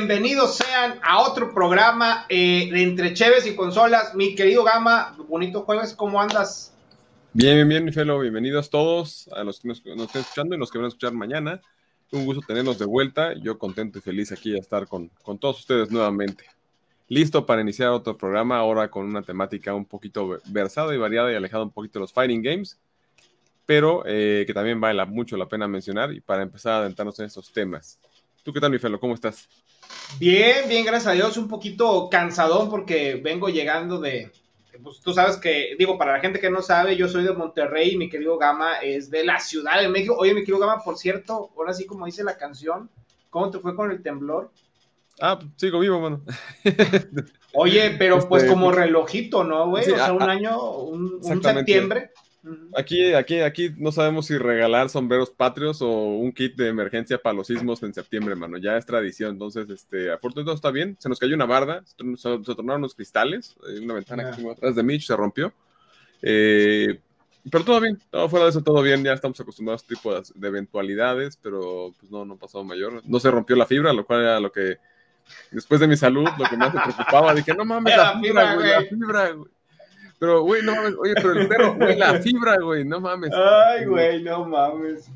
Bienvenidos sean a otro programa eh, de Entre Cheves y Consolas. Mi querido Gama, bonito jueves, ¿cómo andas? Bien, bien, bien, felo. Bienvenidos todos a los que nos, estén escuchando y los que van a escuchar mañana. Un gusto tenerlos de vuelta. Yo contento y feliz aquí de estar con, con todos ustedes nuevamente. Listo para iniciar otro programa, ahora con una temática un poquito versada y variada y alejada un poquito de los fighting games pero eh, que también vale mucho la pena mencionar y para empezar a adentrarnos en estos temas. ¿Tú qué tal, mi Felo? ¿Cómo estás? Bien, bien, gracias a Dios. Un poquito cansadón porque vengo llegando de. Pues tú sabes que, digo, para la gente que no sabe, yo soy de Monterrey y mi querido Gama es de la Ciudad de México. Oye, mi querido Gama, por cierto, ahora sí, como dice la canción, ¿cómo te fue con el temblor? Ah, sigo vivo, mano. Oye, pero pues este, como relojito, ¿no, güey? o sea, un año, un, un septiembre. Aquí, aquí, aquí no sabemos si regalar sombreros patrios o un kit de emergencia para los sismos en septiembre, mano. Ya es tradición. Entonces, este, afortunadamente está bien. Se nos cayó una barda, se, tornaron unos cristales, una ventana atrás de Mitch se rompió. Eh, pero todo bien, todo fuera de eso, todo bien. Ya estamos acostumbrados a este tipo de, eventualidades, pero pues no, no pasó mayor. No se rompió la fibra, lo cual era lo que, después de mi salud, lo que más me preocupaba. Dije, no mames, la, fibra, güey, la fibra, güey. Pero, güey, no mames. Oye, pero el perro, güey, la fibra, güey, no mames. Ay, güey, no mames.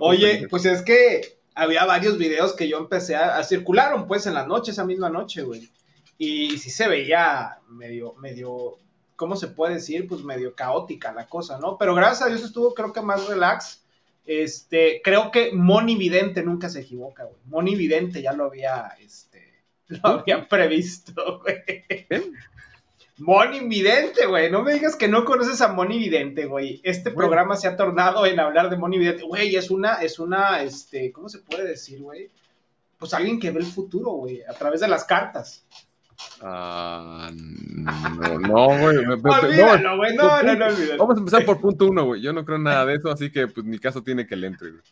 Oye, pues es que había varios videos que yo empecé a, circularon, pues, en la noche, esa misma noche, güey. Y sí se veía medio, medio, ¿cómo se puede decir? Pues medio caótica la cosa, ¿no? Pero gracias a Dios estuvo, creo que más relax. Este, creo que Moni Vidente nunca se equivoca, güey. Moni Vidente ya lo había, este, lo había previsto, güey. Moni Vidente, güey. No me digas que no conoces a Moni Vidente, güey. Este programa se ha tornado en hablar de Moni Vidente. Güey, es una, es una, este, ¿cómo se puede decir, güey? Pues alguien que ve el futuro, güey, a través de las cartas. Ah, no, no, güey. No, güey. No, no, no, Vamos a empezar por punto uno, güey. Yo no creo nada de eso, así que, pues, mi caso tiene que le entre, güey.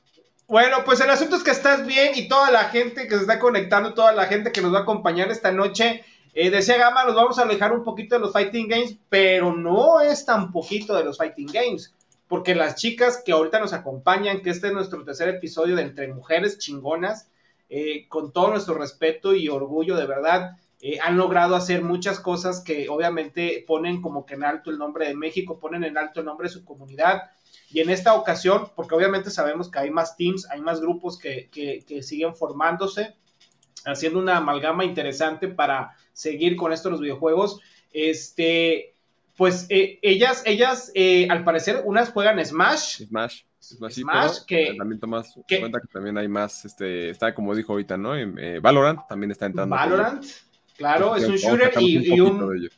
Bueno, pues el asunto es que estás bien y toda la gente que se está conectando, toda la gente que nos va a acompañar esta noche eh, decía Gama, nos vamos a alejar un poquito de los fighting games, pero no es tan poquito de los fighting games, porque las chicas que ahorita nos acompañan, que este es nuestro tercer episodio de Entre Mujeres Chingonas, eh, con todo nuestro respeto y orgullo de verdad, eh, han logrado hacer muchas cosas que obviamente ponen como que en alto el nombre de México, ponen en alto el nombre de su comunidad. Y en esta ocasión, porque obviamente sabemos que hay más teams, hay más grupos que, que, siguen formándose, haciendo una amalgama interesante para seguir con esto los videojuegos. Este, pues eh, ellas, ellas, eh, al parecer, unas juegan Smash. Smash. Smash, que también tomas cuenta que también hay más, este, está como dijo ahorita, ¿no? Eh, Valorant también está entrando. Valorant, claro, es un shooter y, un,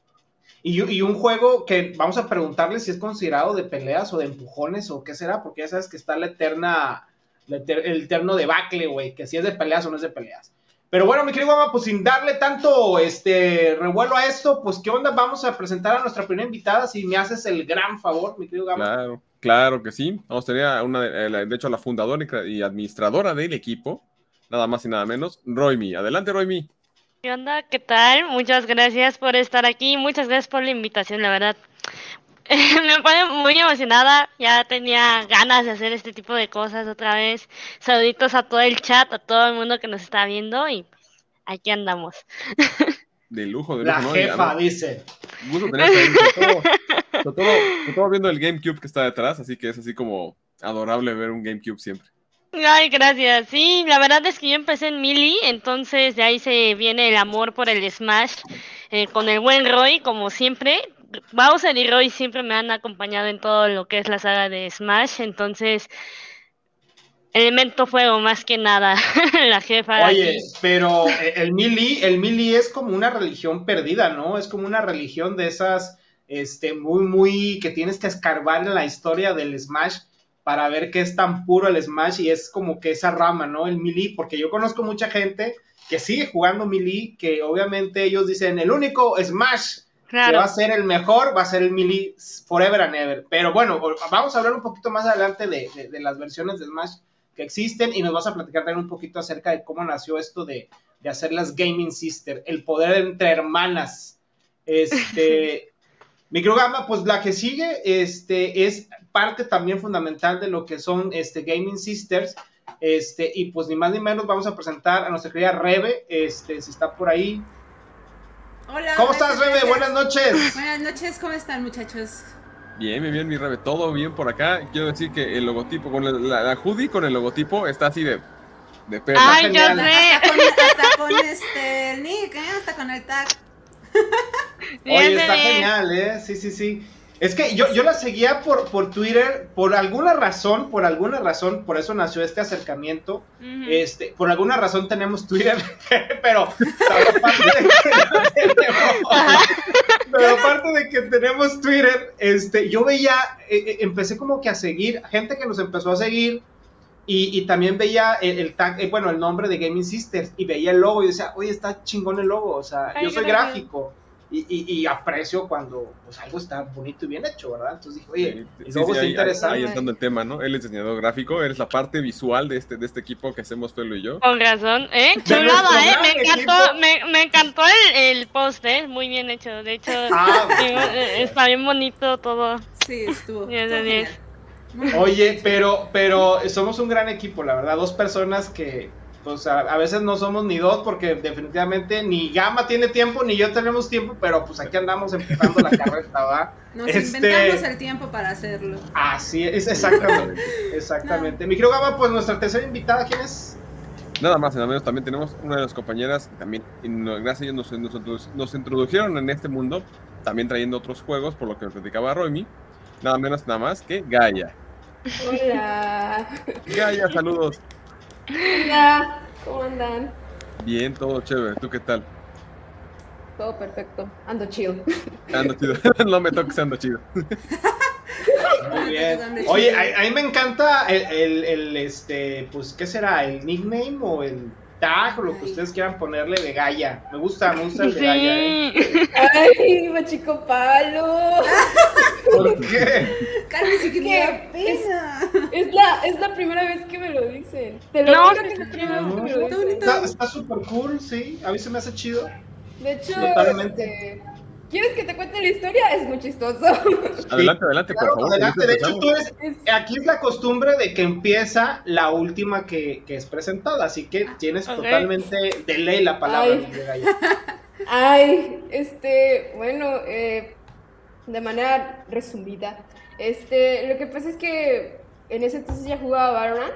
y, un juego que vamos a preguntarle si es considerado de peleas o de empujones o qué será, porque ya sabes que está la eterna, el eterno debacle, güey, que si es de peleas o no es de peleas. Pero bueno, mi querido Gama, pues sin darle tanto este revuelo a esto, pues qué onda, vamos a presentar a nuestra primera invitada, si me haces el gran favor, mi querido Gama. Claro, claro que sí. Vamos a tener a una, eh, de hecho, a la fundadora y administradora del equipo, nada más y nada menos, Roymi. Adelante, Roymi. ¿Qué onda? ¿Qué tal? Muchas gracias por estar aquí, muchas gracias por la invitación, la verdad. me pone muy emocionada, ya tenía ganas de hacer este tipo de cosas otra vez. Saluditos a todo el chat, a todo el mundo que nos está viendo y aquí andamos. De lujo, de lujo. La jefa, dice. Gusto tenerte Todo, todo, viendo el GameCube que está detrás, así que es así como adorable ver un GameCube siempre. Ay, gracias. Sí, la verdad es que yo empecé en Mili, entonces de ahí se viene el amor por el Smash eh, con el buen Roy, como siempre. Bowser y Roy siempre me han acompañado en todo lo que es la saga de Smash, entonces elemento fuego más que nada la jefa. Oye pero eh, el mili el mili es como una religión perdida no es como una religión de esas este muy muy que tienes que escarbar en la historia del smash para ver qué es tan puro el smash y es como que esa rama no el mili porque yo conozco mucha gente que sigue jugando mili que obviamente ellos dicen el único smash que va a ser el mejor, va a ser el Melee Forever and Ever. Pero bueno, vamos a hablar un poquito más adelante de, las versiones de Smash que existen y nos vas a platicar también un poquito acerca de cómo nació esto de, hacer las Gaming Sister, el poder entre hermanas. Este, Microgama, pues la que sigue este, es parte también fundamental de lo que son este, Gaming Sisters. Este, y pues ni más ni menos vamos a presentar a nuestra querida Rebe, este, si está por ahí. Hola. ¿Cómo estás, Rebe? Buenas noches. Buenas noches, ¿cómo están, muchachos? Bien, bien, bien, mi Rebe. Todo bien por acá. Quiero decir que el logotipo, con la, la, hoodie con el logotipo está así de, de perla. Ay, yo. Hasta con, hasta con este, el nick, ¿eh? Hasta con el tag. Oye, está genial, ¿eh? Sí, sí, sí. Es que yo, yo la seguía por, por Twitter, por alguna razón, por alguna razón, por eso nació este acercamiento. Este, por alguna razón tenemos Twitter, pero, aparte de que tenemos, pero aparte de que tenemos Twitter, este, yo veía, eh, empecé como que a seguir, gente que nos empezó a seguir, y, y también veía el, tag, eh, bueno, el nombre de Gaming Sisters, y veía el logo, y decía, oye, está chingón el logo, o sea, yo soy gráfico y, y, aprecio cuando pues, algo está bonito y bien hecho, ¿verdad? Entonces dije, oye, sí, sí, está interesante. Ahí, entrando el tema, ¿no? Él es diseñador gráfico, él es la parte visual de este, de este equipo que hacemos Felo y yo. Con razón, ¿eh? Chulada, ¿eh? Me encantó, me, me, encantó el, el post, ¿eh? Muy bien hecho, de hecho, ah, eh, está bien bonito todo. Sí, estuvo. 10 de 10. Oye, pero, pero somos un gran equipo, la verdad, dos personas que, pues a, veces no somos ni dos porque definitivamente ni Gama tiene tiempo ni yo tenemos tiempo, pero pues aquí andamos empezando la carreta, ¿va? Nos este, inventamos el tiempo para hacerlo. Así es, exactamente, exactamente. Mi querido Gama, pues nuestra tercera invitada, ¿quién es? Nada más, nada menos, también tenemos una de las compañeras, también, gracias a ellos nos, nos, introdujeron en este mundo, también trayendo otros juegos, por lo que nos platicaba Romy, nada menos, nada más que Gaia. Hola. Gaia, saludos. Hola, ¿cómo andan? Bien, todo chévere. ¿Tú qué tal? Todo perfecto. Ando chido. Ando chido. no me toques, ando chido. Muy bien. Oye, a, mí me encanta el, el, el, este, pues, ¿qué será? ¿El nickname o el tag o lo que ustedes quieran ponerle de Gaia. Me gusta, me gusta el de Gaia. ¿eh? Ay, machico palo. ¿Por qué? Carmen, sí que me pena. Es, la, es la primera vez que me lo dicen. Te lo no, que es la primera vez que me lo dicen. Está súper cool, sí. A mí se me hace chido. De hecho, Totalmente. Este, ¿Quieres que te cuente la historia? Es muy chistoso. Adelante, adelante, por favor. Adelante. De hecho, tú eres, aquí es la costumbre de que empieza la última que, que es presentada, así que tienes totalmente de ley la palabra. Ay, Ay este, bueno, eh, de manera resumida, Este, lo que pasa es que en ese entonces ya jugaba Valorant,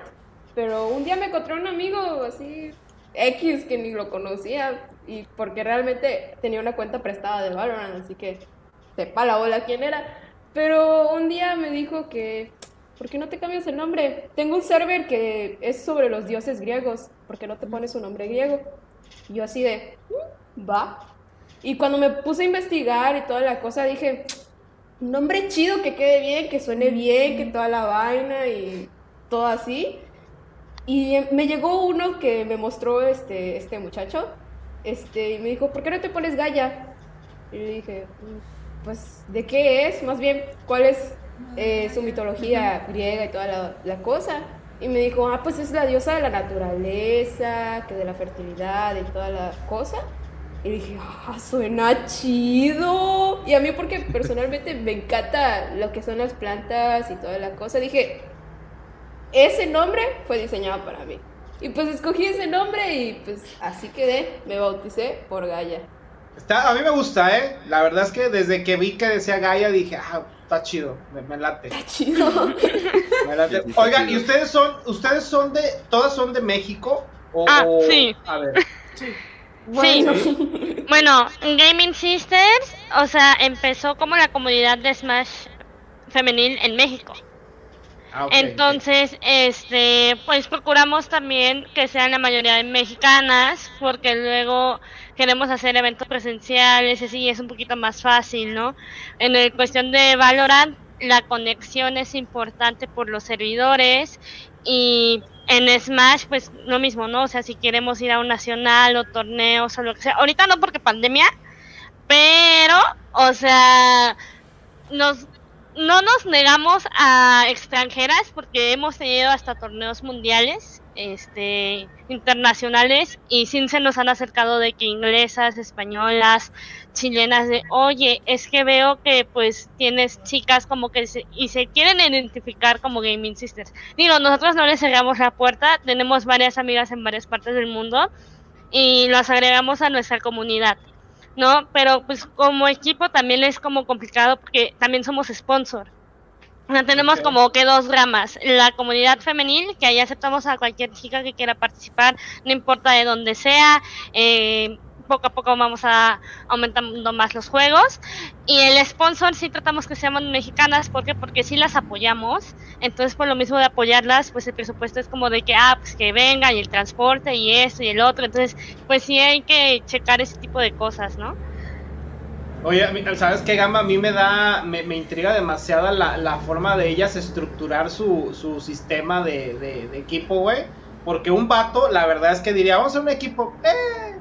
pero un día me encontré un amigo así X que ni lo conocía y porque realmente tenía una cuenta prestada de Valorant, así que sepa la bola quién era. Pero un día me dijo que, ¿por qué no te cambias el nombre? Tengo un server que es sobre los dioses griegos, ¿por qué no te pones un nombre griego? Y yo así de, "Mm, va. Y cuando me puse a investigar y toda la cosa, dije, un nombre chido que quede bien, que suene bien, que toda la vaina y todo así. Y me llegó uno que me mostró este, este muchacho, este, y me dijo, ¿por qué no te pones Gaia? Y le dije, "Mm, pues, ¿de qué es? Más bien, ¿cuál es eh, su mitología griega y toda la, la cosa? Y me dijo, ah, pues es la diosa de la naturaleza, que de la fertilidad y toda la cosa. Y dije, ah, suena chido. Y a mí porque personalmente me encanta lo que son las plantas y toda la cosa, dije, ese nombre fue diseñado para mí. Y pues escogí ese nombre y pues así quedé, me bauticé por Gaia. Está, a mí me gusta, ¿eh? La verdad es que desde que vi que decía Gaia dije, ah, está chido, me, me late. Está chido. me late. Sí, sí, Oigan, sí. ¿y ustedes son, ustedes son de, todas son de México? O, Ah, o- sí. A ver. Bueno, Bueno, Gaming Sisters, o sea, empezó como la comunidad de Smash femenil en México. Ah, Entonces, este, pues procuramos también que sean la mayoría de mexicanas, porque luego queremos hacer eventos presenciales y así es un poquito más fácil, ¿no? En el cuestión de Valorant, la conexión es importante por los servidores y en Smash, pues lo mismo, ¿no? O sea, si queremos ir a un nacional o torneos o lo que sea, ahorita no porque pandemia, pero, o sea, nos no nos negamos a extranjeras porque hemos tenido hasta torneos mundiales, este, internacionales y sí se nos han acercado de que inglesas, españolas, chilenas de, oye, es que veo que pues tienes chicas como que se, y se quieren identificar como gaming sisters. Digo, nosotros no les cerramos la puerta, tenemos varias amigas en varias partes del mundo y las agregamos a nuestra comunidad. ¿No? Pero pues como equipo también es como complicado porque también somos sponsor. O sea, tenemos como que dos ramas, la comunidad femenil, que ahí aceptamos a cualquier chica que quiera participar, no importa de dónde sea, eh, poco a poco vamos a aumentando más los juegos, y el sponsor sí tratamos que seamos mexicanas, ¿por? Porque sí las apoyamos, entonces por lo mismo de apoyarlas, pues el presupuesto es como de que, ah, pues que venga, y el transporte, y esto, y el otro, entonces pues sí hay que checar ese tipo de cosas, ¿no? Oye, ¿sabes qué, Gama? A mí me da, me, me intriga demasiado la, la forma de ellas estructurar su, su sistema de, de, de equipo, güey. Porque un vato, la verdad es que diría, vamos a un equipo. Eh,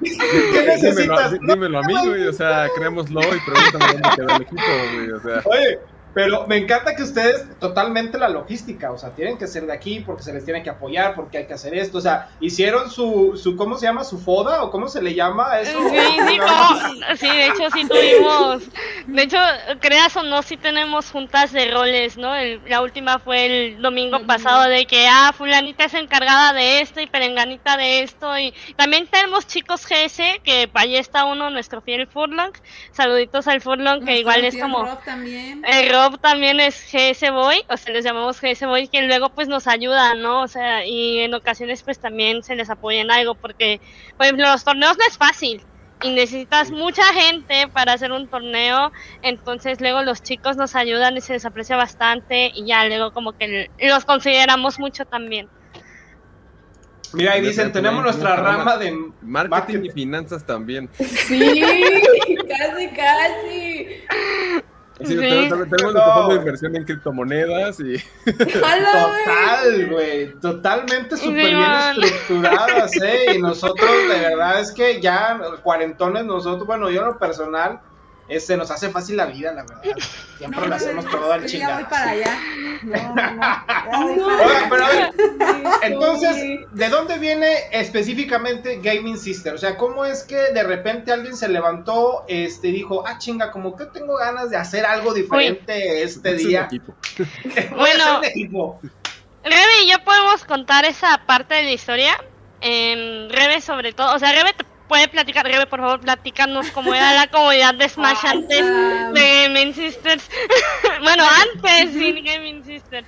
¿Qué necesitas? Dímelo, dímelo a mí, güey, o sea, creémoslo y pregúntame dónde quedó el equipo, güey, o sea. Oye, pero me encanta que ustedes totalmente la logística, o sea, tienen que ser de aquí porque se les tiene que apoyar, porque hay que hacer esto, o sea, hicieron su, su ¿cómo se llama? ¿Su foda? ¿O cómo se le llama a eso? Sí, sí, no, sí, de hecho sí tuvimos, de hecho, creas o no, sí tenemos juntas de roles, ¿no? El- la última fue el domingo pasado de que, ah, fulanita es encargada de esto y perenganita de esto y también tenemos chicos GS, que ahí está uno, nuestro fiel Furlong, saluditos al Furlong, que Nuestro igual es como... Rob también. El Rob también es GS Boy, o sea, les llamamos GS Boy, que luego pues nos ayuda, ¿no? O sea, y en ocasiones pues también se les apoya en algo, porque, por ejemplo, los torneos no es fácil y necesitas mucha gente para hacer un torneo, entonces luego los chicos nos ayudan y se les aprecia bastante y ya luego como que los consideramos mucho también. Mira, ahí dicen, tenemos nuestra rama de Marketing, marketing. y finanzas también. sí, casi, casi. Sí, Sí. tenemos, tenemos nuestro No. fondo de inversión en criptomonedas y. Total, güey, totalmente súper bien man. estructuradas, ¿eh? Y nosotros, de verdad, es que ya cuarentones, nosotros, bueno, yo en lo personal, eh, se nos hace fácil la vida, la verdad. Siempre No, lo hacemos no, todo al yo ya voy para chingado. allá. No, no, no. ya voy No. para Oigan, allá. pero a ver, entonces. ¿de dónde viene específicamente Gaming Sister? O sea, ¿cómo es que de repente alguien se levantó este, y dijo, ah, chinga, como que tengo ganas de hacer algo diferente este día? Bueno. Rebe y yo podemos contar esa parte de la historia. Em, Rebe sobre todo, o sea, Rebe te puede platicar, Rebe, por favor, platícanos cómo era la comunidad de Smash antes Ah. de Gaming Sisters. bueno, antes sin Gaming Sisters.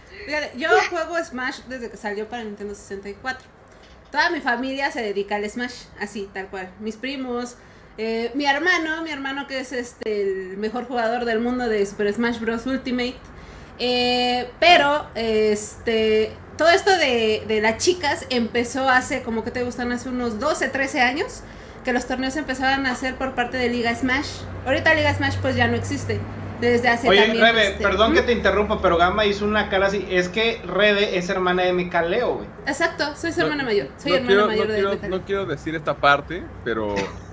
Yo juego Smash desde que salió para Nintendo 64. Toda mi familia se dedica al Smash, así, tal cual. Mis primos, eh, mi hermano, mi hermano que es este el mejor jugador del mundo de Super Smash Bros. Ultimate. Eh, pero, este, todo esto de, de las chicas empezó hace, como que te gustan, hace unos 12, 13 años, que los torneos empezaban a hacer por parte de Liga Smash. Ahorita Liga Smash pues ya no existe. Desde hace Oye, también, Rebe, este, perdón que ¿Mm? te interrumpa, pero Gama hizo una cara así. Es que Rebe es hermana de Micaleo, güey. Exacto, soy su No- hermana mayor. Soy no hermana quiero, mayor no de quiero- Metal. no quiero decir esta parte, pero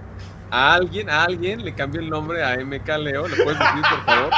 a alguien, a alguien le cambió el nombre a MK Leo, ¿le puedes decir, por favor?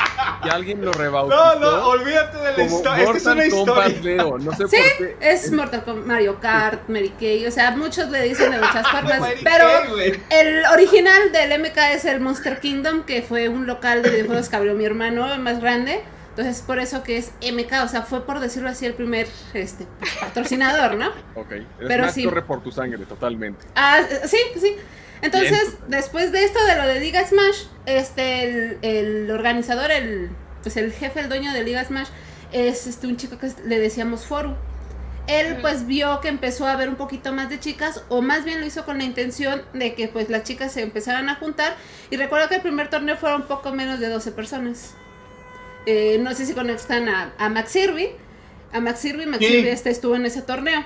Que alguien lo rebautizó No, no, olvídate de la historia. Es que es una Mortal Kombat historia. Leo, no sé Sí, por qué. es Mortal Kombat, Mario Kart, Mary Kay, o sea, muchos le dicen de muchas formas, pero Kay, el original del MK es el Monster Kingdom, que fue un local de videojuegos que abrió mi hermano más grande, entonces por eso que es MK, o sea, fue por decirlo así el primer este, patrocinador, ¿no? Ok, es Pero una sí. corre por tu sangre, totalmente. Ah, sí, sí. Entonces, Bien. después de esto, de lo de Liga Smash, este, el, el organizador, el, pues el jefe, el dueño de Liga Smash, es este un chico que le decíamos Foru. Él pues vio que empezó a haber un poquito más de chicas, o más bien lo hizo con la intención de que pues las chicas se empezaran a juntar. Y recuerdo que el primer torneo fueron poco menos de 12 personas. Eh, no sé si conectan a, a Max Irby. A Max Irby, Max Sí. Irby este estuvo en ese torneo.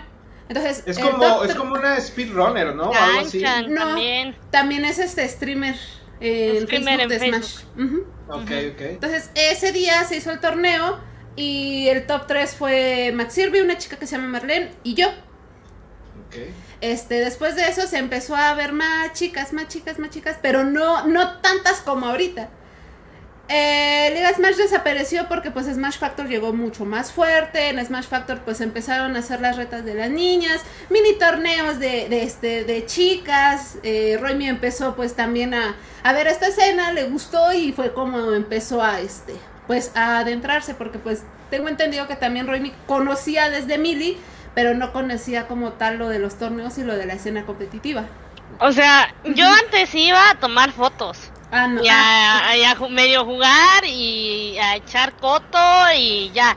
Entonces, Es como, es como una speedrunner, ¿no? O algo así. No. también. También es este streamer eh, en Streamer Facebook en de Smash. Entonces, ese día se hizo el torneo y el top 3 fue Max Irby, una chica que se llama Marlene y yo. ok. Este, después de eso se empezó a ver más chicas, más chicas, más chicas, pero no, no tantas como ahorita. Eh, Liga Smash desapareció porque pues Smash Factor llegó mucho más fuerte. En Smash Factor pues empezaron a hacer las retas de las niñas, mini torneos de, de, este, de chicas. Eh, empezó pues también a, a ver esta escena, le gustó y fue como empezó a este pues a adentrarse porque pues tengo entendido que también Romy conocía desde Mili, pero no conocía como tal lo de los torneos y lo de la escena competitiva. O sea, yo antes iba a tomar fotos. Ah, no. Y ah, a, y a ju- medio jugar y a echar coto y ya.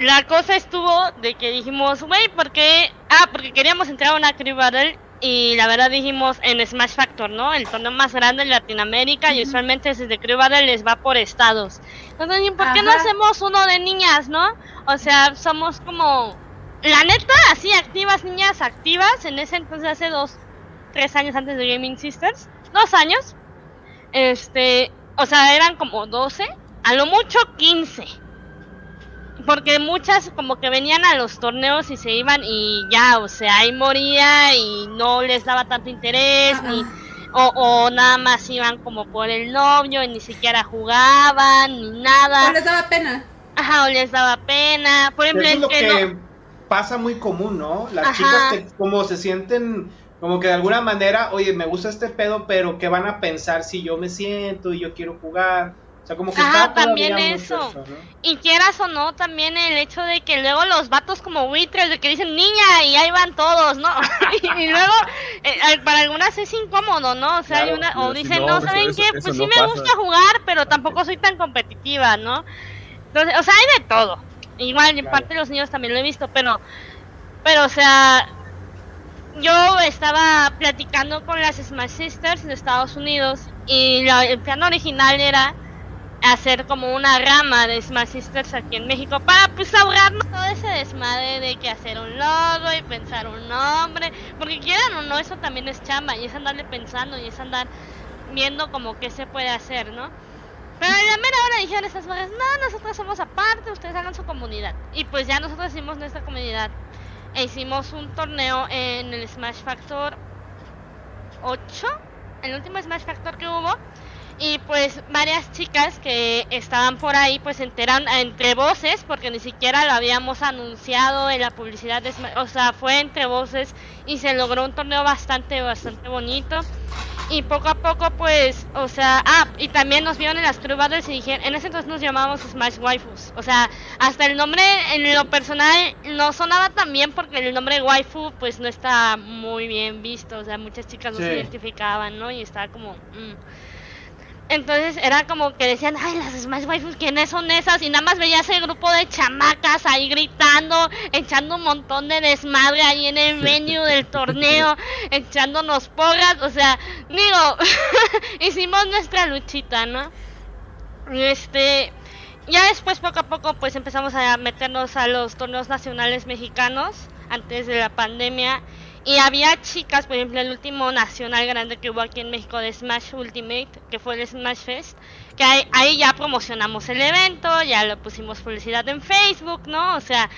La cosa estuvo de que dijimos, güey, ¿por qué? Ah, porque queríamos entrar a una Crew Battle y la verdad dijimos en Smash Factor, ¿no? El torneo más grande en Latinoamérica y usualmente desde Crew Battle les va por estados. Entonces, ¿y ¿por qué no hacemos uno de niñas, no? O sea, somos como, la neta, así activas, niñas activas, en ese entonces hace dos, tres años antes de Gaming Sisters, dos años, este, o sea, eran como 12, a lo mucho 15. Porque muchas como que venían a los torneos y se iban y ya, o sea, ahí moría y no les daba tanto interés, ni, o, o nada más iban como por el novio y ni siquiera jugaban, ni nada. o les daba pena. Ajá, o les daba pena. Por ejemplo, Eso es lo que que no- pasa muy común, ¿no? Las Ajá. chicas que como se sienten como que de alguna manera, oye, me gusta este pedo, pero ¿qué van a pensar si yo me siento y yo quiero jugar? O sea, como que Ajá, está también mucho eso. ¿no? Y quieras o no, también el hecho de que luego los vatos como buitres de que dicen niña y ahí van todos, ¿no? y, luego eh, para algunas es incómodo, ¿no? O sea, hay una, o dicen, no, no, eso- ¿saben eso- qué? eso Pues no sí me pasa. gusta jugar, pero tampoco soy tan competitiva, ¿no? Entonces, o sea, hay de todo. Igual, en Claro. parte de los niños también lo he visto, pero, pero, o sea, yo estaba platicando con las Smash Sisters de Estados Unidos y la- el plan original era hacer como una rama de Smash Sisters aquí en México para pues ahorrarnos todo ese desmadre de que hacer un logo y pensar un nombre, porque quieran o no, eso también es chamba y es andarle pensando y es andar viendo como qué se puede hacer, ¿no? Pero a la mera hora dijeron estas mujeres, no, nosotros somos aparte, ustedes hagan su comunidad. Y pues ya nosotros hicimos nuestra comunidad. Hicimos un torneo en el Smash Factor 8, el último Smash Factor que hubo. Y pues varias chicas que estaban por ahí pues se enteran entre voces porque ni siquiera lo habíamos anunciado en la publicidad de o sea, fue entre voces y se logró un torneo bastante bastante bonito. y poco a poco pues, o sea, ah, y también nos vieron en las True Battles y dijeron, en ese entonces nos llamábamos Smash Waifus, o sea, hasta el nombre en lo personal no sonaba tan bien porque el nombre waifu pues no está muy bien visto, o sea, muchas chicas no se identificaban, ¿no? Y estaba como... mm. Entonces era como que decían, ay, las Smash Waifus, ¿quiénes son esas? Y nada más veía ese grupo de chamacas ahí gritando, echando un montón de desmadre ahí en el menú del torneo, echándonos porras, o sea, digo, hicimos nuestra luchita, ¿no? Este, ya después poco a poco pues empezamos a meternos a los torneos nacionales mexicanos antes de la pandemia y había chicas, por ejemplo, el último nacional grande que hubo aquí en México de Smash Ultimate, que fue el Smash Fest, que ahí, ahí ya promocionamos el evento, ya lo pusimos publicidad en Facebook, ¿no? O sea,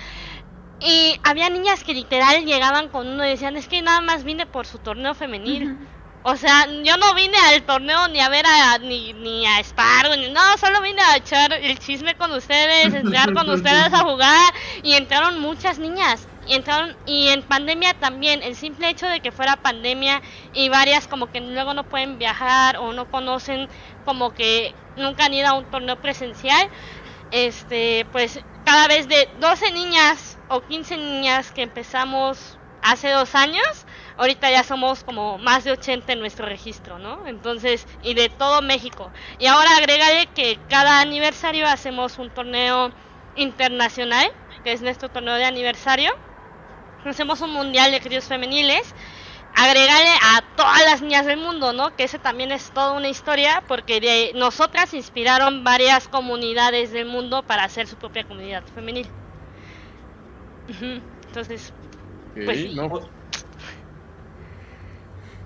y había niñas que literal llegaban con uno y decían, es que nada más vine por su torneo femenil. O sea, yo no vine al torneo ni a ver a ni, ni a Sparrow, ni, no, solo vine a echar el chisme con ustedes, entrar con ustedes a jugar y entraron muchas niñas. Y entraron y en pandemia también, el simple hecho de que fuera pandemia y varias como que luego no pueden viajar o no conocen como que nunca han ido a un torneo presencial, este, pues cada vez de 12 niñas o 15 niñas que empezamos hace dos años, ahorita ya somos como más de 80 en nuestro registro, ¿no? Entonces, y de todo México. Y ahora agrégale que cada aniversario hacemos un torneo internacional, que es nuestro torneo de aniversario. Hacemos un mundial de críos femeniles. Agregale a todas las niñas del mundo, ¿no? Que ese también es toda una historia, porque de nosotras inspiraron varias comunidades del mundo para hacer su propia comunidad femenil. Entonces, Pues sí. no.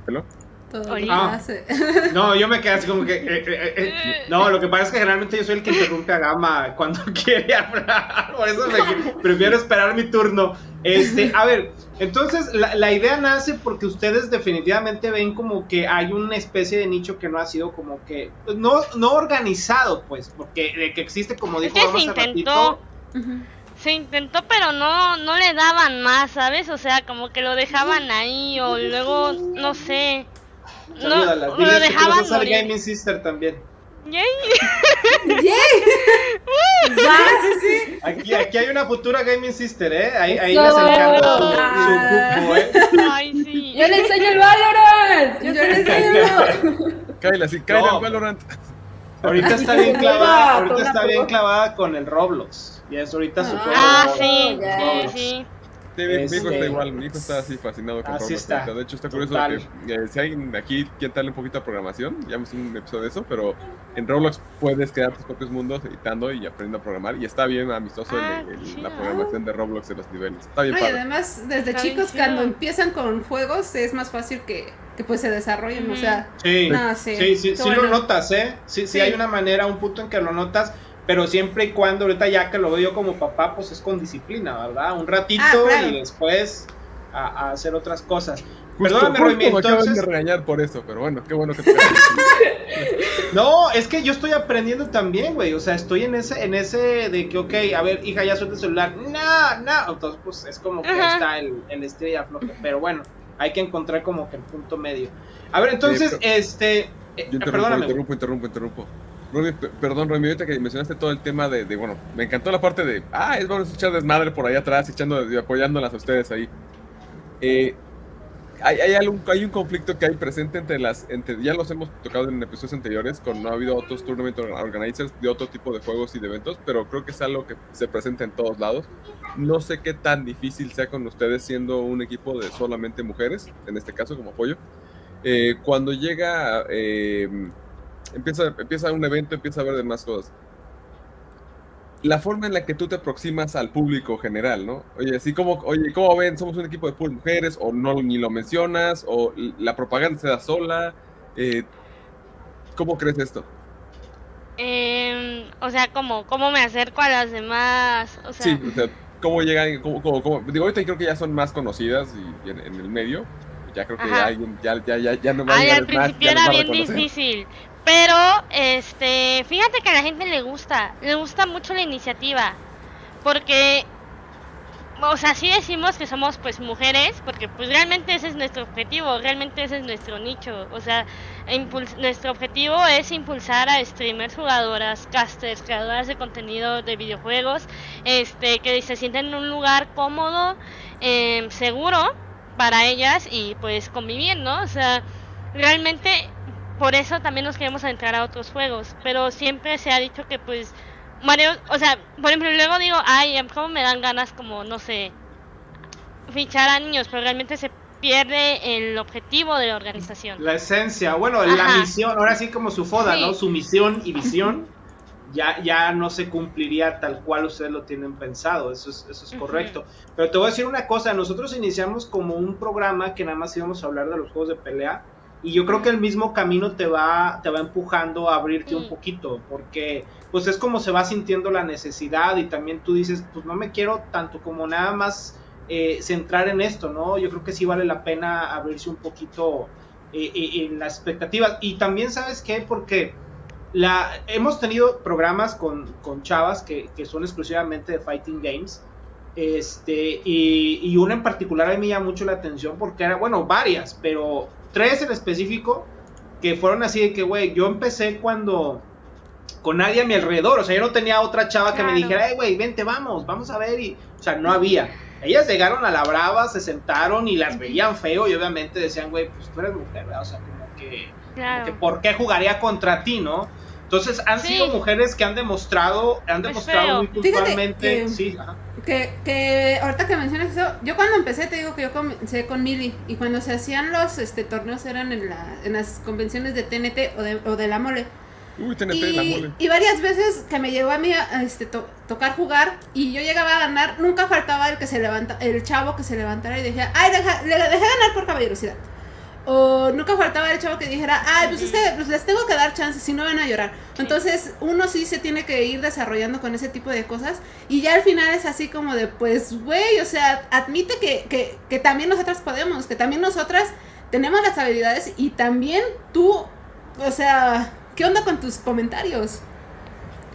Hello. Todo lo Ah. hace. No, yo me quedé así como que. eh, eh, eh. No, lo que pasa es que generalmente yo soy el que interrumpe a Gama cuando quiere hablar. Por eso me prefiero esperar mi turno. Este, a ver, entonces la, la idea nace porque ustedes definitivamente ven como que hay una especie de nicho que no ha sido como que. pues, No, no organizado, pues, porque de que existe, como es dijo que se hace intentó, se intentó, pero no, no le daban más, ¿sabes? O sea, como que lo dejaban ahí o luego, no sé. No, Salúdalas, lo diles que tú dejaban ser morir. Gaming Sister también. Yay. ¡Yay! Sí, sí. Aquí, aquí hay una futura Gaming Sister, ¿eh? Ahí, ahí Eso. les encanta su, su cupo, ¿eh? Ay, sí. Yo le enseño el Valorant. Yo les digo. Kyla, sí, Kyla No. en Valorant. Ahorita está bien clavada, ahorita está bien clavada con el Roblox. Y es ahorita su Ah. juego Ah, sí, sí, sí. Sí, mi, mi hijo Este- está igual, mi hijo está así fascinado con Así está. De hecho, está curioso total. que eh, si alguien aquí quiere darle un poquito de programación, ya hemos un episodio de eso, pero en Roblox puedes crear tus propios mundos editando y aprendiendo a programar. Y está bien amistoso el- Ah, el- qué la programación de Roblox en los niveles. Está bien No, y padre. además, desde Está chicos, cuando empiezan con juegos, es más fácil que, que pues se desarrollen. O Ujú. sea, Sí, No, sí. sí, sí, sí lo notas, ¿eh? Sí, sí, Sí. hay una manera, un punto en que lo notas, pero siempre y cuando, ahorita ya que lo veo yo como papá, pues es con disciplina, ¿verdad? Un ratito Ah, claro. y después a, a hacer otras cosas. Justo, Perdóname, acaban entonces... de regañar por eso, pero bueno, qué bueno que te No, es que yo estoy aprendiendo también, güey. O sea, estoy en ese, en ese de que, ok, a ver, hija, ya suelta el celular. No, no. Entonces, pues es como que Ajá. está el, el estrella floja. Pero bueno, hay que encontrar como que el punto medio. A ver, entonces, Sí, pero- este. eh, Yo interrumpo, perdóname. interrumpo, interrumpo, interrumpo. Pe- perdón, Romy, ahorita que mencionaste todo el tema de, de, bueno, me encantó la parte de, ah, es vamos a echar desmadre por ahí atrás, echando apoyándolas a ustedes ahí. Eh, hay, hay, algún, hay un conflicto que hay presente entre las, entre, ya los hemos tocado en episodios anteriores, con no ha habido otros tournament organizers de otro tipo de juegos y de eventos, pero creo que es algo que se presenta en todos lados. No sé qué tan difícil sea con ustedes siendo un equipo de solamente mujeres, en este caso como apoyo. Eh, cuando llega, eh, empieza, empieza un evento, empieza a ver demás cosas. La forma en la que tú te aproximas al público general, ¿no? Oye, así como, oye, ¿cómo ven? ¿Somos un equipo de puras mujeres? ¿O no ni lo mencionas? ¿O la propaganda se da sola? Eh, ¿Cómo crees esto? Em, o sea, ¿cómo, ¿cómo me acerco a las demás? O sea, Sí, o sea, ¿cómo llegan? Cómo, cómo- cómo? Digo, ahorita creo que ya son más conocidas y, en, en el medio. Ya creo que Ajá. ya alguien, ya, ya, ya, ya no va a Ay, al principio ya nos era bien difícil. Pero, este, fíjate que a la gente le gusta, le gusta mucho la iniciativa. Porque o sea, sí decimos que somos pues mujeres, porque pues realmente ese es nuestro objetivo, realmente ese es nuestro nicho, o sea, nuestro objetivo es impulsar a streamers, jugadoras, casters, creadoras de contenido de videojuegos, este, que se sienten en un lugar cómodo, em, seguro para ellas y pues convivir, ¿no? O sea, realmente por eso también nos queremos adentrar a otros juegos, pero siempre se ha dicho que pues Mario, o sea, por ejemplo, luego digo, ay, ¿cómo me dan ganas como, no sé, fichar a niños? Pero realmente se pierde el objetivo de la organización. La esencia, bueno, la misión, ahora sí como su foda, ¿no? Su misión y visión ya, ya no se cumpliría tal cual ustedes lo tienen pensado, eso es, eso es correcto. Pero te voy a decir una cosa, nosotros iniciamos como un programa que nada más íbamos a hablar de los juegos de pelea y yo creo que el mismo camino te va, te va empujando a abrirte un poquito, porque pues es como se va sintiendo la necesidad y también tú dices, pues no me quiero tanto como nada más eh, centrar en esto, ¿no? Yo creo que sí vale la pena abrirse un poquito eh, eh, en las expectativas. Y también, ¿sabes qué? Porque la, hemos tenido programas con, con chavas que, que, son exclusivamente de Fighting Games. Este, y, y una en particular a mí me llama mucho la atención porque era, bueno, varias, pero tres en específico que fueron así de que, güey, yo empecé cuando con nadie a mi alrededor, o sea, yo no tenía otra chava que me dijera, hey, güey, vente, vamos, vamos a ver, y, o sea, no había. Ellas llegaron a la brava, se sentaron y las veían feo y obviamente decían, güey, pues tú eres mujer, ¿verdad? O sea, como que, que ¿por qué jugaría contra ti, no? Entonces han sido mujeres que han demostrado, han demostrado muy puntualmente, que, sí, Que, que ahorita que mencionas eso, yo cuando empecé te digo que yo comencé con Mili y cuando se hacían los este torneos eran en, la, en las convenciones de TNT o de, o de la mole. Uy, TNT, y, la mole. Y varias veces que me llegó a mí a este, tocar jugar y yo llegaba a ganar, nunca faltaba el que se levanta, el chavo que se levantara y decía, ay, deja, le dejé ganar por caballerosidad. O nunca faltaba el chavo que dijera, ay, pues, este, pues les tengo que dar chance, si no van a llorar. Entonces, uno sí se tiene que ir desarrollando con ese tipo de cosas. Y ya al final es así como de, pues, güey, o sea, admite que, que, que también nosotras podemos, que también nosotras tenemos las habilidades y también tú, o sea, ¿qué onda con tus comentarios?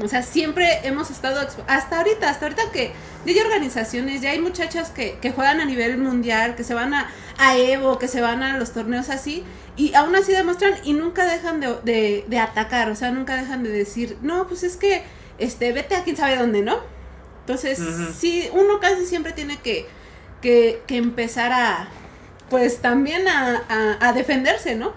O sea, siempre hemos estado, hasta ahorita, hasta ahorita que ya hay organizaciones, ya hay muchachas que, que juegan a nivel mundial, que se van a, a, Evo, que se van a los torneos así, y aún así demuestran y nunca dejan de, de, atacar, o sea, nunca dejan de decir, no, pues es que, este, vete a quién sabe dónde, ¿no? Entonces, sí, uno casi siempre tiene que, que, que empezar a, pues también a, a, a defenderse, ¿no?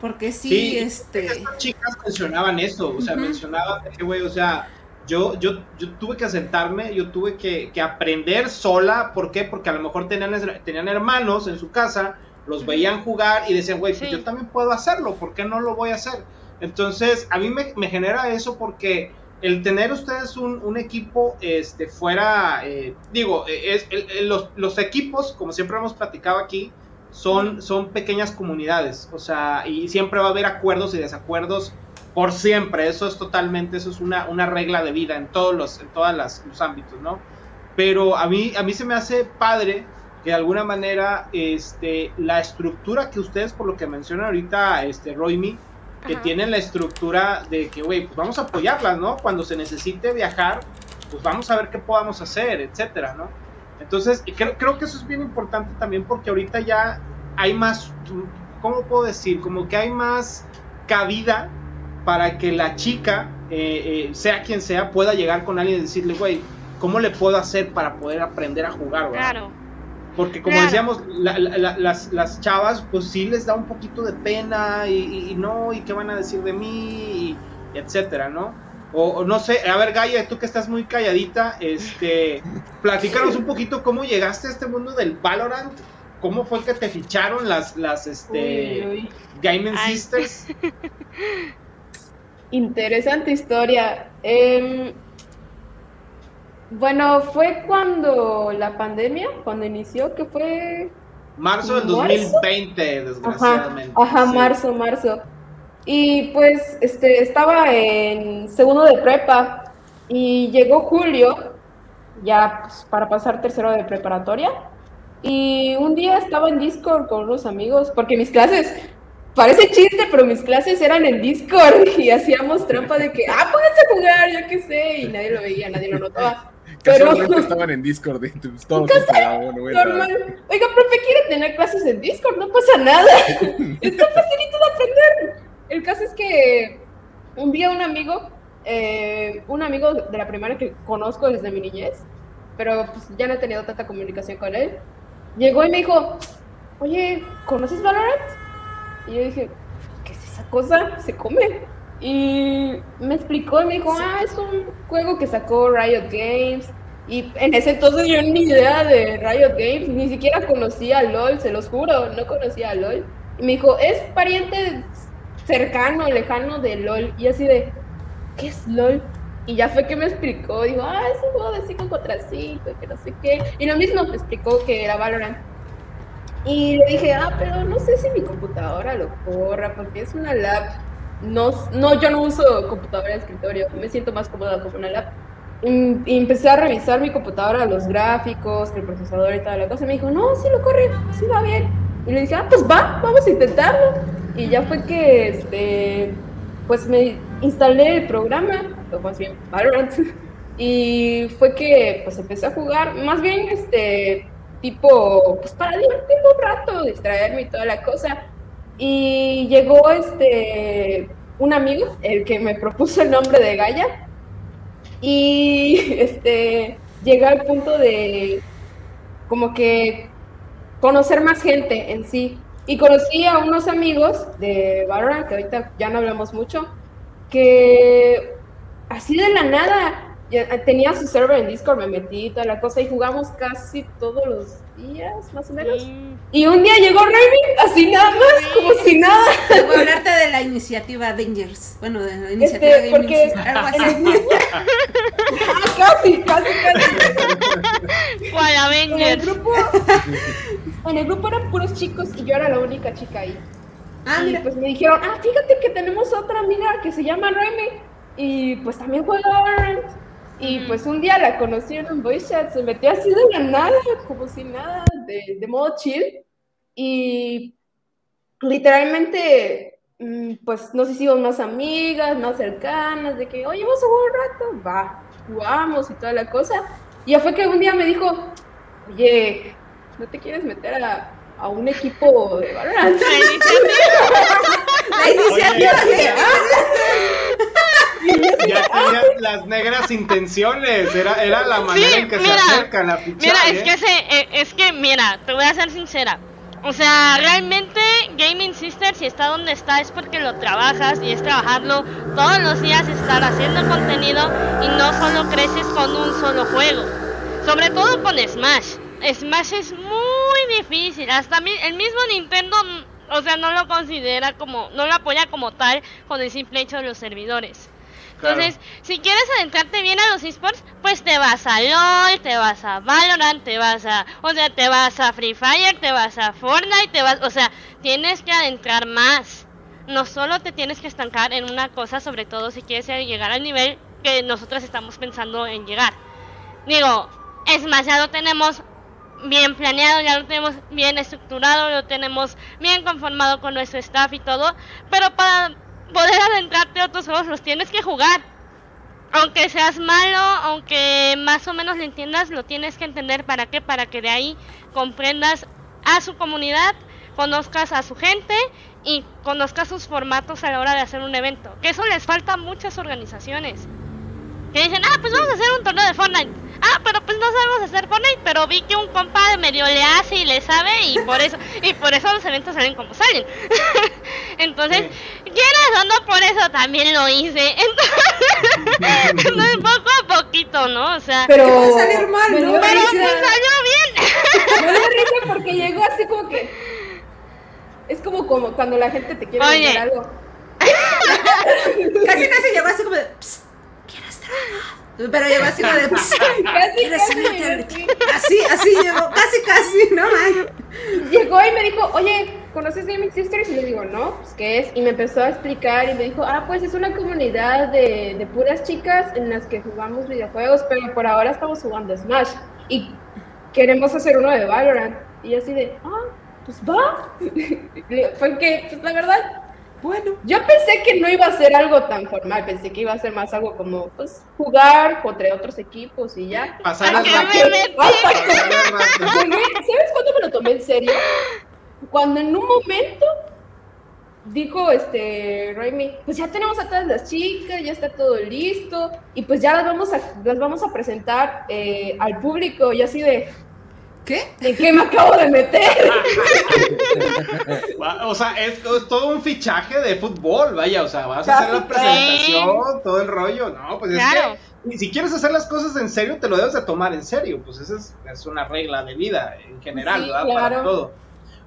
Porque sí, este... Estas chicas mencionaban eso, o sea, mencionaban que, güey, o sea, yo, yo, yo tuve que asentarme, yo tuve que, que, aprender sola, ¿por qué? Porque a lo mejor tenían, tenían hermanos en su casa, los veían jugar y decían, güey, pues yo también puedo hacerlo, ¿por qué no lo voy a hacer? Entonces, a mí me, me genera eso porque el tener ustedes un, un equipo este, fuera, eh, digo, es, los, los equipos, como siempre hemos platicado aquí, son, son pequeñas comunidades, o sea, y siempre va a haber acuerdos y desacuerdos por siempre, eso es totalmente, eso es una, una regla de vida en todos los, en todas las, los ámbitos, ¿no? Pero a mí, a mí se me hace padre que de alguna manera este, la estructura que ustedes, por lo que mencionan ahorita, este, Roymi, que tienen la estructura de que, güey, pues vamos a apoyarlas, ¿no? Cuando se necesite viajar, pues vamos a ver qué podamos hacer, etcétera, ¿no? Entonces, creo, creo que eso es bien importante también porque ahorita ya hay más, ¿cómo puedo decir? Como que hay más cabida para que la chica, eh, eh, sea quien sea, pueda llegar con alguien y decirle, güey, ¿cómo le puedo hacer para poder aprender a jugar? Claro. Porque como decíamos, las, las, chavas, pues sí les da un poquito de pena y, no, y qué van a decir de mí, y etcétera, ¿no? O, no sé, a ver, Gaia, tú que estás muy calladita, este, platícanos un poquito cómo llegaste a este mundo del Valorant. ¿Cómo fue que te ficharon las, las este, Gaming Sisters? Interesante historia. Em, bueno, fue cuando la pandemia, cuando inició, que fue... Marzo del 2020, desgraciadamente. Ajá, marzo, marzo. Y pues este, estaba en segundo de prepa y llegó julio, ya pues, para pasar tercero de preparatoria. Y un día estaba en Discord con unos amigos, porque mis clases, parece chiste, pero mis clases eran en Discord y hacíamos trampa de que, ah, a jugar, yo qué sé, y nadie lo veía, nadie lo notaba. Pero- estaban en Discord todos. Normal. Oiga, profe, quiere tener clases en Discord, no pasa nada. Está facilito de aprender. El caso es que un día un amigo, eh, un amigo de la primaria que conozco desde mi niñez, pero pues ya no he tenido tanta comunicación con él, llegó y me dijo, oye, ¿conoces Valorant? Y yo dije, ¿qué es esa cosa? Se come. Y me explicó y me dijo, ah, es un juego que sacó Riot Games. Y en ese entonces yo ni idea de Riot Games, ni siquiera conocía a LOL, se los juro, no conocía a LOL. Y me dijo, es pariente cercano, lejano de LOL. Y así de, ¿qué es LOL? Y ya fue que me explicó, dijo, ah, es un juego de 5 contra 5, que no sé qué. Y lo mismo me explicó que era Valorant. Y le dije, ah, pero no sé si mi computadora lo corra, porque es una lab. No, no, yo no uso computadora de escritorio, me siento más cómoda con una lab. Y, empecé a revisar mi computadora, los gráficos, el procesador y toda la cosa. Y me dijo, no, sí lo corre, sí va bien. Y le dije, ah, pues va, vamos a intentarlo. Y ya fue que, este, pues me instalé el programa, o más bien Valorant. Y fue que, pues empecé a jugar, más bien, este, tipo, pues para divertirme un rato, distraerme y toda la cosa. Y llegó este un amigo, el que me propuso el nombre de Gaia, y este llega al punto de como que conocer más gente en sí. Y conocí a unos amigos de Valorant, que ahorita ya no hablamos mucho, que así de la nada tenía su server en Discord, me metí y toda la cosa y jugamos casi todos los días, más o menos. Y un día llegó Raven, así nada más, como si nada. Voy a hablarte de la iniciativa Avengers. Bueno, de la iniciativa Este, Gaming porque algo así. grupo- casi, casi, casi. ¿Cuál el Avengers? grupo, en el grupo eran puros chicos y yo era la única chica ahí. Ah, y mira. pues me dijeron, ah, fíjate que tenemos otra amiga que se llama Raimi y pues también juega Valorant. Y Ujú. pues un día la conocí en un voice chat, se metió así de la nada, como si nada, de, de modo chill. Y literalmente, mm, pues nos hicimos más amigas, más cercanas, de que, oye, vamos a jugar un rato, va, jugamos y toda la cosa. Y ya fue que un día me dijo, oye, ¿no te quieres meter a, a un equipo de Valorant? La iniciativa. La iniciativa Oye, Gaming Ya tenía las negras intenciones. Era, era la manera Sí, en que mira, se acercan a fichar. Mira, es ¿eh? que, se, eh, es que, mira, te voy a ser sincera. O sea, realmente Gaming Sister, si está donde está, es porque lo trabajas y es trabajarlo todos los días, estar haciendo contenido y no solo creces con un solo juego. Sobre todo con Smash. Smash es muy difícil. Hasta mi- el mismo Nintendo, mm, o sea, no lo considera como, no lo apoya como tal con el simple hecho de los servidores. Claro. Entonces, si quieres adentrarte bien a los esports, pues te vas a LOL, te vas a Valorant, te vas a, o sea, te vas a Free Fire, te vas a Fortnite, te vas, o sea, tienes que adentrar más. No solo te tienes que estancar en una cosa, sobre todo si quieres llegar al nivel que nosotros estamos pensando en llegar. Digo, es más, ya lo tenemos bien planeado, ya lo tenemos bien estructurado, lo tenemos bien conformado con nuestro staff y todo, pero para poder adentrarte a otros juegos los tienes que jugar. Aunque seas malo, aunque más o menos lo entiendas, lo tienes que entender para qué, para que de ahí comprendas a su comunidad, conozcas a su gente y conozcas sus formatos a la hora de hacer un evento. Que eso les falta a muchas organizaciones. Que dicen, ah, pues vamos a hacer un torneo de Fortnite. Ah, pero pues no sabemos hacer Fortnite, pero vi que un compa medio le hace y le sabe y por eso y por eso los eventos salen como salen. Entonces, quieras o no, por eso también lo hice. Entonces, entonces, poco a poquito, ¿no? O sea, Pero va a salir mal, me ¿no? pero pues salió bien. me risa porque llegó así como que es como, como cuando la gente te quiere Oye. vender algo. Casi casi llegó así como de, "Psst, ¿quieres trabajar? Pero llegó así de, "Psst, Casi, ¿quieres casi, meterte?" así. Así, llegó, casi casi, no man. Llegó y me dijo, oye, ¿conoces Gaming Sisters? Y le digo, no, pues ¿qué es? Y me empezó a explicar y me dijo, ah, pues es una comunidad de, de puras chicas en las que jugamos videojuegos, pero por ahora estamos jugando Smash. Y queremos hacer uno de Valorant. Y así de, ah, pues va. Fue que, pues la verdad, Bueno. Yo pensé que no iba a ser algo tan formal, pensé que iba a ser más algo como, pues, jugar contra otros equipos y ya. Pasar. Llegué- ¿Sabes cuándo me lo tomé en serio? Cuando en un momento dijo este Raimi, pues ya tenemos a todas las chicas, ya está todo listo, y pues ya las vamos a, las vamos a presentar eh, al público, y así de, ¿Qué? ¿en qué me acabo de meter? O sea, es, es todo un fichaje de fútbol, vaya, o sea, vas a hacer la presentación, todo el rollo, no, pues Claro. es que y si quieres hacer las cosas en serio, te lo debes de tomar en serio, pues esa es, es una regla de vida en general, Sí, ¿verdad? Para claro. todo.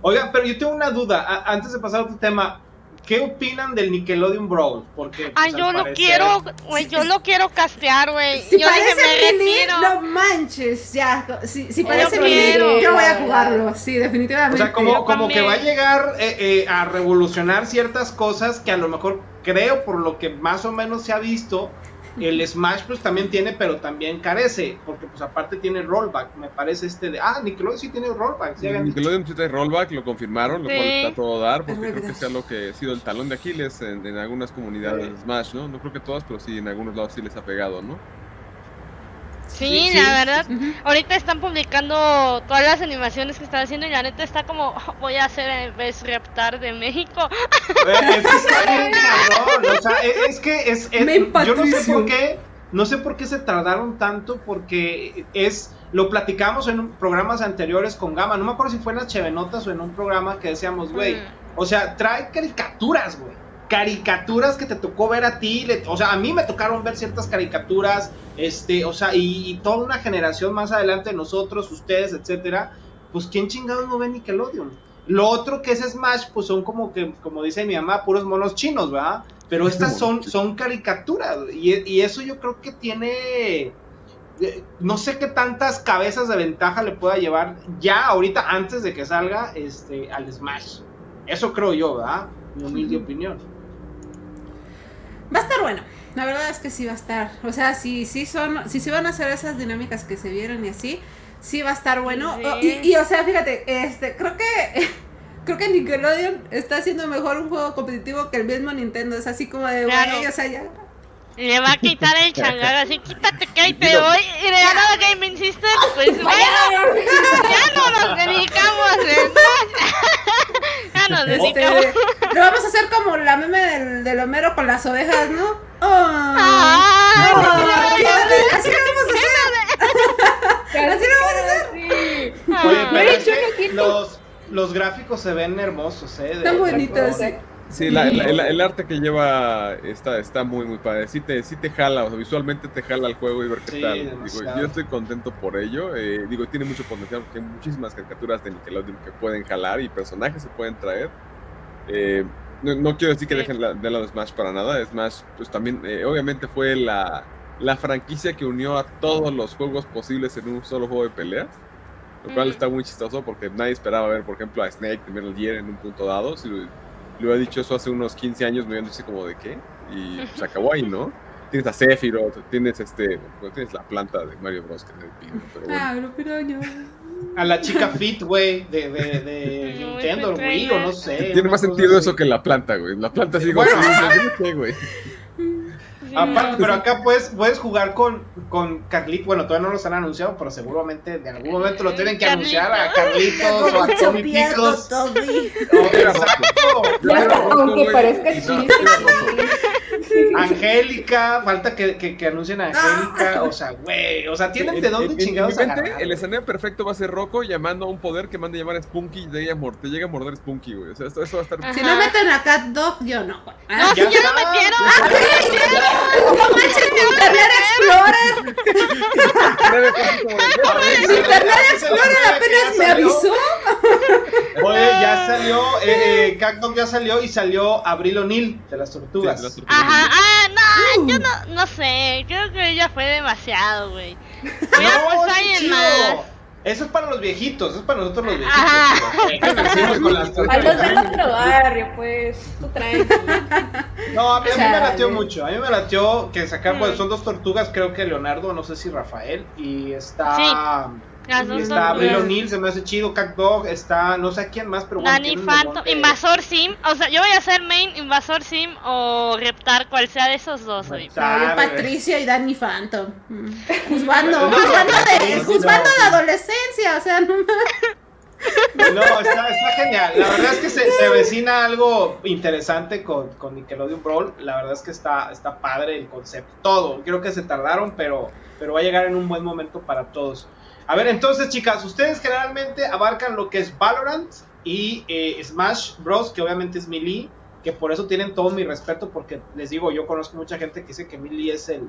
Oiga, pero yo tengo una duda, a- antes de pasar a otro tema, ¿qué opinan del Nickelodeon Brawl? Porque, Ay, pues, yo al lo parecer- quiero, güey, yo lo quiero castear, güey. Si yo dije, parece me Billy, no manches, ya. Si, si Yo parece Billy, quiero. yo voy a jugarlo, sí, definitivamente. O sea, como, Yo como que va a llegar eh, eh, a revolucionar ciertas cosas que a lo mejor creo, por lo que más o menos se ha visto, el Smash pues también tiene, pero también carece, porque pues aparte tiene rollback, me parece este de... Ah, Nickelodeon sí tiene rollback, sí. Nickelodeon sí trae rollback, lo confirmaron, lo Sí. cual está todo a dar, porque creo que sea lo que ha sido el talón de Aquiles en, en algunas comunidades Sí. de Smash, ¿no? No creo que todas, pero sí en algunos lados sí les ha pegado, ¿no? Sí, Sí, la sí, verdad. Ahorita están publicando todas las animaciones que están haciendo y la neta está como, "Oh, voy a hacer el Best Reptar de México. Eh, es que está bien cabrón, o sea, es, es que es, es- Me yo no sé por qué, no sé por qué se tardaron tanto, porque es, lo platicamos en un- programas anteriores con Gama, no me acuerdo si fue en las Chevenotas o en un programa que decíamos, güey, Mm. o sea, trae caricaturas, güey. Caricaturas que te tocó ver a ti, le- o sea, a mí me tocaron ver ciertas caricaturas, este, o sea, y, y toda una generación más adelante de nosotros, ustedes, etcétera, pues quién chingados no ve Nickelodeon. Lo otro que es Smash, pues son como que, como dice mi mamá, puros monos chinos, ¿verdad? Pero estas son, son caricaturas, y, y eso yo creo que tiene, eh, no sé qué tantas cabezas de ventaja le pueda llevar ya ahorita antes de que salga este al Smash. Eso creo yo, ¿verdad? Mi humilde opinión. Va a estar bueno. La verdad es que sí va a estar. O sea, si sí son, si se van a hacer esas dinámicas que se vieron y así, sí va a estar bueno. Sí. Y, y, o sea, fíjate, este, creo que creo que Nickelodeon está haciendo mejor un juego competitivo que el mismo Nintendo. Es así como de, Claro. güey, o sea, ya. Le va a quitar el changar así, quítate que ahí te voy. Y de la nada Gaming System, pues bueno, ya no nos dedicamos ya nos Este, dedicamos. lo vamos a hacer como la meme del, del Homero con las ovejas, ¿no? Oh, oh, quédate, así lo vamos a hacer. Así lo vamos a hacer. Sí. Oye, Ay. pero De es hecho, que no quito. los, los gráficos se ven hermosos, ¿eh? Están bonitos, sí. Sí, la- la- el, el arte que lleva está, está muy, muy padre. Sí te, sí te jala, o sea, visualmente te jala el juego y ver qué Sí, tal. Digo, yo estoy contento por ello. eh, digo, tiene mucho potencial porque hay muchísimas caricaturas de Nickelodeon que pueden jalar y personajes se pueden traer. Eh, no, no quiero decir que Sí. dejen la, de lado Smash para nada. Smash, pues también, eh, obviamente fue la, la franquicia que unió a todos los juegos posibles en un solo juego de peleas. Lo cual está muy chistoso porque nadie esperaba ver, por ejemplo, a Snake de Metal Gear en un punto dado. Si le hubiera dicho eso hace unos 15 años, me hubieran dicho como de qué. Y se acabó ahí, ¿no? Tienes a Sephiroth, tienes este, bueno, tienes la planta de Mario Bros. que es el pino, pero bueno. Ah. A la chica fit, güey, de, de, de No, Nintendo, ese Wii, o no sé. Tiene más sentido eso que la planta, güey. La planta ¿qué, güey? Sí. Aparte, pero acá puedes, puedes jugar con, con Carlitos. Bueno, todavía no los han anunciado, pero seguramente de algún momento lo tienen que Carlitos. anunciar a Carlitos o a Tommy Picos. O- Exacto. Yo era rojo, Aunque parezca no, chiste. Angélica, falta que, que, que anuncien a Angélica. O sea, güey. O sea, tienen En- de dónde en- en chingados mi mente, agarrar, el escenario perfecto va a ser Rocco llamando a un poder que mande llamar a Spunky y de ella te llega a morder Spunky, güey. O sea, esto, eso va a estar. Ajá. Si no meten a Cat Dog, yo no. No, Ah, si ya está. lo metieron. ¡No manches, mi Internet Explorer! Mi Internet Explorer apenas me avisó. Oye, ya salió, eh, eh, Cactus ya salió y salió Abril O'Neill de las tortugas. Sí, de las tortugas. Ajá, ah, no, yo Uh. no, no sé, creo que ella fue demasiado, güey. No, más. Eso es para los viejitos, eso es para nosotros los viejitos. Ajá. con las A los del otro barrio, pues, tú tranqui. No, a mí, a mí me latió mucho. A mí me latió que sacar, Mm. pues son dos tortugas, creo que Leonardo, no sé si Rafael, y está Las dos Está Abril. O'Neill, se me hace chido. Cat Dog, está no sé quién más, pero bueno, Danny Phantom, de- Invasor Sim. O sea, yo voy a ser main Invasor Sim o Reptar, cual sea de esos dos. No, Sabe. Patricia y Danny Phantom. Mm. Juzgando, No, juzgando, de, no, juzgando no. la adolescencia, o sea, no No, está, está genial. La verdad es que se, se avecina algo interesante con, con Nickelodeon Brawl. La verdad es que está, está padre el concepto. Todo. Creo que se tardaron, pero, pero va a llegar en un buen momento para todos. A ver, entonces, chicas, ustedes generalmente abarcan lo que es Valorant y eh, Smash Bros, que obviamente es Melee, que por eso tienen todo mi respeto, porque les digo, yo conozco mucha gente que dice que Melee es el,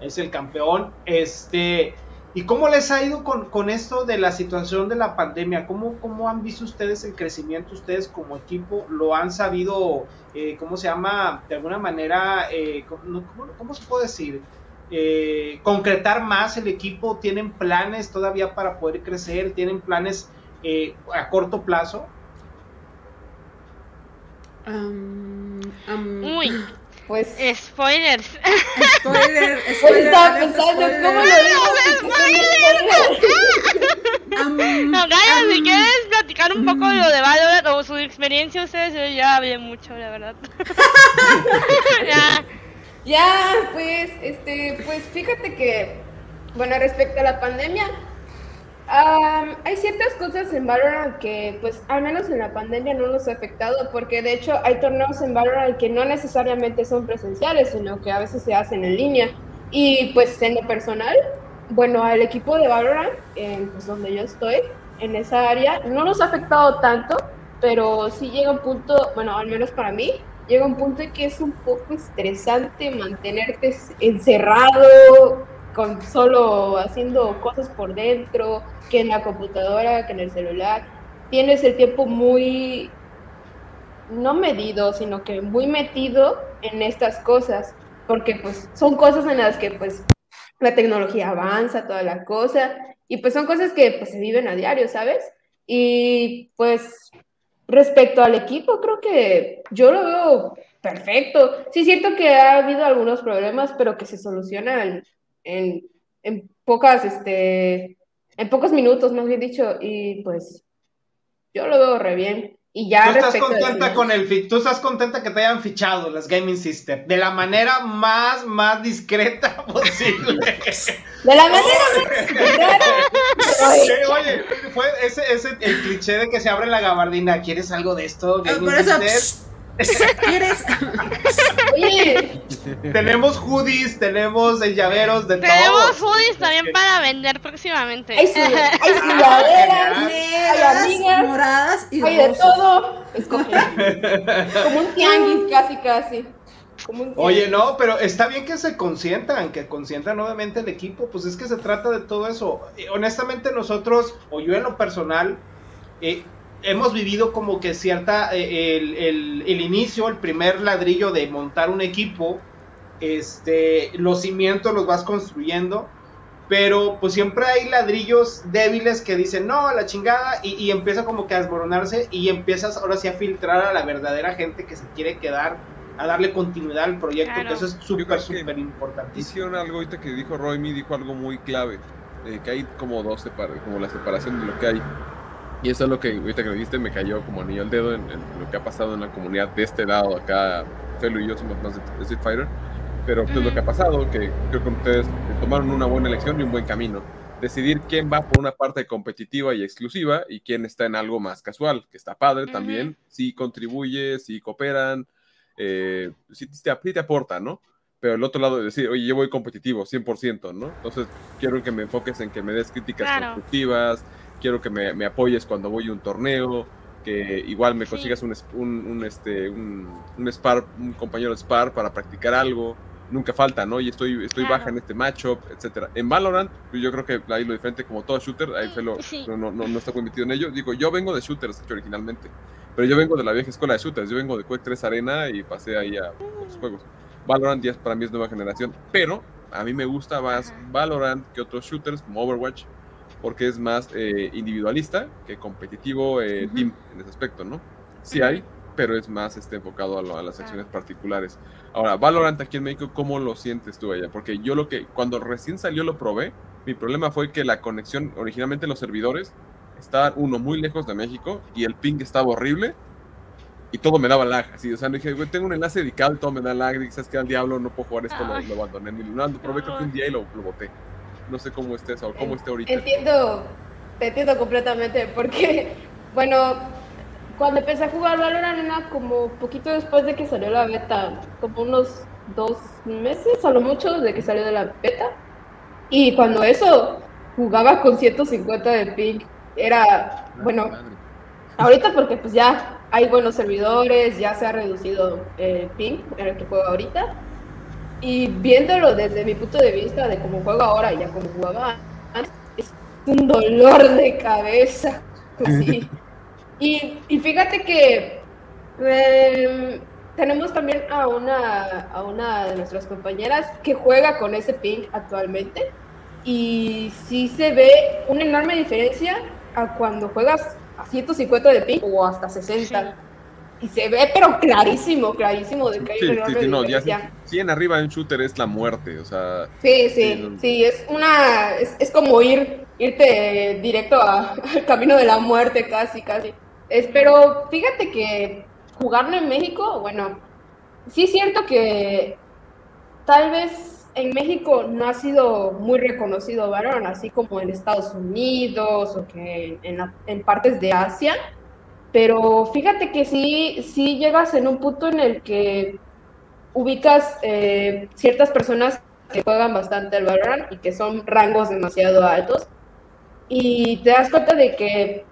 es el campeón. Este. ¿Y cómo les ha ido con, con esto de la situación de la pandemia? ¿Cómo, ¿Cómo han visto ustedes el crecimiento? ¿Ustedes como equipo lo han sabido, eh, cómo se llama, de alguna manera, eh, ¿cómo, se puede decir? Eh, concretar más el equipo, tienen planes todavía para poder crecer, tienen planes eh, a corto plazo. Um, um, Uy, Pues. spoilers. Spoiler, spoiler, estaba alert, pensando, spoiler. ¿cómo lo digo? Um, No, Gaia, si quieres platicar un poco de lo de Valorant o su experiencia, ustedes yo ya hablé mucho, la verdad. ya. Ya, pues, este, pues fíjate que, bueno, respecto a la pandemia, am, hay ciertas cosas en Valorant que, pues, al menos en la pandemia no nos ha afectado, porque de hecho hay torneos en Valorant que no necesariamente son presenciales, sino que a veces se hacen en línea. Y pues en lo personal, bueno, al equipo de Valorant, en, pues donde yo estoy, en esa área, no nos ha afectado tanto, pero sí llega un punto, bueno, al menos para mí, llega un punto en que es un poco estresante mantenerte encerrado, con solo haciendo cosas por dentro, que en la computadora, que en el celular. Tienes el tiempo muy, no medido, sino que muy metido en estas cosas, porque pues son cosas en las que pues la tecnología avanza, toda la cosa, y pues son cosas que pues se viven a diario, ¿sabes? Y pues respecto al equipo, creo que yo lo veo perfecto. Sí, es cierto que ha habido algunos problemas, pero que se solucionan en, en pocas, este, en pocos minutos, más bien dicho, y pues yo lo veo re bien. Y ya ¿Tú estás contenta con el tú estás contenta que te hayan fichado las Gaming System de la manera más más discreta posible. De la manera más Sí, oye, fue ese, ese el cliché de que se abre la gabardina, ¿quieres algo de esto? Ah, Por eso? ¿quieres? Oye, Tenemos hoodies, tenemos llaveros de Tenemos todo. hoodies también para vender próximamente. hay, su, hay sudaderas, Negras, amigas, moradas y hay de todo. Escoge. Como un tianguis, casi, casi. Oye, no, pero está bien que se consientan, que consientan nuevamente el equipo, pues es que se trata de todo eso. Eh, honestamente nosotros, o yo en lo personal, eh, hemos vivido como que cierta, eh, el inicio, el primer ladrillo de montar un equipo, este, los cimientos los vas construyendo, pero pues siempre hay ladrillos débiles que dicen, no, a la chingada, y, y empieza como que a desmoronarse y empiezas ahora sí a filtrar a la verdadera gente que se quiere quedar, a darle continuidad al proyecto, Claro. que eso es súper, súper importantísimo. Hicieron algo ahorita que dijo Roymi, dijo algo muy clave, eh, que hay como dos separ- como la separación de lo que hay. Y eso es lo que ahorita que me dijiste me cayó como anillo al dedo en, en lo que ha pasado en la comunidad de este lado acá. Felo y yo somos más de, de Street Fighter. Pero pues lo que ha pasado, que creo que ustedes tomaron una buena elección y un buen camino. Decidir quién va por una parte competitiva y exclusiva y quién está en algo más casual, que está padre Ujú. también, sí contribuye, sí cooperan, eh, sí, te, te aporta, ¿no? Pero el otro lado de decir, oye, yo voy competitivo, 100%, ¿no? Entonces, quiero que me enfoques en que me des críticas Claro. constructivas, quiero que me, me apoyes cuando voy a un torneo, que igual me Sí. consigas un, un, un, este, un, un spar, un compañero de spar para practicar algo. Nunca falta, ¿no? Y estoy, estoy Claro. baja en este matchup, etcétera. En Valorant, pues yo creo que ahí lo diferente, como todo shooter, ahí Felo Sí. no, no, no, no está muy metido en ello. Digo, yo vengo de shooters hecho, originalmente, pero yo vengo de la vieja escuela de shooters. Yo vengo de Quake 3 Arena y pasé ahí a otros juegos. Valorant ya para mí es nueva generación, pero a mí me gusta más. Valorant que otros shooters como Overwatch, porque es más eh, individualista que competitivo eh, Ujú. team en ese aspecto, ¿no? Sí hay, pero es más este, enfocado a, lo- a las acciones particulares. Ahora, Valorant aquí en México, ¿cómo lo sientes tú allá? Porque yo lo que, cuando recién salió lo probé, Mi problema fue que la conexión, originalmente los servidores, estaban uno muy lejos de México y el ping estaba horrible y todo me daba lag. Así, o sea, dije, güey, tengo un enlace dedicado todo me da lag. Y ¿sabes qué? Al diablo, no puedo jugar esto, lo, lo abandoné. No, probé creo que un día y lo, lo boté. No sé cómo esté eso, cómo esté ahorita. Entiendo, te entiendo completamente, porque, bueno, cuando empecé a jugar Valorant era como poquito después de que salió la beta, como unos dos meses a lo mucho de que salió de la beta. Y cuando eso, jugaba con 150 de ping. Era, bueno, ahorita porque pues ya hay buenos servidores, ya se ha reducido el ping en el que juego ahorita. Y viéndolo desde mi punto de vista de cómo juego ahora y ya como jugaba antes, es un dolor de cabeza. Sí. Y, y fíjate que em, tenemos también a una, a una de nuestras compañeras que juega con ese ping actualmente. Y sí se ve una enorme diferencia a cuando juegas a 150 de ping o hasta 60. Y se ve, pero clarísimo, clarísimo de que hay Sí, una sí, sí, no, ya diferencia. 100 arriba en shooter es la muerte, o sea, Sí, Sí, sí, no. sí, es una, es, es como ir, irte directo a- al camino de la muerte casi, casi. Es, pero fíjate que jugarlo en México, bueno, sí siento que tal vez en México no ha sido muy reconocido Valorant, así como en Estados Unidos o que en partes de Asia, pero fíjate que sí, sí llegas en un punto en el que ubicas eh, ciertas personas que juegan bastante al Valorant y que son rangos demasiado altos y te das cuenta de que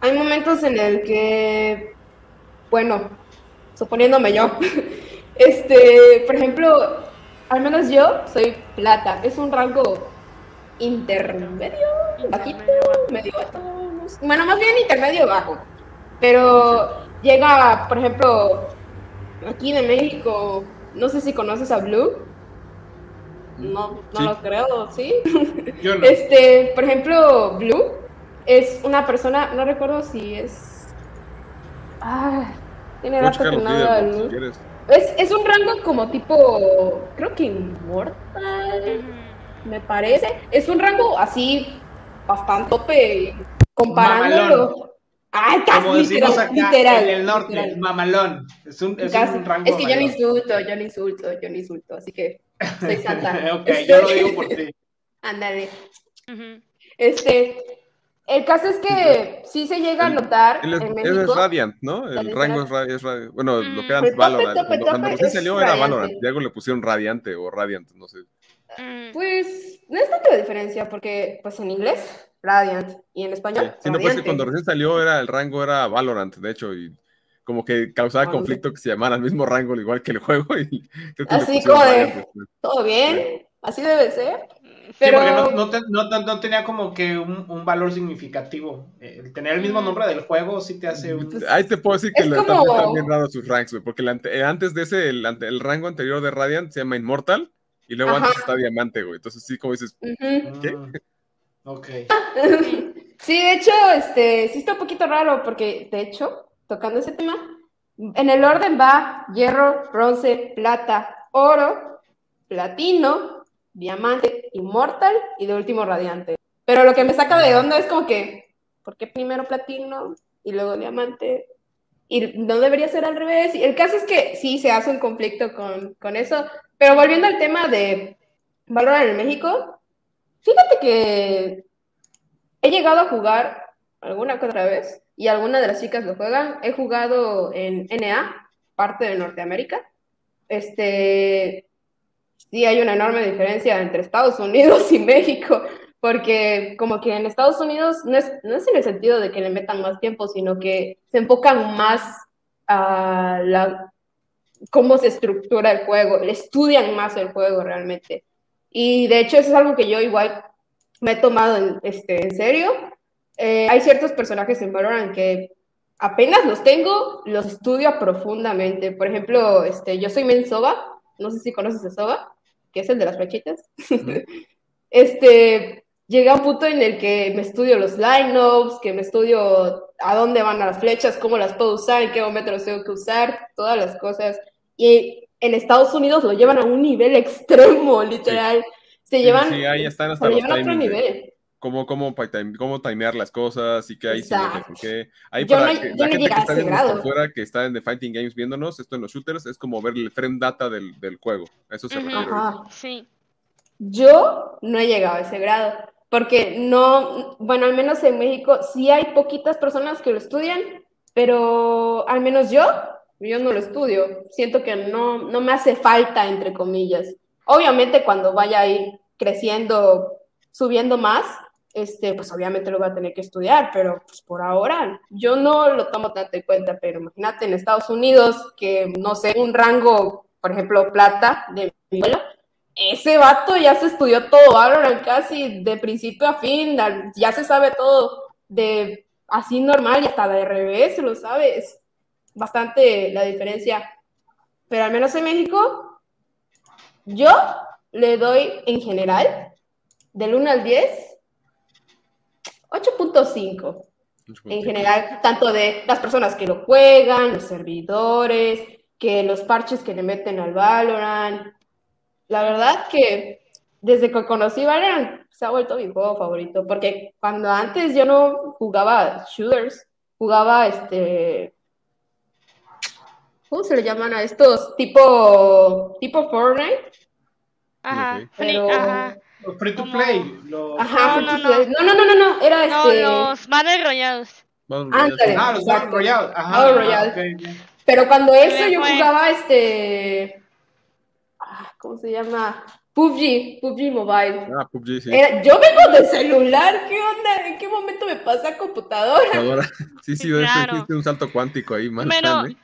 hay momentos en el que, bueno, suponiéndome yo, este, por ejemplo, al menos yo soy plata, es un rango intermedio, bajito, medio sé. bueno, más bien intermedio bajo, pero llega, por ejemplo, aquí de México, no sé si conoces a Blue. No, no Sí. lo creo, ¿sí? Yo no. Este, por ejemplo, Blue es una persona, no recuerdo si es. Ah, tiene rato que checar no los veo a videos, si Blue. quieres. Es, es un rango como tipo, creo que inmortal, me parece. Es un rango así, bastante tope, comparándolo. Mamalón. Ay, casi Como decimos literal, acá literal, en el norte, literal. mamalón. Es un, es Casi. un rango Es que yo no insulto, yo no insulto, yo no insulto, así que soy santa. ok, yo lo digo por ti. Ándale. Este, el caso es que sí se llega a notar Él es, en él México. es Radiant, ¿no? El rango es, ra- es Radiant. Bueno, lo que era Mm. Valorant. Tope, tope, Cuando, recién salió era Radiante. Valorant. Y algo le pusieron Radiante o Radiant, no sé. Mm. Pues no es tanta la diferencia, porque pues en inglés, Radiant, y en español, sí, no, pues que cuando recién salió era el rango era Valorant, de hecho, y como que causaba conflicto que se llamaran al mismo rango, igual que el juego. Y creo que le Así como de-. Todo bien, así debe ser. Sí, Pero porque no, no, te- no te- no tenía como que un, un valor significativo. El tener el mismo Mm. nombre del juego sí te hace un... Pues, Ahí te puedo decir que es le como- también están bien raros sus ranks, güey, porque el eh, antes de ese, el, ante- el rango anterior de Radiant se llama Immortal, y luego Ajá. antes está Diamante, güey. Entonces sí, como dices. Mm, Ok. Sí, de hecho, este, sí está un poquito raro, porque de hecho, tocando ese tema, en el orden va hierro, bronce, plata, oro, platino, diamante, inmortal y de último radiante. Pero lo que me saca de onda es como que, ¿por qué primero platino y luego diamante? Y no debería ser al revés. Y el caso es que sí se hace un conflicto con, con eso. Pero volviendo al tema de Valorant en México, fíjate que he llegado a jugar alguna que otra vez y algunas de las chicas lo juegan. He jugado en NA, parte de Norteamérica. Este, sí hay una enorme diferencia entre Estados Unidos y México, porque como que en Estados Unidos no es, no es en el sentido de que le metan más tiempo, sino que se enfocan más a la, cómo se estructura el juego, le estudian más el juego realmente. Y de hecho eso es algo que yo igual me he tomado en, este, en serio. Eh, hay ciertos personajes en Valorant que apenas los tengo, los estudio profundamente. Por ejemplo, este, yo soy Men Soba, no sé si conoces a Soba, que es el de las flechitas. este, llegué a un punto en el que me estudio los lineups, que me estudio a dónde van las flechas, cómo las puedo usar, en qué momento las tengo que usar, todas las cosas. Y en Estados Unidos lo llevan a un nivel extremo, literal. se llevan, sí, ahí están hasta se los llevan a otro nivel. Cómo, cómo, cómo timear las cosas y que hay Exacto. que Ahí Yo para no- que yo la no gente que a está ese viendo por grado. fuera, que está en The Fighting Games viéndonos, esto en los shooters es como ver el frame data del, del juego. Eso se refiere. Ajá. Sí. Yo no he llegado a ese grado, porque no, bueno, al menos en México sí hay poquitas personas que lo estudian, pero al menos yo, yo no lo estudio. Siento que no, no me hace falta, entre comillas. Obviamente cuando vaya a ir creciendo, subiendo más, este, pues obviamente lo voy a tener que estudiar, pero pues por ahora yo no lo tomo tanto en cuenta, pero imagínate en Estados Unidos que, no sé, un rango, por ejemplo, plata de mi abuela, ese vato ya se estudió todo Valorant casi de principio a fin, ya se sabe todo de así normal y hasta de revés lo sabe, es bastante la diferencia. Pero al menos en México, yo le doy en general, del 1 al 10, 8.5 en general, tanto de las personas que lo juegan, los servidores, que los parches que le meten al Valorant. La verdad que desde que conocí Valorant se ha vuelto mi juego favorito, porque cuando antes yo no jugaba shooters, jugaba este... ¿Cómo se le llaman a estos? Tipo, tipo Fortnite. Ajá. Pero- ajá. Los free to Como- play. los- Ajá, No, no, free to play. no, no, no, no, no, era No, este... los Battle Royales. Ándale. sé. Ah, los. Battle Royale. Ajá. Battle ah. Pero cuando eso yo fue. jugaba este. ah, ¿Cómo se llama? PUBG, PUBG Mobile. Ah, PUBG, sí. Era- yo vengo de celular, ¿qué onda? ¿En qué momento me pasa a computadora? Sí, sí, Claro. es un salto cuántico ahí, mal Pero plan, ¿eh?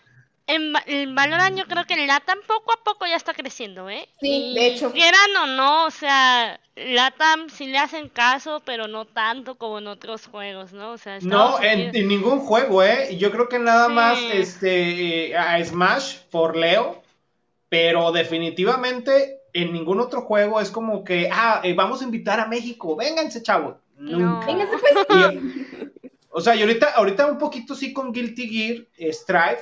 En, Va- en Valorant yo creo que el LATAM poco a poco ya está creciendo, ¿eh? Sí, Y de hecho. Quieran o no, o sea, LATAM sí le hacen caso, pero no tanto como en otros juegos, ¿no? O sea, No, en, ningún juego, ¿eh? Yo creo que nada Sí. más este, eh, a Smash por Leo, pero definitivamente en ningún otro juego es como que, ah, eh, vamos a invitar a México, vénganse, chavos. Nunca. Vénganse, pues. Y- o sea, y ahorita, ahorita un poquito sí con Guilty Gear, eh, Strive,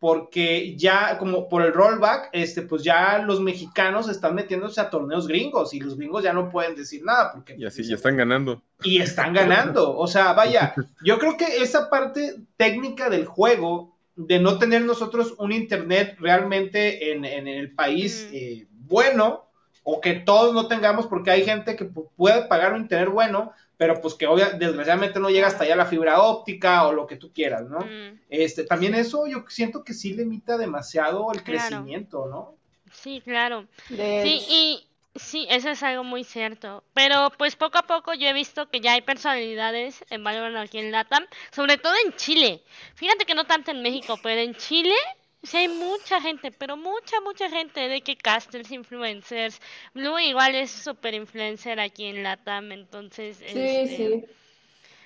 porque ya como por el rollback, este, pues ya los mexicanos están metiéndose a torneos gringos y los gringos ya no pueden decir nada porque Y así, ya están ganando. y están ganando. O sea, vaya, yo creo que esa parte técnica del juego, de no tener nosotros un internet realmente en, en el país eh, bueno, o que todos no tengamos, porque hay gente que pu- puede pagar un internet bueno, pero pues que obvia- desgraciadamente no llega hasta allá la fibra óptica o lo que tú quieras, ¿no? Mm, Este, también eso yo siento que sí limita demasiado el Claro. crecimiento, ¿no? sí, claro. De- Sí, y sí, eso es algo muy cierto. Pero pues poco a poco yo he visto que ya hay personalidades en Valorant aquí en LATAM, sobre todo en Chile. Fíjate que no tanto en México, pero en Chile sí hay mucha gente, pero mucha, mucha gente de que casters, influencers. Blue igual es super influencer aquí en LATAM, entonces, Sí, este, sí.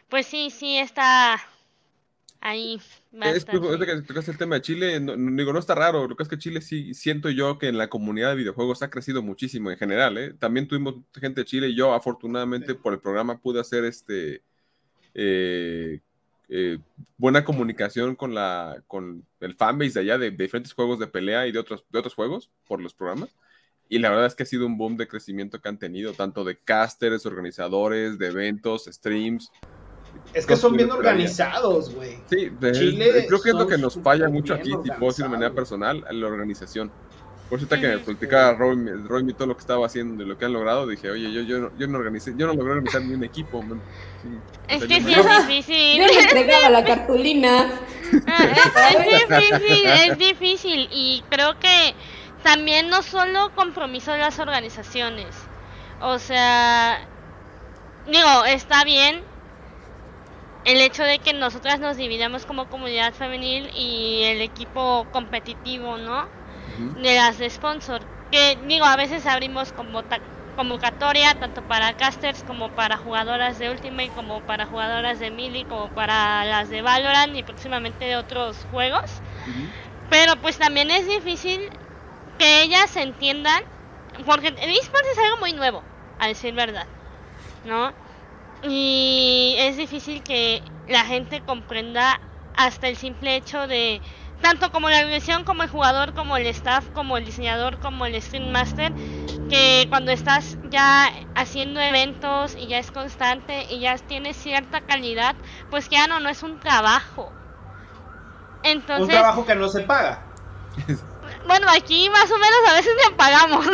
pues sí, sí está ahí Es, que tocaste el tema de Chile, no, no- digo, no está raro, lo que es que Chile sí siento yo que en la comunidad de videojuegos ha crecido muchísimo en general, ¿eh? También tuvimos gente de Chile y yo afortunadamente Sí. por el programa pude hacer este eh, eh, buena comunicación con la con el fanbase de allá de, de diferentes juegos de pelea y de otros, de otros juegos por los programas. Y la verdad es que ha sido un boom de crecimiento que han tenido, tanto de casters, organizadores, de eventos, streams. Es que son bien organizados, güey. Sí, de- Chile creo que es lo que nos falla mucho aquí, decir de manera personal, la organización. Por eso que me platicaba Roy, Roy mi todo lo que estaba haciendo y lo que han logrado, dije, oye, yo, yo, no- yo no organicé, yo no logré organizar ni un equipo. man. Sí, o Es que sí es difícil. Yo le entregaba la cartulina. Ah, es, es difícil, es difícil y creo que también no solo compromiso de las organizaciones, o sea, digo, está bien el hecho de que nosotras nos dividamos como comunidad femenil y el equipo competitivo, ¿no? De las de sponsor. Que digo, a veces abrimos como convocatoria tanto para casters como para jugadoras de Ultimate, como para jugadoras de Melee, como para las de Valorant y próximamente de otros juegos. Pero pues también es difícil que ellas entiendan, porque el eSports es algo muy nuevo, a decir verdad, ¿no? Y es difícil que la gente comprenda hasta el simple hecho de tanto como la dirección, como el jugador, como el staff, como el diseñador, como el stream master, que cuando estás ya haciendo eventos y ya es constante y ya tienes cierta calidad, pues que ya no, no es un trabajo. Entonces, Un trabajo que no se paga. bueno, aquí más o menos a veces le pagamos.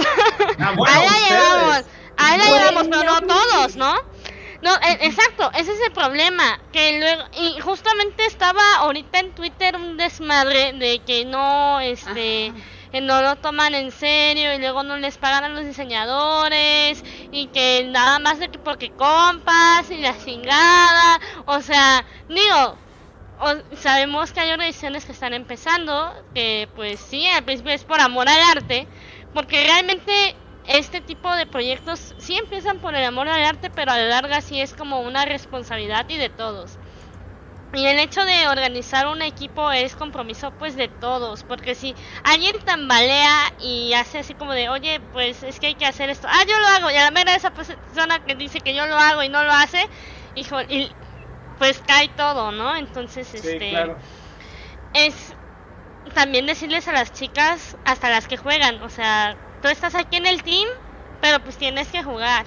Ah, bueno, Ahí la ustedes. llevamos, ahí la Bueno, llevamos, pero no todos. ¿no? No, e- exacto, ese es el problema, que luego, y justamente estaba ahorita en Twitter un desmadre de que no, este, que no lo toman en serio y luego no les pagan a los diseñadores y que nada más de que porque compas y la chingada, o sea, digo, o- sabemos que hay organizaciones que están empezando, que pues sí, al principio es por amor al arte, porque realmente este tipo de proyectos sí empiezan por el amor al arte, pero a la larga sí es como una responsabilidad y de todos. Y el hecho de organizar un equipo es compromiso pues de todos, porque si alguien tambalea y hace así como de, oye, pues es que hay que hacer esto, ah, yo lo hago, y a la mera esa persona que dice que yo lo hago y no lo hace, hijo, y pues cae todo, ¿no? Entonces, Sí, este, claro. es también decirles a las chicas, hasta las que juegan, o sea, tú estás aquí en el team, pero pues tienes que jugar.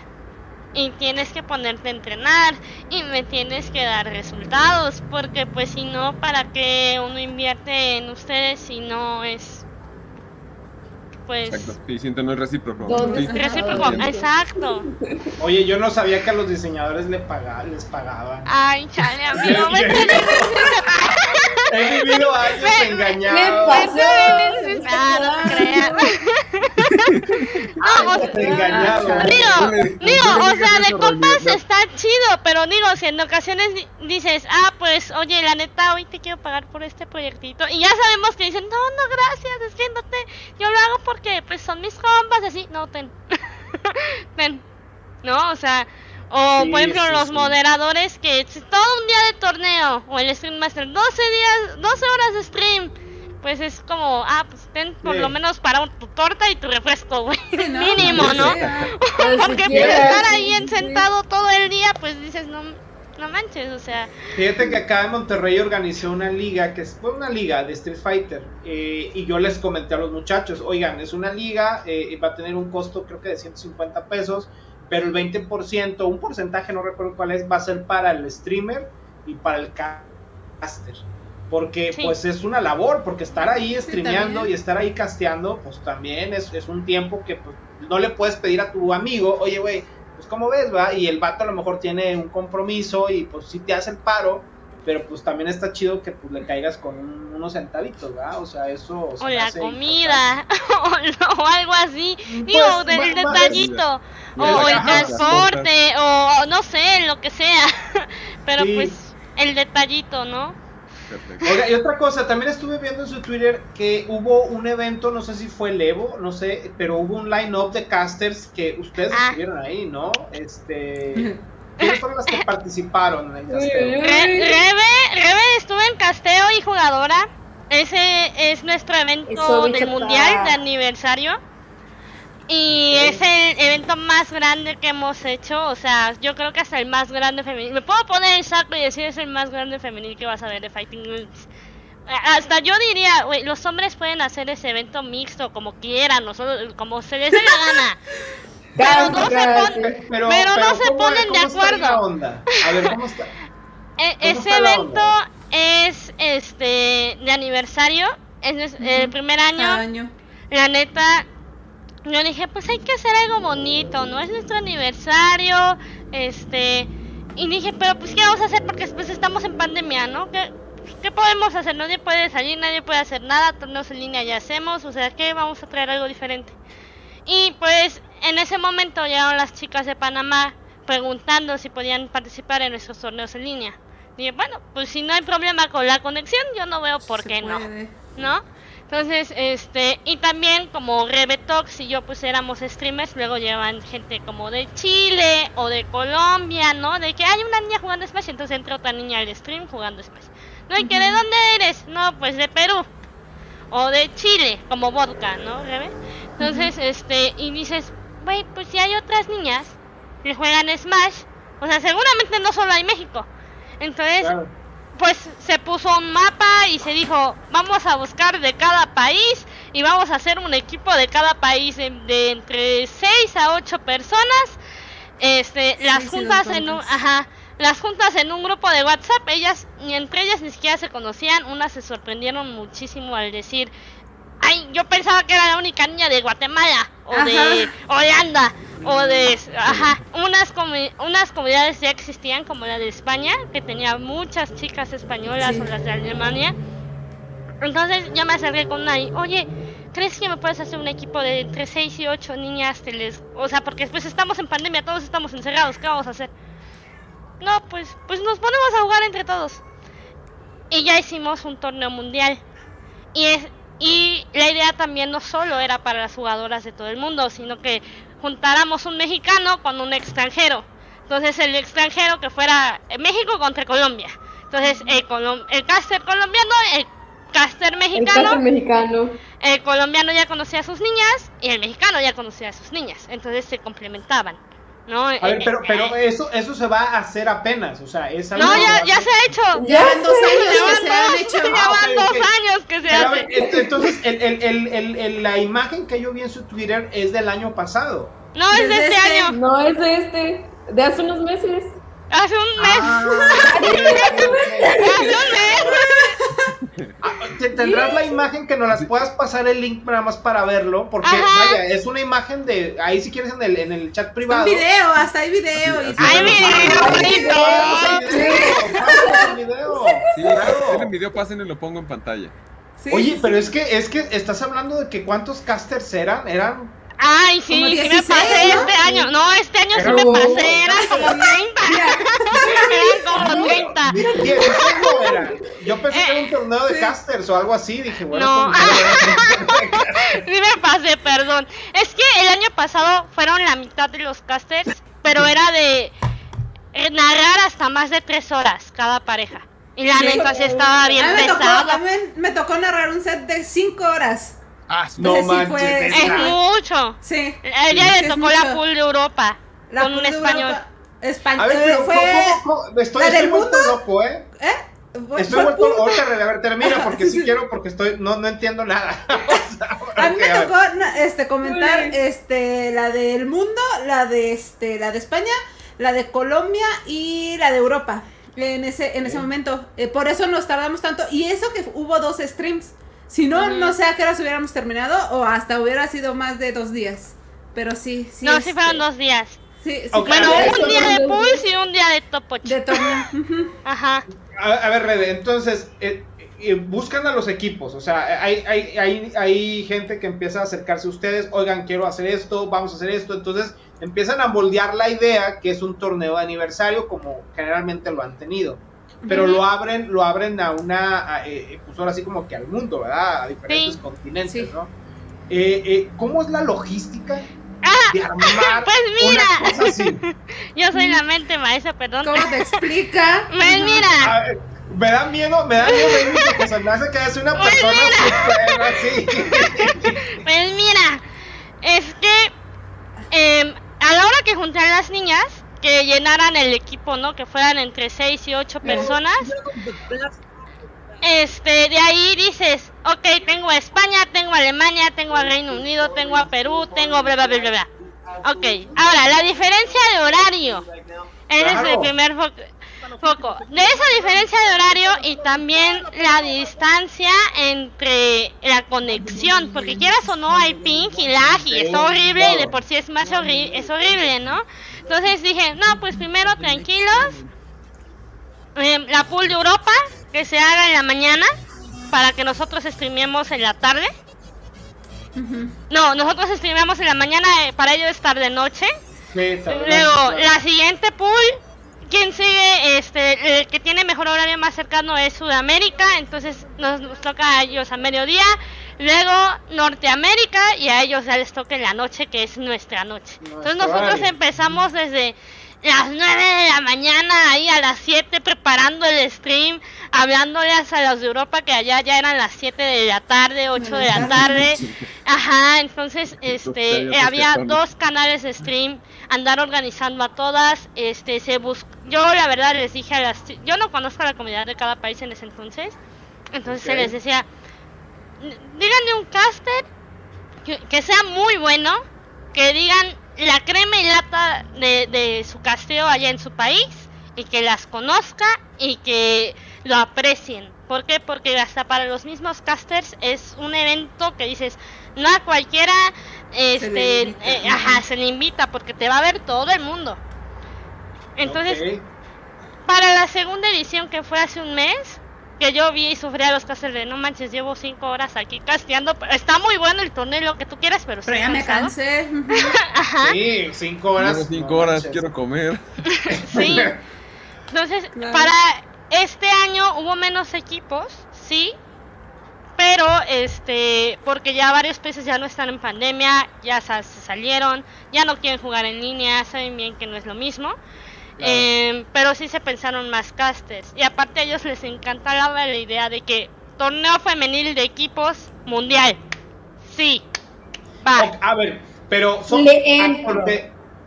Y tienes que ponerte a entrenar y me tienes que dar resultados, porque pues si no, ¿para qué uno invierte en ustedes si no es pues Exacto. Sí, siento, no es recíproco. ¿Dónde Sí. recíproco? Exacto. Oye, yo no sabía que a los diseñadores le paga- les pagaban. Ay, chale, amigo, me He vivido años ¿Qué engañado. pasó? Ah, no te creas. No, o sea, Engañado. Digo, o sea, de no. está chido, pero digo, si en ocasiones di- dices, ah, pues, oye, la neta, hoy te quiero pagar por este proyectito, y ya sabemos que dicen, no, no, gracias, es que no te, yo lo hago porque, pues, son mis compas, así, no, ten, ten, ¿no? O sea, o, Sí, por ejemplo, sí, los sí. moderadores que todo un día de torneo, o el Stream Master, 12 días, 12 horas de stream, pues es como, ah, pues ten por Sí. lo menos para tu torta y tu refresco, güey. Mínimo, ¿no? si Porque por quieres, estar ahí sí, en sentado todo el día, pues dices, no, no manches, o sea, Fíjate que acá en Monterrey organizé una liga, que es- fue una liga de Street Fighter, eh, y yo les comenté a los muchachos, oigan, es una liga, eh, va a tener un costo creo que de 150 pesos, pero el 20%, un porcentaje, no recuerdo cuál es, va a ser para el streamer y para el caster. Porque Sí. pues es una labor, porque estar ahí streameando y estar ahí casteando, pues también es, es un tiempo que pues, no le puedes pedir a tu amigo, oye, güey, pues como ves, va, y el vato a lo mejor tiene un compromiso y pues sí te hace el paro, pero pues también está chido que pues le caigas con un- unos centavitos, ¿va? O sea, eso... o la comida, o, no, algo así, digo, Pues, del más- más- detallito, o el transporte, o no sé, lo que sea, pero Sí. pues el detallito, ¿no? Perfecto. Oiga, y otra cosa, también estuve viendo en su Twitter que hubo un evento, no sé si fue el Evo, no sé, pero hubo un line-up de casters que ustedes Ah. estuvieron ahí, ¿no? Este... ¿Quiénes fueron las que participaron en el casteo? Re- Rebe, Rebe estuvo en casteo y jugadora. Ese es nuestro evento Eso, del mundial de aniversario. Y es el evento más grande que hemos hecho. O sea, yo creo que hasta el más grande femenil. Me puedo poner el saco y decir es el más grande femenil que vas a ver de Fighting. A- Hasta yo diría, güey, los hombres pueden hacer ese evento mixto como quieran, nosotros, como se les dé la gana. Pero no se casi. Pero, Pero no se ¿cómo- ponen de cómo acuerdo. onda? A ver, ¿cómo está? E- ¿Cómo ese está la evento onda? es este de aniversario, es el primer año. Cada año. La neta, yo dije, pues hay que hacer algo bonito, ¿no? Es nuestro aniversario, este, y dije, pero pues qué vamos a hacer porque pues estamos en pandemia, ¿no? ¿Qué, qué podemos hacer? Nadie puede salir, nadie puede hacer nada, torneos en línea ya hacemos, o sea, ¿qué vamos a traer algo diferente? Y pues en ese momento llegaron las chicas de Panamá preguntando si podían participar en nuestros torneos en línea. Dije, bueno, pues si no hay problema con la conexión, yo no veo por qué no. ¿no? Entonces, este, y también como Rebetox y yo pues éramos streamers, luego llevan gente como de Chile o de Colombia, ¿no? De que hay una niña jugando Smash, entonces entra otra niña al stream jugando Smash. No, y que de dónde eres? No, pues de Perú. O de Chile, como vodka, ¿no, Rebe? Entonces, este, y dices, güey, pues si hay otras niñas que juegan Smash, o sea, seguramente no solo hay México. Entonces, Claro. Pues se puso un mapa y se dijo, vamos a buscar de cada país y vamos a hacer un equipo de cada país de, de entre 6 a 8 personas. Este, las juntas en un, ajá, las juntas en un grupo de WhatsApp, ellas ni entre ellas ni siquiera se conocían, unas se sorprendieron muchísimo al decir, ay, yo pensaba que era la única niña de Guatemala o de. Holanda o de, ajá, unas comi- unas comunidades ya existían como la de España que tenía muchas chicas españolas Sí. o las de Alemania. Entonces yo me acerqué con una y, oye, ¿crees que me puedes hacer un equipo de entre 6 y 8 niñas? Te les... O sea, porque pues estamos en pandemia, todos estamos encerrados, ¿qué vamos a hacer? No, pues, pues nos ponemos a jugar entre todos. Y ya hicimos un torneo mundial. Y, es, y la idea también no solo era para las jugadoras de todo el mundo, sino que juntáramos un mexicano con un extranjero. Entonces el extranjero que fuera México contra Colombia. Entonces el, colom- el caster colombiano, el caster El mexicano, caso mexicano. el colombiano ya conocía a sus niñas y el mexicano ya conocía a sus niñas. Entonces se complementaban. ¿No? A ver, Eh, pero, eh, pero eso, eso se va a hacer apenas, o sea, es algo No, ya, ya se ha hecho. Ya Llevan dos sé. años que se han hecho. Ah, ok, dos años que se hace. entonces, el, el, el, el, el- la imagen que yo vi en su Twitter es del año pasado. No, es de este este- año. No es de este, de hace unos meses. Hace un mes. Ah, Hace un mes. Ah, te- ¿Tendrás la imagen que nos las puedas pasar el link nada más para verlo? Porque, Ajá. vaya, es una imagen de. Ahí, si quieres, en el, en el chat Un privado. video, hasta hay video. y Ay, todo. video, el video, pásanos el video. Sí, Claro. tienen video, pasen y lo pongo en pantalla. Sí, Oye, sí, pero es que es que estás hablando de que cuántos casters eran, eran Ay, sí, sí me 16, pasé ¿no? este año. No, este año sí me pasé, eran como 30. Eran como 30. Di- dieciséis no eran. Yo pensé que era un torneo de Sí. casters o algo así, dije, bueno, No. pues, Sí me pasé, perdón. Es que el año pasado fueron la mitad de los casters, pero era de eh, narrar hasta más de tres horas cada pareja. Y la neta sí estaba bien mí me tocó, pesado. a mí me tocó narrar un set de 5 horas. Ah, sí. no sí manches. fue- Es mucho. Sí. Ella Sí, le tocó la pool de Europa La con un español. Europa- Español. A ver, pero fue. ¿cómo- cómo- cómo? estoy, estoy vuelto loco, ¿eh? ¿Eh? Estoy vuelto pool- ahorita, a ver, termina porque Sí, sí, sí. quiero, porque estoy, no, no entiendo nada. O sea, A mí me a tocó este comentar este la del mundo, la de este la de España, la de Colombia y la de Europa. En ese en ese momento, Eh, por eso nos tardamos tanto y eso que hubo dos streams. Si no, no sé a qué horas hubiéramos terminado o hasta hubiera sido más de dos días. Pero sí, sí. no, este, sí fueron dos días. Sí, sí, Bueno, un día de pools y un día de top 8. de. Ajá. A, a ver, Rede, entonces, eh, eh, buscan a los equipos, o sea, hay, hay, hay, hay gente que empieza a acercarse a ustedes, oigan, quiero hacer esto, vamos a hacer esto, entonces empiezan a moldear la idea que es un torneo de aniversario como generalmente lo han tenido. Pero lo abren, lo abren a una, a, eh, pues ahora sí como que al mundo, ¿verdad? A diferentes Sí. continentes, Sí. ¿no? Eh, eh, ¿Cómo es la logística Ah, de armar pues mira. una cosa así? yo soy la mente maestra, perdón. ¿Cómo te explica? Pues mira, ver, me da miedo, me da miedo Baby, porque se me hace que es una Pues persona mira. súper así. pues mira, es que em, a la hora que junté a las niñas, que llenaran el equipo, ¿no? Que fueran entre 6 y 8 personas. Este, de ahí dices, ok, tengo a España, tengo a Alemania, tengo a Reino Unido, tengo a Perú, tengo bla bla bla bla bla. Ok, ahora, la diferencia de horario. Ese es el primer fo- foco. De esa diferencia de horario y también la distancia entre la conexión, porque quieras o no hay ping y lag y es horrible y de por sí es más horrible, es horrible, ¿no? Entonces dije, no, pues primero tranquilos, eh, la pool de Europa, que se haga en la mañana, para que nosotros streamemos en la tarde. No, nosotros streamemos en la mañana, eh, para ello es tarde noche. Sí, bien. Luego, la siguiente pool, quien sigue, este, el que tiene mejor horario más cercano es Sudamérica, entonces nos, nos toca a ellos a mediodía. Luego Norteamérica y a ellos ya les toca en la noche, que es nuestra noche. Entonces nosotros empezamos desde las 9 de la mañana, ahí a las 7 preparando el stream, hablándoles a los de Europa que allá ya eran las 7 de la tarde, 8 de la tarde. Ajá, entonces este eh, había dos canales de stream, andar organizando a todas, este se bus yo la verdad les dije a las yo no conozco la comunidad de cada país en ese entonces, entonces se les decía "N- díganme un caster que, que sea muy bueno, que digan la crema y lata de, de su casteo allá en su país y que las conozca y que lo aprecien. ¿Por qué? Porque hasta para los mismos casters es un evento que dices, no a cualquiera este invita. eh, ajá, se le invita porque te va a ver todo el mundo. Entonces, para la segunda edición que fue hace un mes, que yo vi y sufrí a los casters de no manches, llevo cinco horas aquí casteando, pero está muy bueno el torneo, lo que tú quieras, pero, Pero estoy ya me cansado". cansé. Ajá. Sí, cinco horas. Llevo cinco no horas, manches. quiero comer. Sí. Entonces, Claro. para este año hubo menos equipos, sí. Pero, este, porque ya varios países ya no están en pandemia, ya se salieron, ya no quieren jugar en línea, saben bien que no es lo mismo. Claro. Em, pero sí se pensaron más casters. Y aparte a ellos les encantaba la idea de que torneo femenil de equipos mundial. Sí. Va. A ver, pero son,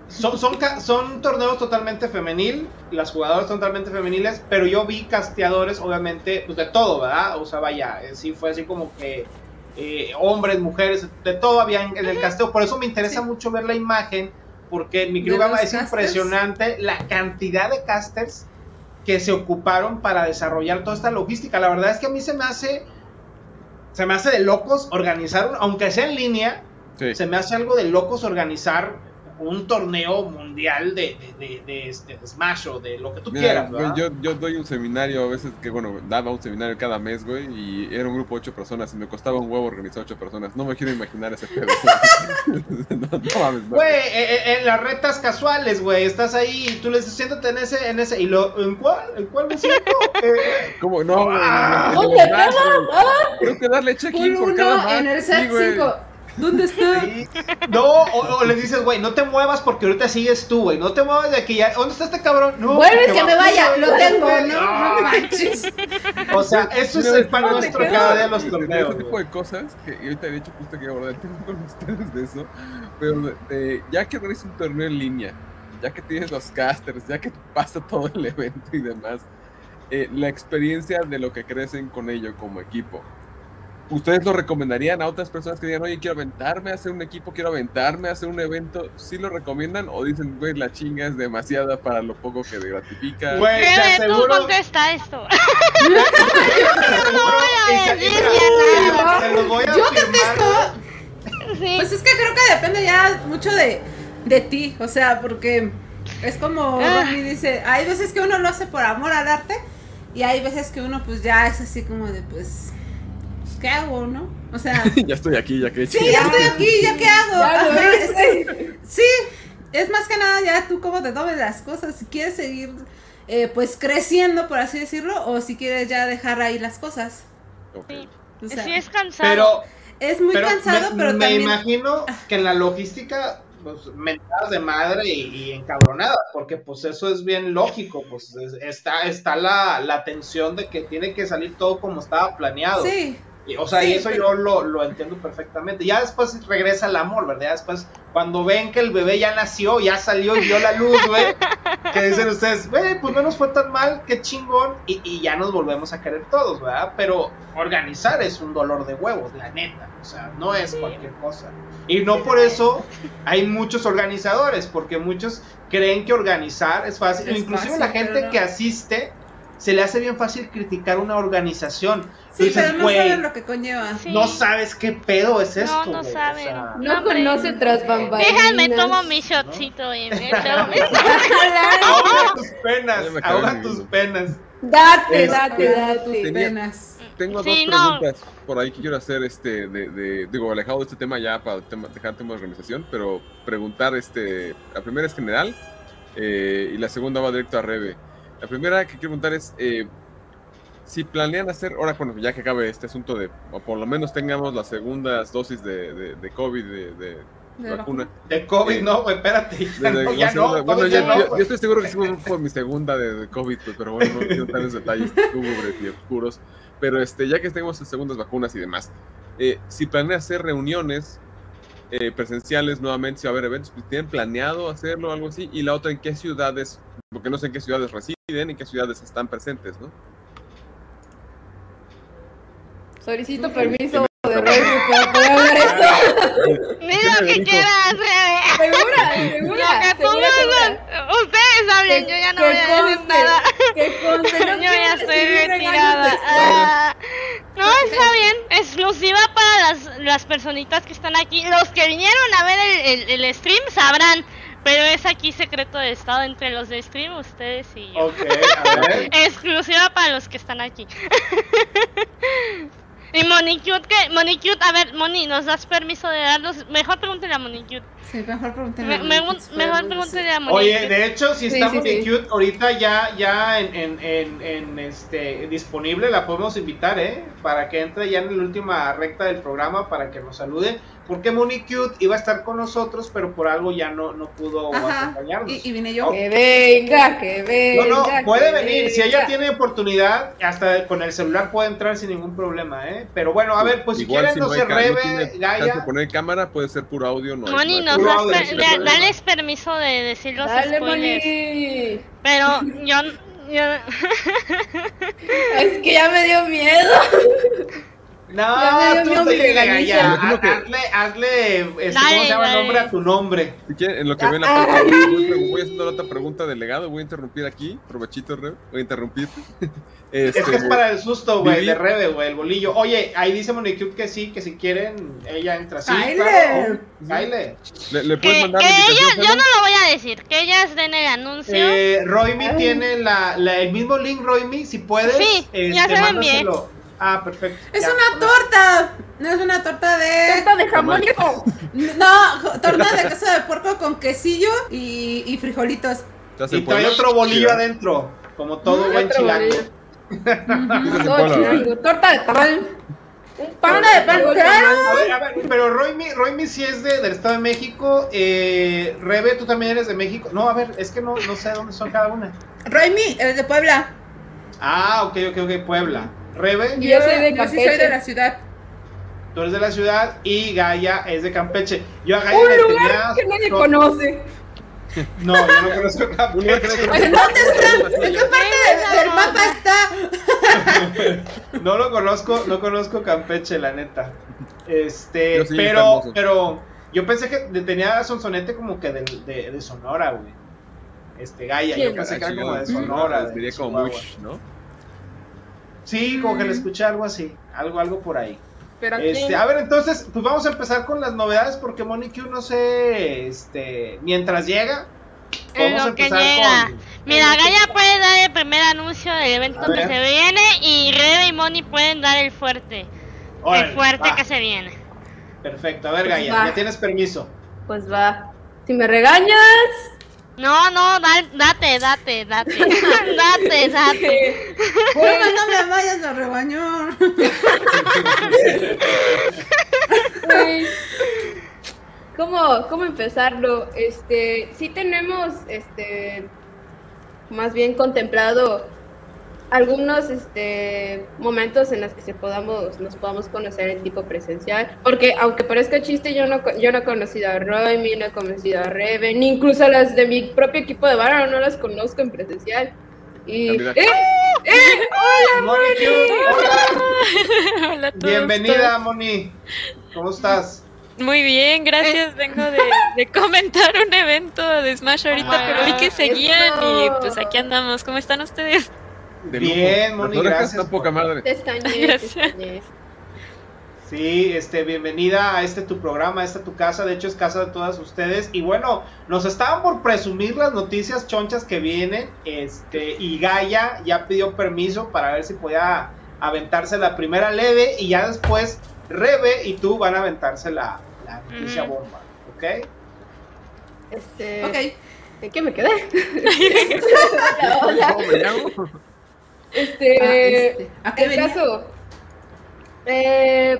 son, son, son torneos totalmente femenil, las jugadoras totalmente femeniles, pero yo vi casteadores, obviamente, pues de todo, ¿verdad? O sea, vaya, eh, sí fue así como que eh, hombres, mujeres, de todo había en, en el casteo. Por eso me interesa Sí. mucho ver la imagen, porque en mi ¿De programa los es casters? impresionante la cantidad de casters que se ocuparon para desarrollar toda esta logística. La verdad es que a mí se me hace, se me hace de locos organizar, un- aunque sea en línea, Sí. se me hace algo de locos organizar un torneo mundial de, de, de, este, Smash o de lo que tú Mira, quieras, yo, yo doy un seminario a veces que, bueno, daba un seminario cada mes, güey, y era un grupo de ocho personas y me costaba un huevo organizar ocho personas. No me quiero imaginar ese pedo. no, no mames, no. Güey, eh, eh, en las retas casuales, güey, estás ahí y tú le dices, siéntate en ese, en ese, y lo, ¿en cuál? ¿En cuál me siento? Eh, ¿Cómo? No, güey. Ah, en el ¿dónde Smash, güey. Tengo que darle check-in por cada match. en el set güey. 5. ¿Dónde está? sí. No, o, o le dices, güey, no te muevas porque ahorita sigues tú, güey, no te muevas de aquí ya, ¿dónde está este cabrón? No, Vuelves porque que me va- vaya, lo tengo. ¿no? No manches. O sea, eso es el pan nuestro que cada día de los torneos. Ese tipo de cosas, que y ahorita de hecho justo quería abordar el tema con ustedes de eso, pero ya que organizas un torneo en línea, ya que tienes los casters, ya que pasa todo el evento y demás, eh, la experiencia de lo que crecen con ello como equipo. ¿Ustedes lo recomendarían a otras personas que digan, oye, quiero aventarme a hacer un equipo, quiero aventarme a hacer un evento? ¿Sí lo recomiendan o dicen, güey, la chinga es demasiada para lo poco que gratifica? Güey, te tú aseguro. contesta esto. no voy a decir nada. Yo contesto. Sí. Pues es que creo que depende ya mucho de, de ti. O sea, porque es como Ah. Dice: hay veces que uno lo hace por amor al arte. Y hay veces que uno, pues ya es así como de, pues, ¿qué hago, no? O sea, ya estoy aquí, ya que sí, ya estoy aquí, ¿ya qué hago? Ya lo Ajá, hice. es que- sí, es más que nada ya tú cómo te tomes las cosas. Si quieres seguir, eh, pues, creciendo, por así decirlo, o si quieres ya dejar ahí las cosas. Sí. O sea, Sí, es cansado. Pero, es muy pero cansado, me, pero me también... imagino que en la logística, pues, mentadas de madre y, y encabronadas, porque pues eso es bien lógico, pues es- está, está la, la tensión de que tiene que salir todo como estaba planeado. Sí, Y, O sea, Sí, y eso pero- yo lo, lo entiendo perfectamente. Ya después regresa el amor, ¿verdad? Ya después, cuando ven que el bebé ya nació, ya salió y vio la luz, güey, que dicen ustedes, güey, pues no nos fue tan mal, qué chingón, y, y ya nos volvemos a querer todos, ¿verdad? Pero organizar es un dolor de huevos, la neta. O sea, no es Sí. cualquier cosa. Y no por eso hay muchos organizadores, porque muchos creen que organizar es fácil. Es Inclusive fácil, la gente no. que asiste se le hace bien fácil criticar una organización. Tú sí, dices, pero no "Güey, saben lo que conlleva. Sí. no sabes qué pedo es No, esto. no güey", o saben. sea, No hombre. conoce tras bambalinas. Déjame tomo mi shotcito y me ahoga tus penas, ahoga mi tus penas. Date, Este, date, tus date. Tenía- penas. Tengo Sí, dos no. preguntas por ahí que quiero hacer, este, de, de- digo, alejado de este tema ya para tema- dejar el tema de organización, pero preguntar, este, la primera es general eh, y la segunda va directo a Rebe. La primera que quiero preguntar es, eh, si planean hacer, ahora bueno, ya que acabe este asunto de, o por lo menos tengamos las segundas dosis de, de, de COVID, de, de De vacuna. De COVID, Eh, no, güey, espérate. Ya de- de- no, ya la no, segunda- bueno, ya no, yo- estoy seguro que sí fue mi segunda de, de COVID, pues, pero bueno, no quiero esos detalles lúgubres y oscuros. Pero este, ya que tenemos las segundas vacunas y demás, eh, si planean hacer reuniones eh, presenciales nuevamente, si va a haber eventos, ¿tienen planeado hacerlo o algo así? Y la otra, ¿en qué ciudades? Porque no sé en qué ciudades residen, en qué ciudades están presentes, ¿no? Solicito permiso de Remy para poder hablar esto. Ni lo que quieras, Rebe. Segura, Lo segura. que tú segura, segura. digas. Ustedes hablen, yo ya no voy a decir nada. Que conste, no Yo ya estoy retirada. Ah, no, está bien. Exclusiva para las, las personitas que están aquí. Los que vinieron a ver el, el- el stream sabrán. Pero es aquí secreto de estado entre los de stream, ustedes y yo. Ok, a ver. Exclusiva para los que están aquí. y Monicute, que Monicute, a ver, Moni, ¿nos das permiso de darlos? Mejor pregúntale a Monicute. Sí, mejor pregúntale. Me, a me- mejor Monicute. Oye, de hecho, si está sí, ahorita ya, ya en, en, en, en, este disponible la podemos invitar, ¿eh? Para que entre ya en la última recta del programa para que nos salude. Porque Moni Cute iba a estar con nosotros, pero por algo ya no, no pudo Ajá. acompañarnos. Y, y vine yo. Que venga, que venga. No, no, puede venir. Si ella tiene oportunidad, hasta con el celular puede entrar sin ningún problema, ¿eh? Pero bueno, a ver, pues si quieren, no se chance de Gaia. poner cámara, puede ser puro audio, no Moni, no audio, per- da- problema. dales permiso de decir los Dale, spoilers. Moni. Pero yo, yo- Es que ya me dio miedo. Ya No, tú. Gaia, Imagino que- hazle, hazle, este, Dale, ¿cómo se llama el nombre a tu nombre? Si quieren, en lo que ven la pregunta, voy, voy- haciendo otra pregunta del legado, voy a interrumpir aquí, provechito, Reb, voy a interrumpir. Este, Es que es para el susto, güey, de Rebe, güey, el bolillo. Oye, ahí dice Monicute que sí, que si quieren, ella entra. Sí, ¡Cáele! claro. Cáele. ¿Le, le puedes mandar que la ella, yo no lo voy a decir, que ellas den el anuncio. Eh, Roymi tiene la, la- el mismo link, Roymi, si puedes. Sí, este, ya se lo envié. Ah, perfecto. Es ya. una torta. No es una torta de. Torta de jamón. No, torta de queso de puerco con quesillo y, y frijolitos. ¿Estás Y trae otro bolillo Sí, adentro, como todo Mm, buen chilango. Torta de tamal. Un pan de pan. A ver, a ver, pero Roymi, Roymi sí es de, del Estado de México. Eh, Rebe, tú también eres de México. No, a ver, es que no, no sé dónde son cada una. Roymi, es de Puebla. Ah, ok, ok, ok, Puebla. Rebe, Y yo soy de yo sí soy Campeche. de la ciudad. tú eres de la ciudad y Gaia es de Campeche. Yo a Gaia Un le lugar tenía. que nadie so- conoce. No, yo no conozco no Campeche. ¿En dónde está? ¿En qué parte de- del mapa está? No lo conozco, no conozco Campeche, la neta. Este, Pero sí, pero, yo pensé que tenía sonsonete como que de, de, de Sonora, güey. Este, Gaia, yo pensé que era Ah, como de Sonora. de Diría como Chihuahua. ¿no? Sí, como que le escuché algo así, algo, algo por ahí. Pero. Este, a ver, entonces, pues vamos a empezar con las novedades porque Monique no sé, este, mientras llega, En vamos a lo que empezar llega. con... Mira, Gaia puede dar el primer anuncio del evento A que ver. se viene y Rebe y Moni pueden dar el fuerte. Órale, el fuerte va, que se viene. Perfecto, a ver, Pues Gaia, va. ya tienes permiso. Pues va. Si me regañas. No, no, da- date, date, date. date, date. Bueno, no me vayas a rebañar. ¿Cómo, ¿Cómo empezarlo? Este, sí tenemos, este, más bien contemplado algunos, este, momentos en los que se podamos, nos podamos conocer en tipo presencial, porque aunque parezca chiste, yo no, yo no he conocido a Roy, no he conocido a Reven, ni incluso a las de mi propio equipo de Varo no las conozco en presencial. Y. ¡Eh! ¡Eh! ¡Hola, Monique, Hola a hola. todos. Bienvenida, Moni. ¿Cómo estás? Muy bien, gracias. Vengo de, de comentar un evento de Smash ahorita, Ah, pero vi que seguían y pues aquí andamos. ¿Cómo están ustedes? De Bien, lujo. Moni, gracias están poca madre. Te extrañé, te. Sí, este, bienvenida a este tu programa, a esta tu casa, de hecho es casa de todas ustedes. Y bueno, nos estaban por presumir las noticias chonchas que vienen, este, y Gaia ya pidió permiso para ver si podía aventarse la primera leve, y ya después Rebe y tú van a aventarse la, la noticia Ujú. bomba, ¿ok? Este, Ok. ¿En qué me quedé? Este, Ah, este, ¿A qué el venía? caso. Eh,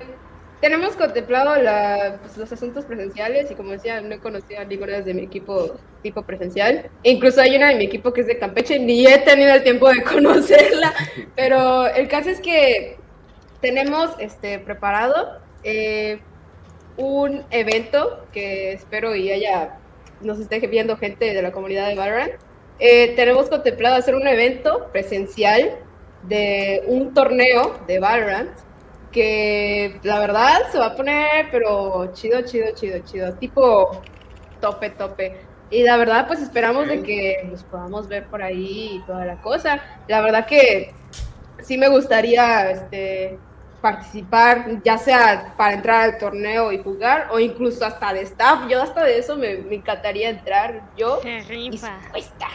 tenemos contemplado la, pues, los asuntos presenciales y como decía, no he conocido a ninguna de mi equipo tipo presencial. Incluso hay una de mi equipo que es de Campeche, ni he tenido el tiempo de conocerla. Pero el caso es que tenemos este, preparado eh, un evento que espero y haya, nos esté viendo gente de la comunidad de Valorant. Eh, tenemos contemplado hacer un evento presencial de un torneo de Valorant que la verdad se va a poner, pero chido, chido, chido, chido, tipo tope, tope. Y la verdad, pues esperamos de que nos podamos ver por ahí y toda la cosa. La verdad que sí me gustaría este, participar, ya sea para entrar al torneo y jugar, o incluso hasta de staff. Yo hasta de eso me, me encantaría entrar. Yo dispuesta,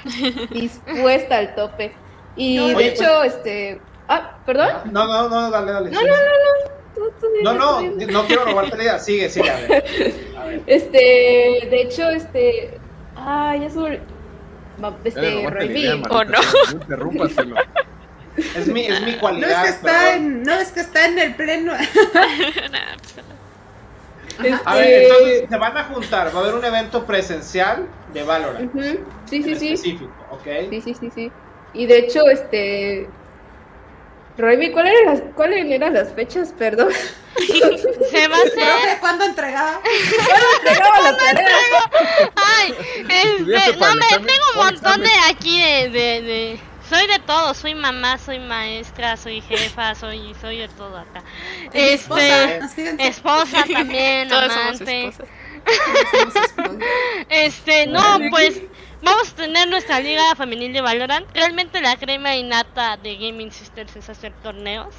dispuesta al tope. Y No, de oye, hecho, este... Ah, ¿perdón? No, no, no, dale, dale. No, sí, no, sí. no, no. Tú- tú dime, No, no, no quiero robarte la idea. Sigue, sigue, a ver. A ver. Este, de hecho, este. Ah, ya sobre. Este, B. ¿O no? No interrúmpaselo. Es mi, es mi No cualidad. es que está en, no es que está en el pleno. Pues, Este, A ver, entonces se van a juntar. Va a haber un evento presencial de Valorant. ujú, Sí, sí, en sí. Específico, ¿ok? Sí, sí, sí, sí. Y de hecho, este. Roy, ¿cuáles eran las, cuáles eran las fechas? Perdón. Se va a hacer. Profe, ¿cuándo entregaba? Entregaba la tarea. Ay, este, no me tengo un montón de aquí de, de, de- soy de todo, soy mamá, soy maestra, soy jefa, soy, soy de todo acá. Este, esposa también, Todos somos amante. esposas. Somos esposas. Este, no, pues vamos a tener nuestra liga femenil de Valorant. Realmente la crema innata de Gaming Sisters es hacer torneos.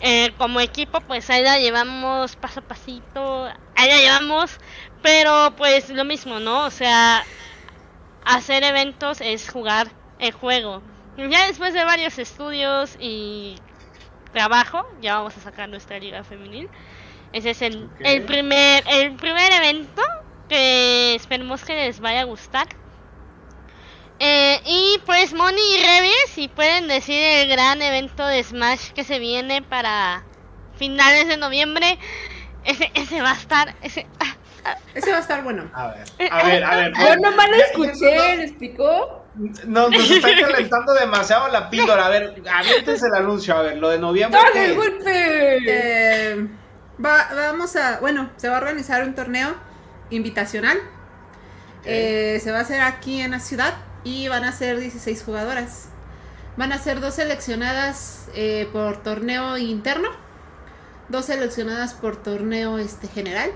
Eh, como equipo, pues ahí la llevamos paso a pasito, ahí la llevamos, pero pues lo mismo, ¿no? O sea, hacer eventos es jugar el juego. Y ya después de varios estudios y trabajo, ya vamos a sacar nuestra liga femenil. Ese es el, el primer el primer evento que esperemos que les vaya a gustar. Eh, y pues Moni y Revi, si pueden decir el gran evento de Smash que se viene para finales de noviembre, ese, ese va a estar, ese, ah, Ese va a estar bueno. A ver, a ver, a ver. Yo nomás lo escuché, ¿le explicó? No, nos está calentando demasiado la píldora. A ver, aviéntense el anuncio. A ver, lo de noviembre. ¿qué ¡Dale, golpe! Eh, va- vamos a, bueno, se va a organizar un torneo invitacional. Eh, se va a hacer aquí en la ciudad y van a ser 16 jugadoras. Van a ser dos seleccionadas eh, por torneo interno, dos seleccionadas por torneo este general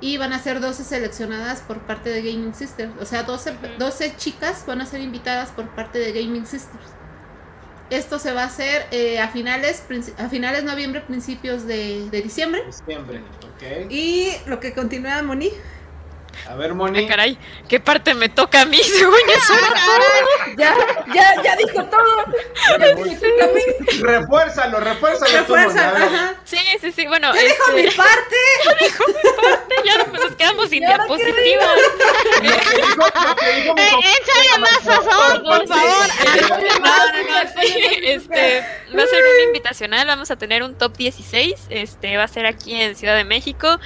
y van a ser 12 seleccionadas por parte de Gaming Sisters. O sea, 12, 12 chicas van a ser invitadas por parte de Gaming Sisters. Esto se va a hacer eh, a finales a finales de noviembre, principios de, de diciembre. Diciembre, ok. Y lo que continúa Moni. A ver, Ah, Moni. caray, ¿qué parte me toca a mí? Según yo soy Ya, ya, ya dijo todo. Ya voy. Refuérzalo, refuérzalo. ver. ajá. Sí, sí, sí, bueno, Ya dijo este, mi parte. ya no- nos quedamos sin ¿Y ahora qué diapositivas. Dijo- dijo mi Eh, échale más sazón, por Sí. favor. Sí, este, va a ser un invitacional, vamos a tener un top 16, este, va a ser aquí en Ciudad de México.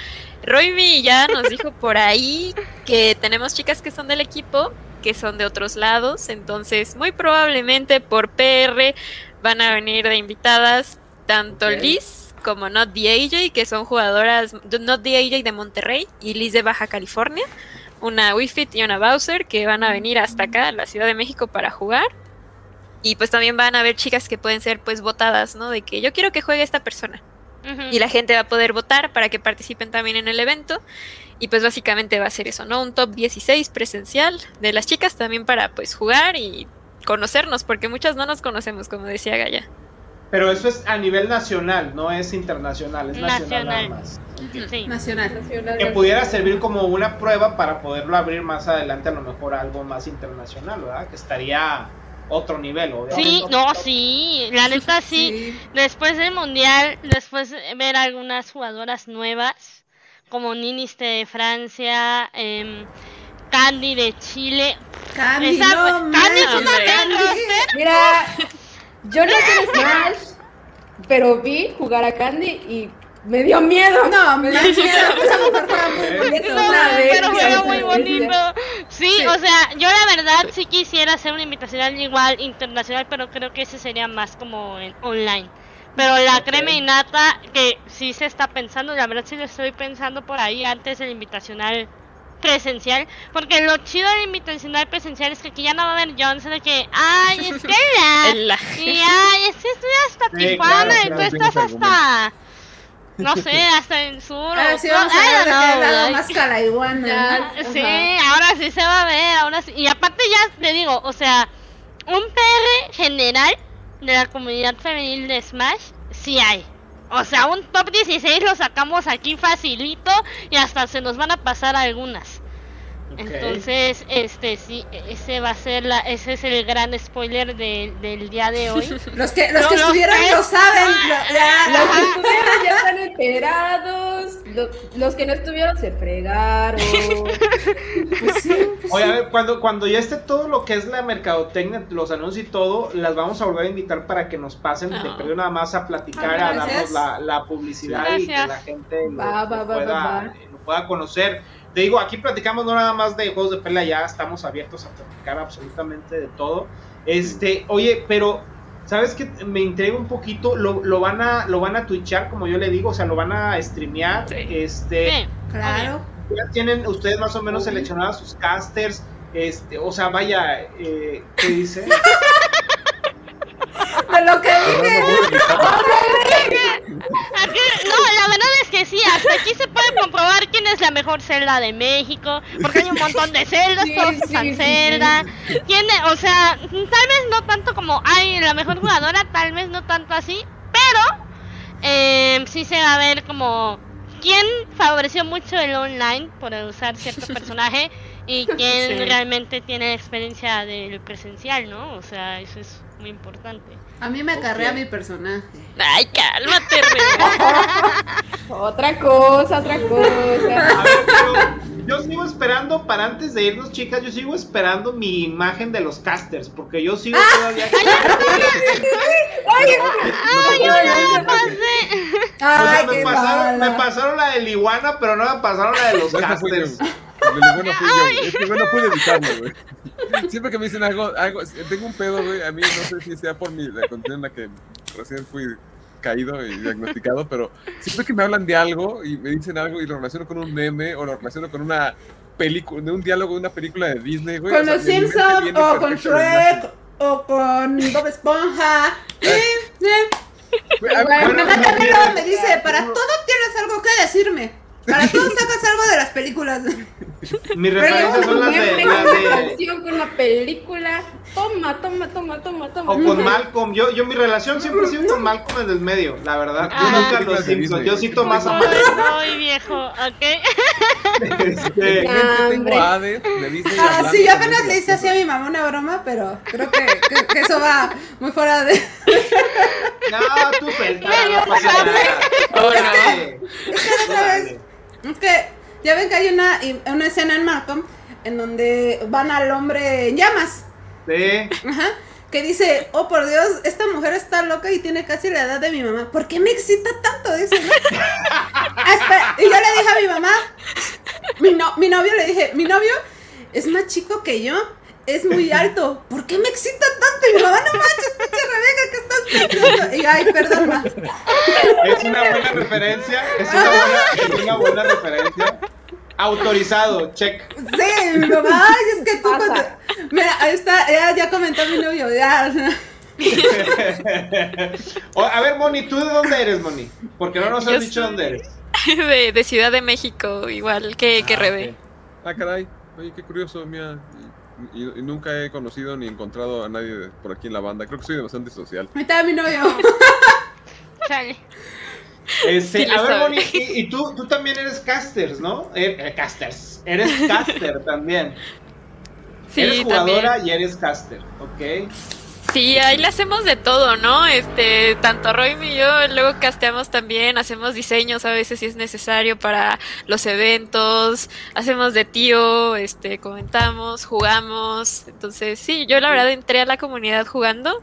Roymi ya nos dijo por ahí que tenemos chicas que son del equipo, que son de otros lados, entonces muy probablemente por PR van a venir de invitadas tanto. Liz como Not the AJ, que son jugadoras, Not the AJ de Monterrey y Liz de Baja California, una Wifit y una Bowser que van a venir hasta acá, a la Ciudad de México, para jugar. Y pues también van a haber chicas que pueden ser pues votadas, ¿no? De que yo quiero que juegue esta persona. Y la gente va a poder votar para que participen también en el evento. Y pues básicamente va a ser eso, ¿no? Un top 16 presencial de las chicas también para pues jugar y conocernos, porque muchas no nos conocemos, como decía Gaya. Pero eso es a nivel nacional, no es internacional, es nacional, Nacional. nada más. Sí. Nacional. Nacional. Que pudiera servir como una prueba para poderlo abrir más adelante, a lo mejor a algo más internacional, ¿verdad? Que estaría otro nivel, obviamente. Sí, no, sí, la neta sí. Después del mundial, después de ver algunas jugadoras nuevas, como Ninis de Francia, em, Candy de Chile. Candy, Esa- no Candy es una. Mira, yo no sé Smash, pero vi jugar a Candy y me dio miedo. No, me da miedo. Pero juega esa muy bonito. Sí, Sí. o sea, yo la verdad sí quisiera hacer una invitacional igual internacional, pero creo que ese sería más como en online. Pero la Ok. crema y nata, que sí se está pensando, la verdad sí lo estoy pensando por ahí antes del invitacional presencial, porque lo chido del invitacional presencial es que aquí ya no va a haber Johnson de que, ay, es que la... Y ay, es que estoy hasta Sí, Tijuana claro, y tú claro, estás hasta... No sé, hasta en sur. Ahora o sí no- vamos a I ver know, lado más calaiguana. Sí, Ajá. ahora sí se va a ver, ahora sí. Y aparte ya te digo, o sea, un PR general de la comunidad femenil de Smash, sí hay. O sea, un top 16 lo sacamos aquí facilito y hasta se nos van a pasar algunas. Entonces, este sí, ese va a ser la, ese es el gran spoiler de- del día de hoy. Los que, los No, que los estuvieron que- lo saben. lo- ya- Los que estuvieron ya están enterados. lo- Los que no estuvieron se fregaron. pues sí, pues Oye, a ver, cuando, cuando ya esté todo lo que es la mercadotecnia, los anuncios y todo, las vamos a volver a invitar para que nos pasen de perdido nada más a platicar, Ah, a darnos la, la publicidad y que la gente lo, Va, lo va, va, pueda, va, va. lo pueda conocer. Te digo, aquí platicamos no nada más de juegos de pelea, ya estamos abiertos a platicar absolutamente de todo. Este, oye, pero ¿sabes qué? Me intriga un poquito, lo, lo van a lo van a twitchar, como yo le digo, o sea, lo van a streamear, Sí. este, Sí, Claro. ya tienen ustedes más o menos seleccionados sus casters, este, o sea, vaya, eh, ¿qué dice? De lo que dije. Aquí, no, la verdad es que sí, hasta aquí se puede comprobar quién es la mejor celda de México, porque hay un montón de celdas, Sí, todos sí, usan sí, celda. E- o sea, tal vez no tanto como hay la mejor jugadora, tal vez no tanto así, pero eh, sí se va a ver como quién favoreció mucho el online por usar cierto personaje y quién Sí. realmente tiene experiencia del presencial, ¿no? O sea, eso es muy importante. A mí me acarrea Ok. mi personaje. Ay, cálmate, Rebe. Otra cosa, otra cosa. A ver, pero yo sigo esperando para antes de irnos, chicas, yo sigo esperando mi imagen de los casters, porque yo sigo todavía. ¡Ay, yo no pasé! O sea, Ay, me, pasaron, me pasaron la de Liguana, pero no me pasaron la de los casters. El de bueno fui yo. Es que yo no pude evitarlo, güey. Siempre que me dicen algo, algo, tengo un pedo, güey. A mí no sé si sea por mi, la condición en la que recién fui caído y diagnosticado, pero siempre que me hablan de algo y me dicen algo y lo relaciono con un meme o lo relaciono con una película, de un diálogo de una película de Disney, güey. Con o sea, los Simpsons o con. Shrek o con Bob Esponja. Bueno, me dice, para todo tienes algo que decirme. Para todo sacas algo de las películas. Mis Pero referencias son las de, las con de una película. Toma, toma, toma, toma, toma. o con Malcolm. Yo, yo mi relación siempre ha sido con Malcolm en el medio, la verdad. Yo Ah. nunca los Simpsons. Yo cito más a Malcolm. soy viejo, ¿ok? Este, Ya. Tengo Hambre. a Hades de Disney. Ah, hablando sí, yo apenas le hice así a mi mamá una broma, pero creo que, que- que eso va muy fuera de. No, tú suelta, no pasa nada. Es no. que, es que la otra vez. Es que ya ven que hay una, una escena en Malcolm en donde van al hombre en llamas. Sí. Ajá. Que dice, oh por Dios, esta mujer está loca y tiene casi la edad de mi mamá. ¿Por qué me excita tanto? Dice, ¿no? Y yo le dije a mi mamá, mi, no- mi novio le dije, mi novio es más chico que yo, es muy alto. ¿Por qué me excita tanto? Y mi mamá, no manches, pinche Rebeca, ¿qué estás pensando? Y ay, perdón, ma. Es una buena referencia. Es una buena, es una buena referencia. Autorizado, check. Sí, mi mamá, ay, es que tú. Cuando- Mira, ahí está, ya, ya comentó mi novio, ya. O- a ver, Moni, ¿tú de dónde eres, Moni? Porque no nos has Yo dicho soy- dónde eres. De, de Ciudad de México, igual que, que Ah, Rebe. ok. Ah, caray. Oye, qué curioso, mira. Y, nunca he conocido ni encontrado a nadie de- por aquí en la banda. Creo que soy bastante social. Ahí está mi novio. Chale. Este, Sí a ver. Moni, y, y tú, tú también eres casters, ¿no? Eh, eh, casters. Eres caster también. Sí, eres jugadora también. y eres caster, ¿ok? Sí, ahí le hacemos de todo, ¿no? Este, tanto Roy y yo luego casteamos también, hacemos diseños a veces si es necesario para los eventos, hacemos de tío, este, comentamos, jugamos. Entonces, sí, yo la verdad entré a la comunidad jugando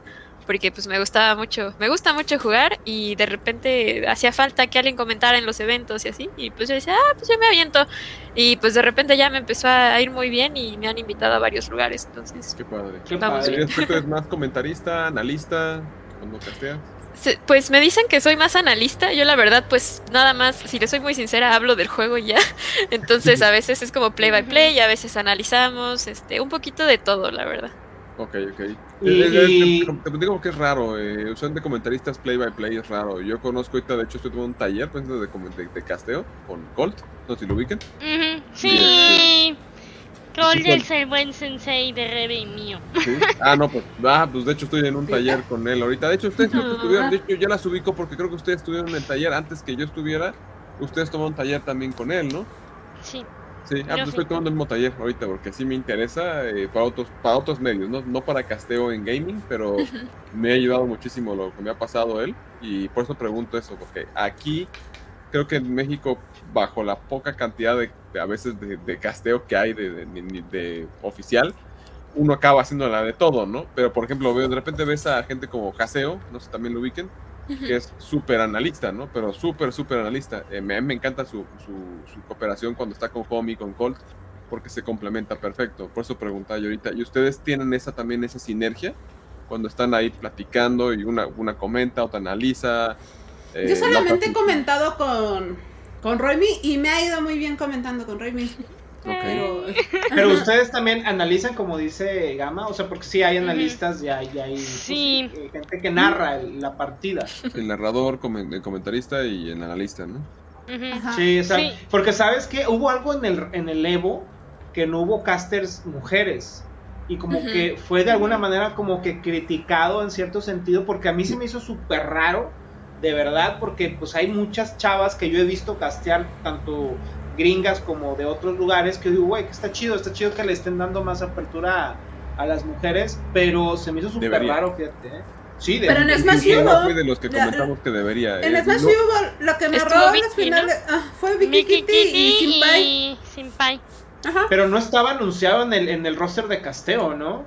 porque pues me gustaba mucho, me gusta mucho jugar y de repente hacía falta que alguien comentara en los eventos y así, y pues yo decía, ah, pues yo me aviento. Y pues de repente ya me empezó a ir muy bien y me han invitado a varios lugares, entonces Qué padre. Qué padre. ¿Serías tú que eres más comentarista, analista, cuando casteas? pues me dicen que soy más analista. Yo la verdad, pues nada más, si le soy muy sincera, hablo del juego y ya. Entonces a veces es como play by play, y a veces analizamos, este, un poquito de todo, la verdad. Ok, ok. Y- Eh, eh, y- Te, te digo que es raro, eh, de comentaristas play by play es raro. Yo conozco ahorita, de hecho, estoy tomando un taller pues, de, de, de casteo con Colt, no sé si lo ubiquen. Sí. Cold es el buen sensei de Rebe y mío. ¿Sí? Ah, no, pues, ah, pues de hecho estoy en un taller con él ahorita. De hecho, ustedes que estuvieron, de hecho, ya las ubico porque creo que ustedes estuvieron en el taller antes que yo estuviera. Ustedes tomaron un taller también con él, ¿no? Sí. Sí, ah, pues sí. estoy tomando el mismo taller ahorita porque sí me interesa eh, para otros para otros medios, ¿no? no para casteo en gaming, pero me ha ayudado muchísimo lo que me ha pasado él y por eso pregunto eso, porque aquí creo que en México, bajo la poca cantidad de, de a veces de, de casteo que hay de, oficial, uno acaba haciendo la de todo, ¿no? Pero por ejemplo, veo, de repente ves a gente como Jaseo, no sé, también lo ubiquen, que es súper analista, ¿no? Pero súper, súper analista. Eh, me, me encanta su, su, su cooperación cuando está con Homie, con Colt, porque se complementa perfecto. Por eso preguntaba yo ahorita, ¿y ustedes tienen esa también, esa sinergia? Cuando están ahí platicando y una, una comenta, otra analiza. eh, Yo la solamente he comentado con, con Roymi y me ha ido muy bien comentando con Roymi. Pero, Pero ustedes también analizan, como dice Gama, o sea, porque sí hay analistas y hay, y hay pues, Sí. eh, gente que narra el- la partida. El narrador, el comentarista y el analista, ¿no? Ajá. Sí, o sea, Sí. porque sabes que hubo algo en el, en el Evo que no hubo casters mujeres. Y como que fue de alguna manera como que criticado en cierto sentido, porque a mí se me hizo súper raro, de verdad, porque pues hay muchas chavas que yo he visto castear, tanto gringas como de otros lugares, que digo, güey, que está chido, está chido que le estén dando más apertura a, a las mujeres, pero se me hizo súper raro, fíjate. ¿eh? Sí, de- Pero en de- Smash no fui de los que la- comentamos que debería. en eh, Smash no- Hugo lo que me robó en las finales ah, fue Vicky, Kitty y Simpai. y Simpai. Ajá. Pero no estaba anunciado en el, en el roster de casteo, ¿no?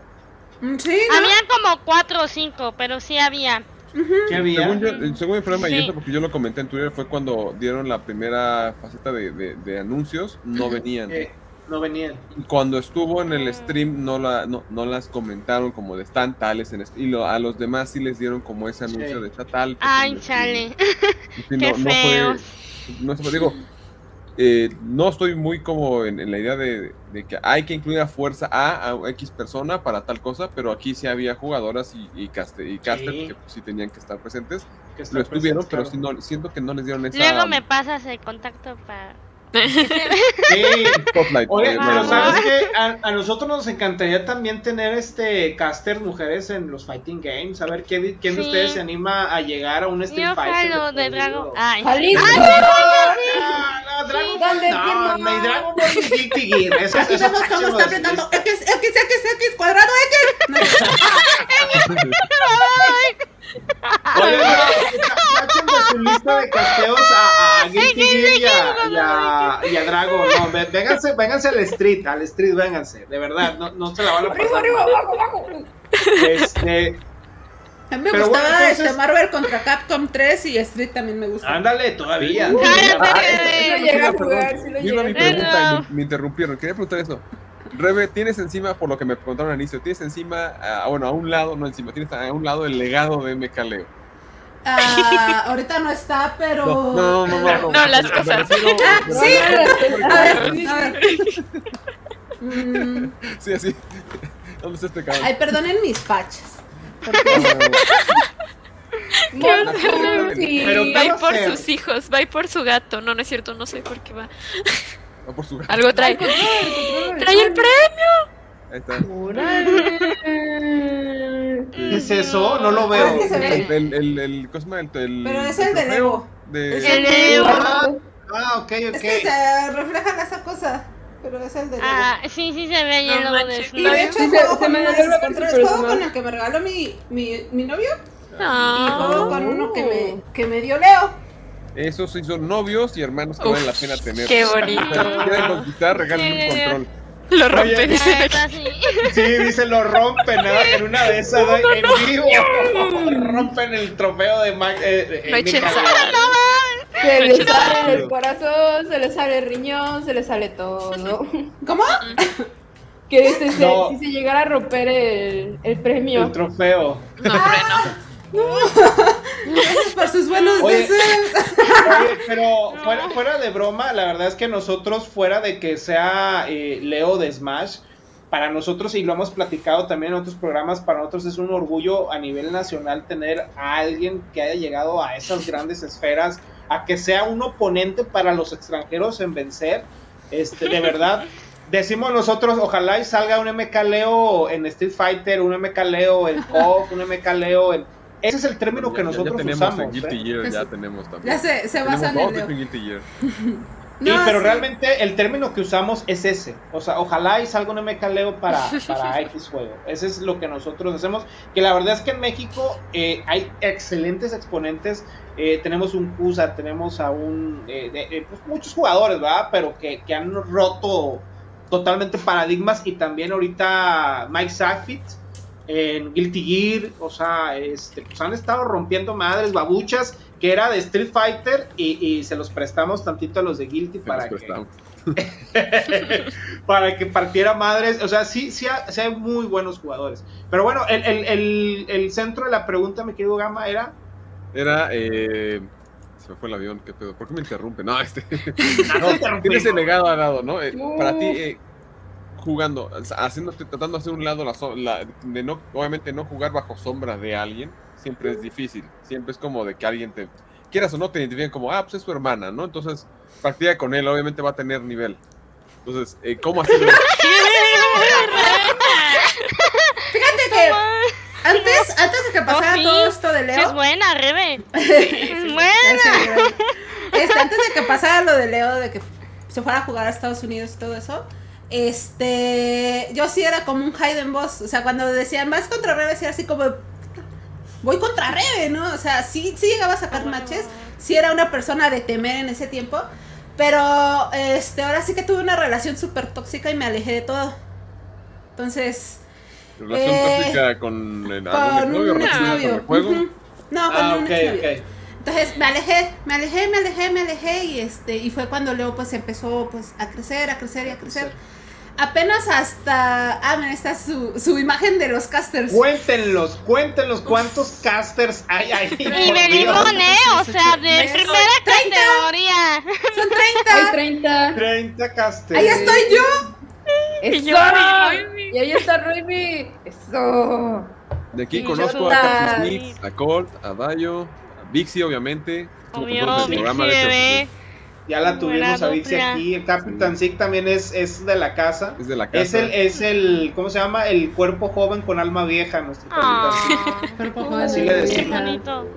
Mm, Sí, ¿no? Había como cuatro o cinco, pero sí había. Ujú. ¿Qué había? Según, yo, según mi programa, y Sí. eso porque yo lo comenté en Twitter, fue cuando dieron la primera faceta de, de- de anuncios, no venían. Eh, no venían. Y cuando estuvo en el stream, no, la, no, no las comentaron como de están tales. En y lo- a los demás sí les dieron como ese anuncio Sí. de está tal. Ay, chale. sí, Qué no, no fue- feos. no se digo, eh, no estoy muy como en, en la idea de, de que hay que incluir a fuerza a, a X persona para tal cosa, pero aquí sí había jugadoras y, y, caste, y caster Sí. que pues, sí tenían que estar presentes. que Lo estuvieron, pero claro. sí no, siento que no les dieron esa Luego me pasas el contacto para. Sí. spotlight. Oye, eh, pero sabes que a, a nosotros nos encantaría también tener este caster mujeres en los fighting games, a ver quién, quién de ustedes se anima a llegar a un Street Yo Fighter. jalo de por Dragon. Dios. Ay. Jalisco. No, no, Dragon Ball ¿Dónde no, no, Dragon Ball y Guilty Gear, eso, Aquí eso vemos cómo está apretando. X, X, X, X, cuadrado X. Oye, su lista de casteos a, a Guilty Gear y a, y a, y a Dragon. No, vénganse, vénganse al Street, al Street, vénganse, de verdad, no, no se la van a Arriba, pasar. arriba, mal. abajo, abajo. Este, A mí me Pero gustaba bueno, entonces- este Marvel contra Capcom 3 y Street también me gusta. ándale, todavía. Uh, Cállate, ah, Rebe. eh, Lo eh, llega a perdón, jugar, sí lo Iba mi llega. pregunta y me, me interrumpieron. Quería preguntar eso. Rebe, tienes encima, por lo que me preguntaron al inicio, tienes encima, bueno, a un lado, no encima, tienes a un lado el legado de MK Leo. Ah, ahorita no está, pero. No, no, no, no. No, las cosas. refiero- Ah, sí. refiero- A ver, a ver. Mm, Sí, así. ¿Dónde está este cabrón? ay, perdonen mis fachas. Porque Sí. Pero Va ¿qué a por hacer? sus hijos, va por su gato. No, no es cierto, no sé por qué va. Va por su Algo trae. Trae el premio. Ahí está. ¿Qué es eso? No lo veo. Ah, es. El, el, el, el, ¿cómo se llama? El, el- Pero es el de Lego. de- Es el de Evo. Ah, ah, ok, Es ok. que se refleja esa cosa. Pero es el de Lego. Ah, sí, sí se ve ahí el logo de y de hecho Sí, juego se- se con me uno de Juego con el que me regaló mi, mi, mi novio. Y No. con uno que me, que me dio Leo. Esos sí son novios y hermanos que Uf, vale la pena tener. qué bonito. Si quieren conquistar, regalen un control. Lo rompe, Oye, La neta, sí. Sí, dice, lo rompen, ¿no? En una de esas, ¿no? en vivo. rompen el trofeo de Mac. Eh, eh, echen sal. Se le Chido. sale el corazón, se le sale el riñón, se le sale todo. ¿Cómo? Que dice, se- No. si se llegara a romper el, el premio. El trofeo. No, hombre, no. Gracias por sus buenos Oye. deseos. Oye, pero fuera, fuera de broma, la verdad es que nosotros, fuera de que sea eh, Leo de Smash, para nosotros, y lo hemos platicado también en otros programas, para nosotros es un orgullo a nivel nacional tener a alguien que haya llegado a esas grandes esferas, a que sea un oponente para los extranjeros en vencer. Este, de verdad, decimos nosotros, ojalá y salga un MK Leo en Street Fighter, un MK Leo en KOF, un MK Leo en... Ese es el término que Ya- ya- ya nosotros tenemos usamos. en Guilty ¿eh? Ya tenemos también. Ya se, se basa en dos el Leo. No, pero sí. realmente el término que usamos es ese. O sea, ojalá y salga un MK Leo para, para X juego. Ese es lo que nosotros hacemos. Que la verdad es que en México eh, hay excelentes exponentes. Eh, tenemos un Cusa, tenemos a un. eh, de- eh, pues muchos jugadores, ¿verdad? Pero que, que han roto totalmente paradigmas. Y también ahorita Mike Sackfit en Guilty Gear. O sea, este, pues han estado rompiendo madres, babuchas. Que era de Street Fighter y, y se los prestamos tantito a los de Guilty Se para que, para que partiera madres. O sea, sí, sí, ha- sí hay muy buenos jugadores. Pero bueno, el, el- el- el centro de la pregunta, mi querido Gama, era. Era. Eh, se me fue el avión, ¿qué pedo? ¿Por qué me interrumpe? No, este. No. Tienes el legado al lado, ¿no? Eh. Para ti, eh, jugando, haciendo, tratando de hacer un lado la, la- de no, obviamente no jugar bajo sombra de alguien, siempre es difícil. Siempre es como de que alguien te, quieras o no, te identifiquen como, ah, pues es su hermana, ¿no? Entonces, practica con él, obviamente va a tener nivel. Entonces, eh, ¿cómo ha sido? Fíjate que antes, antes de que pasara Oh, sí. todo esto de Sí, Leo. es buena, Rebe. Buena. Este, antes de que pasara lo de Leo, de que se fuera a jugar a Estados Unidos y todo eso, este, yo sí era como un Hayden Boss, o sea, cuando decían, vas contra Rebe, decía así como, voy contra Rebe, ¿no? O sea, sí, sí llegaba a sacar matches, sí era una persona de temer en ese tiempo, pero, este, ahora sí que tuve una relación súper tóxica y me alejé de todo. Entonces, ¿Relación Eh, tóxica con el con exnovio, un relación con el exnovio. juego? Ujú. No, con Ah, un ok, exnovio. ok. Entonces me alejé, me alejé, me alejé, me alejé y este y fue cuando Leo pues empezó pues a crecer, a crecer y a crecer. Apenas hasta ah, mira, está su, su imagen de los casters. Cuéntenlos, cuéntenlos cuántos casters hay ahí. Y limón, ¿eh? O sea, de primera categoría. Son Hay 30. 30. 30 casters. Ahí estoy yo. ¡Eso! Y yo, ay, Y ahí está Raimi. ¡Eso! De aquí conozco a. Captain Sneaks, a Colt, a Bayo, a Vixie, obviamente. Obvio, Vixie programa, de hecho, bebé. Ya la tuvimos a Vixie aquí. El Captain Zig también es, es de la casa. Es de la casa. Es el, es el, ¿cómo se llama? El cuerpo joven con alma vieja, nuestro Ah, Capitán. Pero poco Así de- le qué decimos. bonito.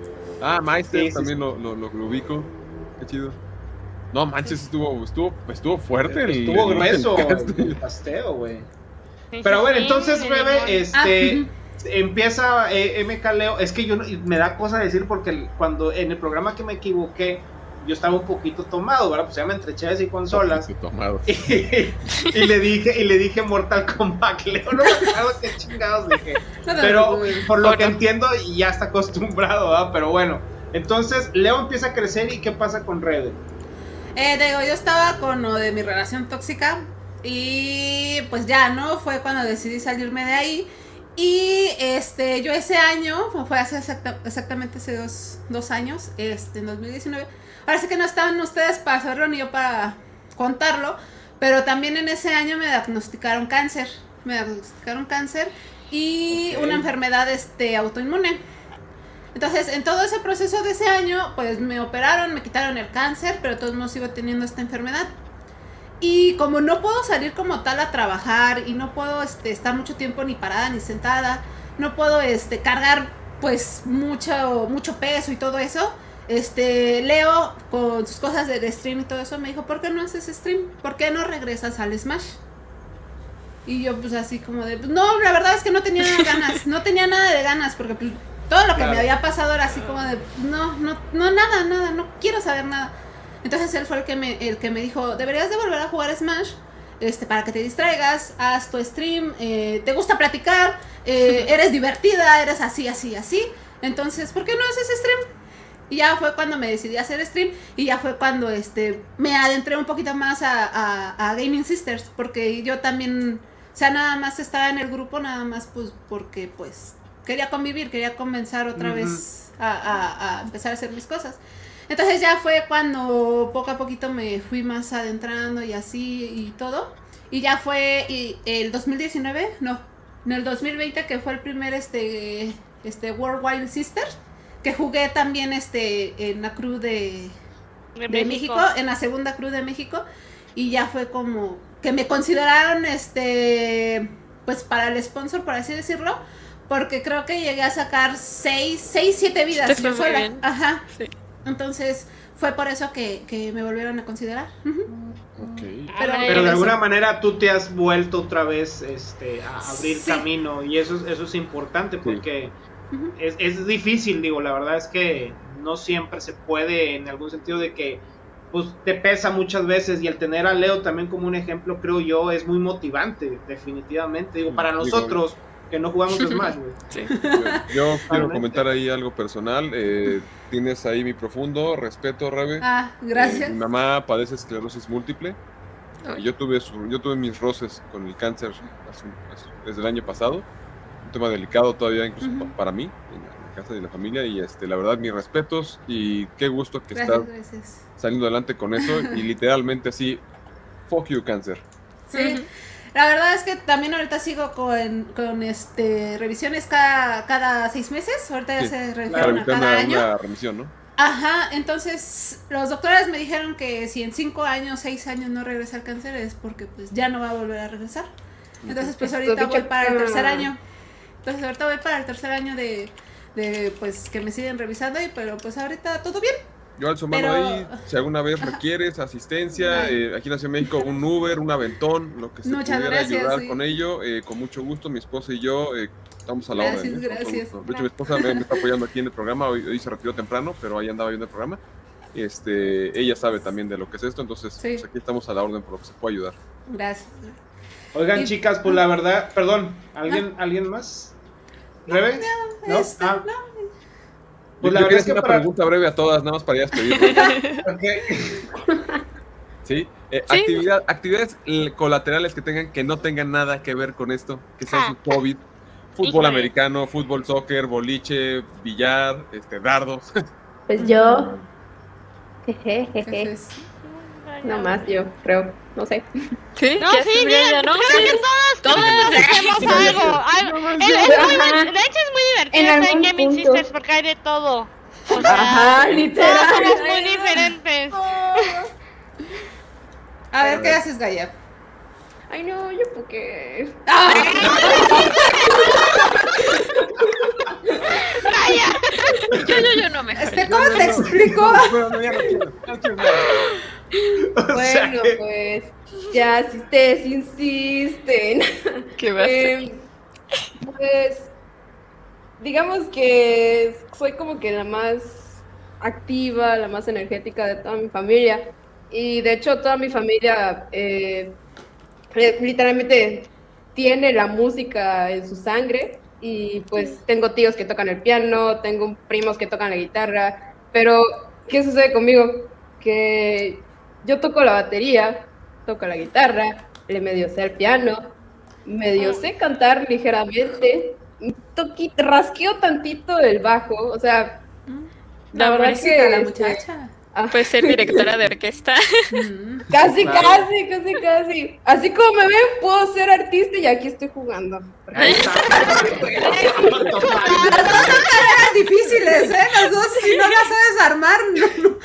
Ah, Meister Sí, sí, también Lo, lo, lo, lo ubico. Qué chido. No manches, estuvo, estuvo, estuvo fuerte el. Estuvo el- grueso el- pasteo, güey. Pero bueno, entonces, Rebe, este, Ah, empieza eh, MK Leo. Es que yo no- me da cosa decir porque cuando en el programa que me equivoqué, yo estaba un poquito tomado, ¿verdad? Pues ya me entre y consolas. Tomado. Y, y le dije, y le dije Mortal Kombat, Leo, no me acuerdo qué chingados dije. Pero por lo que entiendo, ya está acostumbrado, ¿verdad? Pero bueno, entonces Leo empieza a crecer y ¿qué pasa con Red? Eh, digo, yo estaba con lo de mi relación tóxica y pues ya, ¿no? Fue cuando decidí salirme de ahí. Y este, yo ese año, fue- fue hace exacta- exactamente hace dos, dos años, este, en 2019. Sí que no estaban ustedes para saberlo ni yo para contarlo, pero también en ese año me diagnosticaron cáncer. Me diagnosticaron cáncer y Ok. una enfermedad este, autoinmune. Entonces, en todo ese proceso de ese año, pues me operaron, me quitaron el cáncer, pero todos modos sigo teniendo esta enfermedad. Y como no puedo salir como tal a trabajar y no puedo este, estar mucho tiempo ni parada ni sentada, no puedo este, cargar pues mucho, mucho peso y todo eso, este, Leo con sus cosas de stream y todo eso me dijo, ¿por qué no haces stream? ¿Por qué no regresas al Smash? Y yo pues así como de, pues, no, la verdad es que no tenía ganas, no tenía nada de ganas porque pues todo lo que Claro. me había pasado era así como de, no, no, no, nada, nada, no quiero saber nada. Entonces él fue el que me, el que me dijo, deberías de volver a jugar Smash, este, para que te distraigas, haz tu stream, eh, te gusta platicar, eh, eres divertida, eres así, así, así. Entonces, ¿por qué no haces stream? Y ya fue cuando me decidí a hacer stream y ya fue cuando este me adentré un poquito más a, a- a Gaming Sisters, porque yo también, o sea, nada más estaba en el grupo, nada más pues porque pues quería convivir, quería comenzar otra vez a, empezar a hacer mis cosas. Entonces ya fue cuando poco a poquito me fui más adentrando y así y todo. Y ya fue y el 2019, no, en el 2020 que fue el primer este este World Wild Sister que jugué también este en la crew de, de México. en la segunda cruz de México, y ya fue como que me consideraron este, pues para el sponsor, por así decirlo, porque creo que llegué a sacar seis, seis, siete vidas Te fue yo muy sola. bien. Ajá. Sí. Entonces fue por eso que, que me volvieron a considerar. Pero- de alguna manera tú te has vuelto otra vez este, a abrir Sí. camino y eso, es- eso es importante porque Es, es difícil, digo, la verdad es que no siempre se puede en algún sentido de que pues te pesa muchas veces y el tener a Leo también como un ejemplo creo yo es muy motivante definitivamente, digo, para nosotros que no jugamos Smash, güey. Sí. Yo quiero comentar ahí algo personal. eh, tienes ahí mi profundo respeto, Rebe. Ah, Eh, gracias. mi mamá padece esclerosis múltiple. Ay. Yo tuve, su- yo tuve mis roces con el cáncer hace hace- desde el año pasado. Un tema delicado todavía, incluso para mí, en la, en la casa de la familia. Y este, la verdad, mis respetos y qué gusto que Gracias, estás gracias. saliendo adelante con eso. Y literalmente así, fuck you, cáncer. Sí. La verdad es que también ahorita sigo con, con este revisiones cada, cada seis meses. Ahorita ya Sí, se revisaron cada una, año. una remisión, ¿no? Ajá, entonces los doctores me dijeron que si en cinco años, seis años no regresa el cáncer es porque pues ya no va a volver a regresar. Entonces pues ahorita voy para el tercer año. Entonces ahorita voy para el tercer año de, de pues que me siguen revisando y pero pues ahorita todo bien. Yo alzo mano Pero- ahí, si alguna vez requieres asistencia, eh, aquí en la Ciudad de México, un Uber, un aventón, lo que se Muchas pudiera gracias, ayudar sí. con ello, eh, con mucho gusto, mi esposa y yo eh, estamos a la Gracias, orden. ¿eh? Todo gracias. De hecho, mi esposa me, me está apoyando aquí en el programa, hoy, hoy se retiró temprano, pero ahí andaba viendo el programa. Este, ella sabe también de lo que es esto, entonces Sí. pues, aquí estamos a la orden por lo que se pueda ayudar. Gracias. Oigan, Y- chicas, pues la verdad, perdón, ¿alguien, ¿alguien más? ¿Rebe? ¿No? Este, Ah, no, Pues la yo verdad quería es que una para- pregunta breve a todas, nada más para ya despedirnos. ok. ¿sí? Eh, Sí. actividad- actividades colaterales que tengan que no tengan nada que ver con esto, que sea Ah. su COVID, fútbol Híjole. americano, fútbol soccer, boliche, billar, este, dardos. Pues yo. Jeje, jeje. No más yo, creo. No sé. ¿Qué? No, ¿Qué sí? No, creo sí. que hacemos algo. algo. Es, es muy, Ajá. de hecho es muy divertido En en Gaming punto. Sisters porque hay de todo. O sea, Ajá, todos literal. somos muy diferentes. a ver qué haces, Gaya. Ay, no, yo porque. Yo, yo, yo no me Este, ¿cómo te explico? Bueno. O sea que- pues. Ya, si ustedes insisten. ¿Qué va a hacer? Eh, pues. Digamos que soy como que la más activa, la más energética de toda mi familia. Y de hecho, toda mi familia eh, eh, literalmente tiene la música en su sangre. Y pues tengo tíos que tocan el piano, tengo primos que tocan la guitarra. Pero, ¿qué sucede conmigo? Que yo toco la batería, toco la guitarra, le medio sé el piano, medio sé cantar ligeramente, toquito, rasqueo tantito el bajo, o sea, la No, verdad que la muchacha. Ah, Puede ser directora de orquesta. Mm. casi, Claro. casi, casi, casi. Así como me ven, puedo ser artista y aquí estoy jugando. Ahí está. Las dos son tareas difíciles, ¿eh? Las dos, si no las sabes armar, no, no.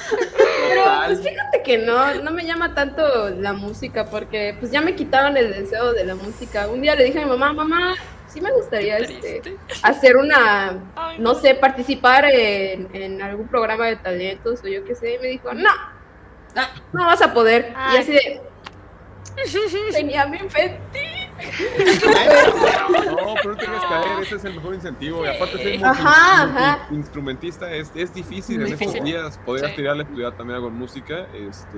Pero pues fíjate que no, no me llama tanto la música porque pues ya me quitaban el deseo de la música. Un día le dije a mi mamá, mamá, sí me gustaría este, hacer una, Ay, no sé, participar en, en algún programa de talentos o yo qué sé. Y me dijo, no, no vas a poder. Y así de, tenía mi fe. No, pero no te dejes caer, ese es el mejor incentivo. Y aparte, ser Ajá, multi- ajá. instrumentista es, es difícil en estos días poder Sí. aspirar a estudiar también algo en música. Este,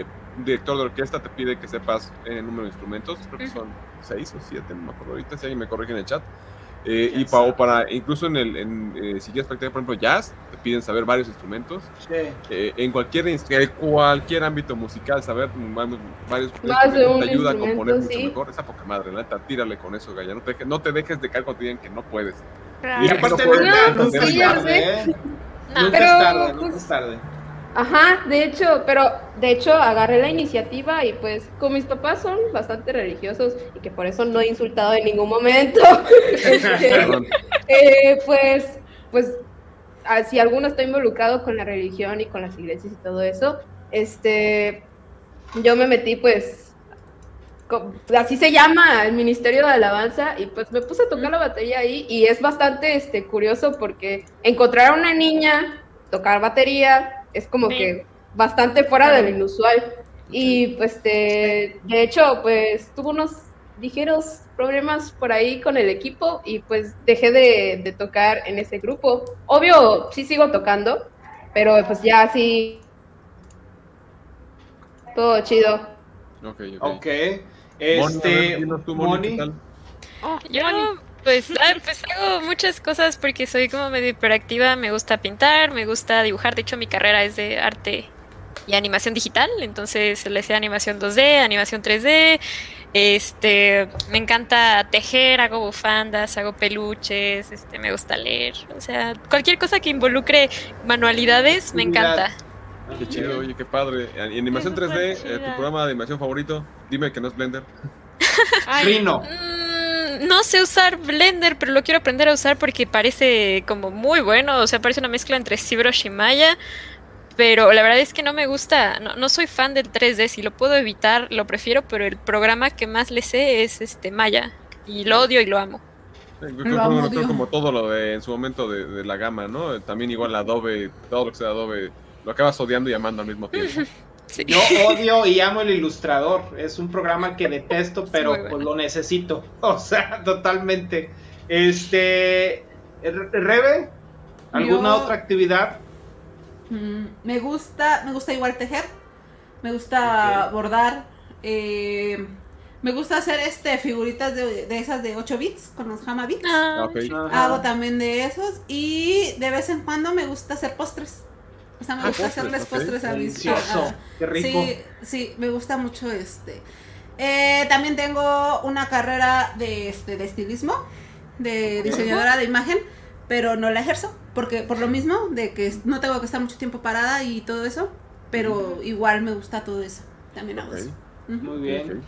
eh, director de orquesta te pide que sepas el número de instrumentos, creo que son seis o siete, no me acuerdo ahorita, si alguien me corrige en el chat. Eh, y para, para, incluso en el, en, eh, si quieres practicar, por ejemplo, jazz, te piden saber varios instrumentos. Sí. Eh, en cualquier, en cualquier ámbito musical, saber varios Más de un te ayuda a componer mucho sí. mejor. Esa poca madre, neta, tírale con eso, Gaya. No te, dejes- no te dejes de caer cuando te digan que no puedes. Claro. Y aparte, no puedes tarde. ¿eh? No, Nunca es tarde, nunca es tarde. Ajá, de hecho, pero de hecho agarré la iniciativa y pues como mis papás son bastante religiosos y que por eso no he insultado en ningún momento, este, eh, pues, pues ah, si alguno está involucrado con la religión y con las iglesias y todo eso, este, yo me metí pues, co- así se llama el Ministerio de Alabanza y pues me puse a tocar la batería ahí y es bastante este, curioso porque encontrar a una niña, tocar batería, es como Sí. que bastante fuera de lo inusual. Y pues de, de hecho, pues tuvo unos ligeros problemas por ahí con el equipo y pues dejé de, de tocar en ese grupo. Obvio, sí sigo tocando, pero pues ya sí. Todo chido. Ok, ok. Ok. Moni, a ver, Este. dinos tú, Moni, Moni. ¿qué tal? Oh, Yo. Pues, ah, pues hago muchas cosas porque soy como medio hiperactiva. Me gusta pintar, me gusta dibujar. De hecho, mi carrera es de arte y animación digital. Entonces, le sé animación 2D, animación 3D. Este, me encanta tejer, hago bufandas, hago peluches, este, me gusta leer. O sea, cualquier cosa que involucre manualidades me encanta. Qué chido, oye, qué padre. Y animación Qué 3D, eh, tu programa de animación favorito, dime que no es Blender. Rino. No sé usar Blender, pero lo quiero aprender a usar porque parece como muy bueno. O sea, parece una mezcla entre ZBrush y Maya. Pero la verdad es que no me gusta. No, no soy fan del 3D. Si lo puedo evitar, lo prefiero. Pero el programa que más le sé es este Maya. Y lo odio y lo amo. Yo Lo creo, amo, creo- creo Dios. como todo lo de en su momento de, de la gama, ¿no? También igual Adobe, todo lo que sea Adobe, lo acabas odiando y amando al mismo tiempo. Sí. Yo odio y amo el ilustrador. Es un programa que detesto, pero bueno. pues lo necesito. O sea, totalmente. Este. Re- Rebe, ¿alguna Yo- otra actividad? Mm, me gusta, me gusta igual tejer, me gusta bordar, eh, me gusta hacer este figuritas de, de esas de 8 bits con los Hama bits. Ah. Ajá. Hago también de esos y de vez en cuando me gusta hacer postres. O sea, me Ah, gusta postres, hacerles postres a mis Delicioso. Qué rico. Sí, sí, me gusta mucho este. Eh, también tengo una carrera de, este, de estilismo, de diseñadora de imagen, pero no la ejerzo, porque por lo mismo, de que no tengo que estar mucho tiempo parada y todo eso, pero igual me gusta todo eso. También hago Ok. eso. Muy bien.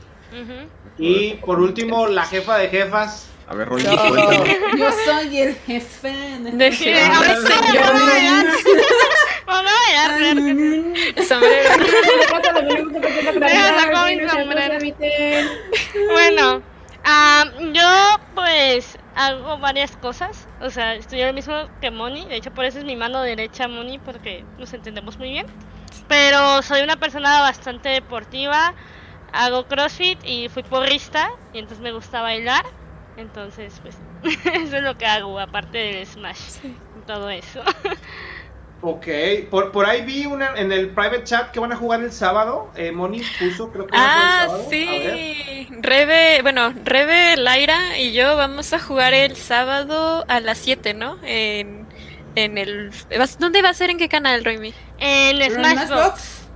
Y por último, la jefa de jefas. A ver, Roy, Yo- soy el jefe de... De- Sí, sí. sí. sombrero. Deja sacar mi sombrero. Bueno, yo pues hago varias cosas. O sea, estudio lo mismo que Moni. De hecho, por eso es mi mano derecha, Moni, porque nos entendemos muy bien. Pero soy una persona bastante deportiva. Hago crossfit y fui porrista. Y entonces me gusta bailar. Entonces, pues, eso es lo que hago, aparte del Smash. y Todo eso. Ok, por, por ahí vi una en el private chat que van a jugar el sábado. Eh, Moni puso, creo que van a jugar el Ah, sábado. A ver. sí. Rebe, bueno, Rebe, Laira y yo vamos a jugar el sábado a las 7, ¿no? En, en el... ¿Dónde va a ser? ¿En qué canal, Romy? En ¿Pero en Smashbox. Smashbox?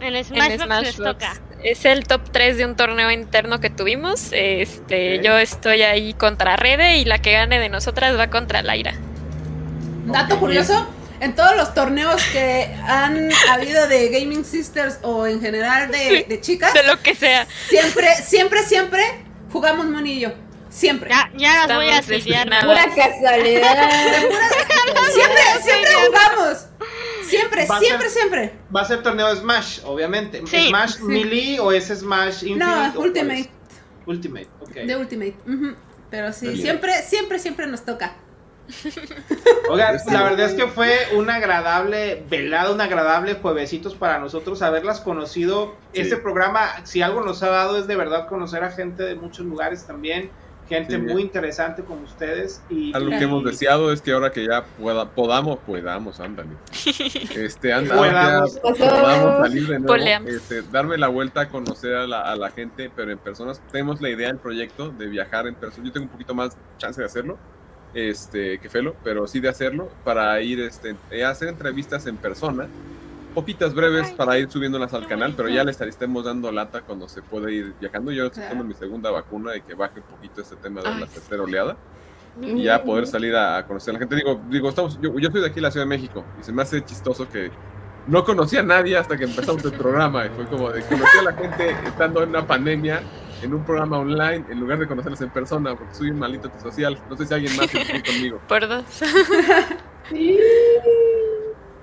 En Smashbox Smashbox. toca. Es el top 3 de un torneo interno que tuvimos. Este, yo estoy ahí contra Rebe y la que gane de nosotras va contra Laira. Dato curioso, en todos los torneos que han habido de Gaming Sisters o en general de, Sí. de chicas, De lo que sea. siempre, siempre, siempre jugamos Moni y yo. Siempre. Ya, ya las voy a destinadas. Pura casualidad. Siempre, siempre jugamos. Siempre, Va siempre, ser- siempre. Va a ser torneo de Smash, obviamente. Sí, ¿Smash sí. Melee o es Smash Infinite? No, Ultimate. Ultimate, ok. De Ultimate. Pero sí, siempre, siempre, siempre nos toca. Oigan, Sí. la verdad es que fue un agradable velada, un agradable juevesitos para nosotros haberlas conocido. Sí. Este programa, si algo nos ha dado es de verdad conocer a gente de muchos lugares también, gente Sí. muy interesante como ustedes. Y, Algo y- que hemos deseado es que ahora que ya pueda, podamos, podamos, ándale. Este, anda, Podamos. ya podamos salir de nuevo, este, darme la vuelta a conocer a la, a la gente, pero en personas. Tenemos la idea del proyecto de viajar en persona. Yo tengo un poquito más chance de hacerlo, este, que Felo, pero sí de hacerlo para ir, este, eh, a hacer entrevistas en persona. Poquitas breves Ay, para ir subiéndolas al canal, pero ya les estemos dando lata cuando se pueda ir viajando. Yo estoy Claro. tomando mi segunda vacuna y que baje un poquito este tema de Ay, la tercera oleada y ya poder salir a, a conocer a la gente. Digo, digo estamos, yo, yo soy de aquí en la Ciudad de México y se me hace chistoso que no conocía a nadie hasta que empezamos el programa y fue como de conocí a la gente estando en una pandemia en un programa online en lugar de conocerlos en persona porque soy un maldito antisocial. No sé si alguien más aquí conmigo. Por dos.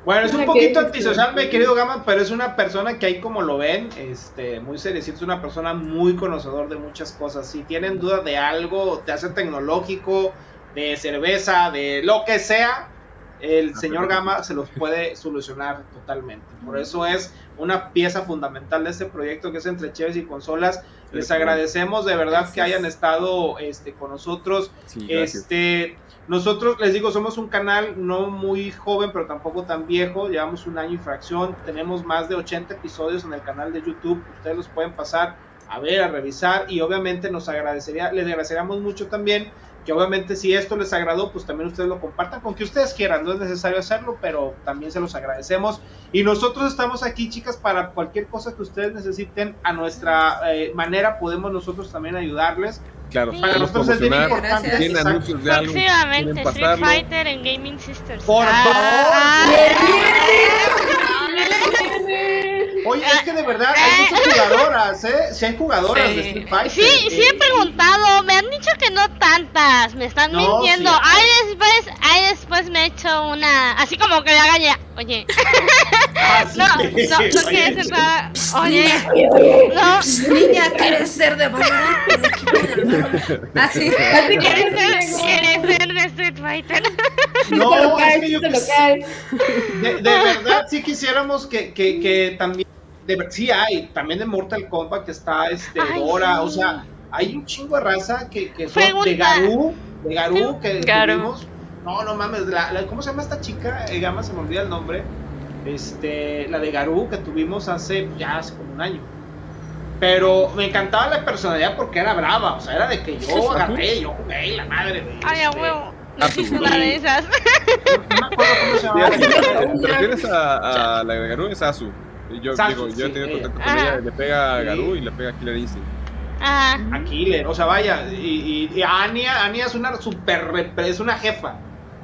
Bueno, es un poquito antisocial, mi querido Gama, pero es una persona que ahí como lo ven, este, muy seriecito, es una persona muy conocedor de muchas cosas. Si tienen duda de algo, te hace tecnológico, de cerveza, de lo que sea, el Ah, señor perfecto. Gama se los puede solucionar totalmente. Por eso es una pieza fundamental de este proyecto que es entre Cheves y Consolas. Les agradecemos de verdad que hayan estado este, con nosotros. Sí. Este, nosotros les digo, somos un canal no muy joven, pero tampoco tan viejo. Llevamos un año y fracción. Tenemos más de 80 episodios en el canal de YouTube. Ustedes los pueden pasar a ver, a revisar. Y obviamente nos agradecería, les agradeceríamos mucho también que obviamente si esto les agradó, pues también ustedes lo compartan con que ustedes quieran. No es necesario hacerlo, pero también se los agradecemos. Y nosotros estamos aquí, chicas, para cualquier cosa que ustedes necesiten. A nuestra eh, manera podemos nosotros también ayudarles. Claro, Sí. Para nosotros es bien importante. Exacto. anuncios de algo. Próximamente, Street. Fighter en Gaming Sisters. Por Ah, Oye, es que de verdad hay muchas jugadoras, ¿eh? Sí hay jugadoras Sí. de Street Fighter. Sí, sí he Eh, preguntado, me han dicho que no tantas, me están No, mintiendo. sí. Ay, después, ay, después me he hecho una, así como que le haga ya, oye, ah, sí. no, no, no Oye, quieres entrar, oye, no, Niña, ¿quieres ser de Valorant? Así. quieres ser, quieres ser de Street Fighter. No, es que yo de, de verdad sí quisiéramos que, que, que también, de, sí hay, también de Mortal Kombat que está este, Ay, Dora, sí. o sea, hay un chingo de raza que, que son de. Garú, de Garú que Garú. tuvimos. No, no mames, la, la- ¿cómo se llama esta chica? Eh, Gama, se me olvida el nombre. Este, la de Garú que tuvimos hace ya hace como un año. Pero me encantaba la personalidad porque era brava, o sea, era de que yo agarré, yo jugué y la madre, güey. Ay, a este, huevo, pues, una de esas. No me acuerdo cómo se así, ¿Te refieres a, a la de Garú? Es Asu. Yo, digo, yo he sí, tenido ella. contacto con ella, le pega a Sí. Garú y le pega a Killer Instinct. Ajá, a Killer, o sea, vaya, y, y, y Anya, Anya es una super, es una jefa.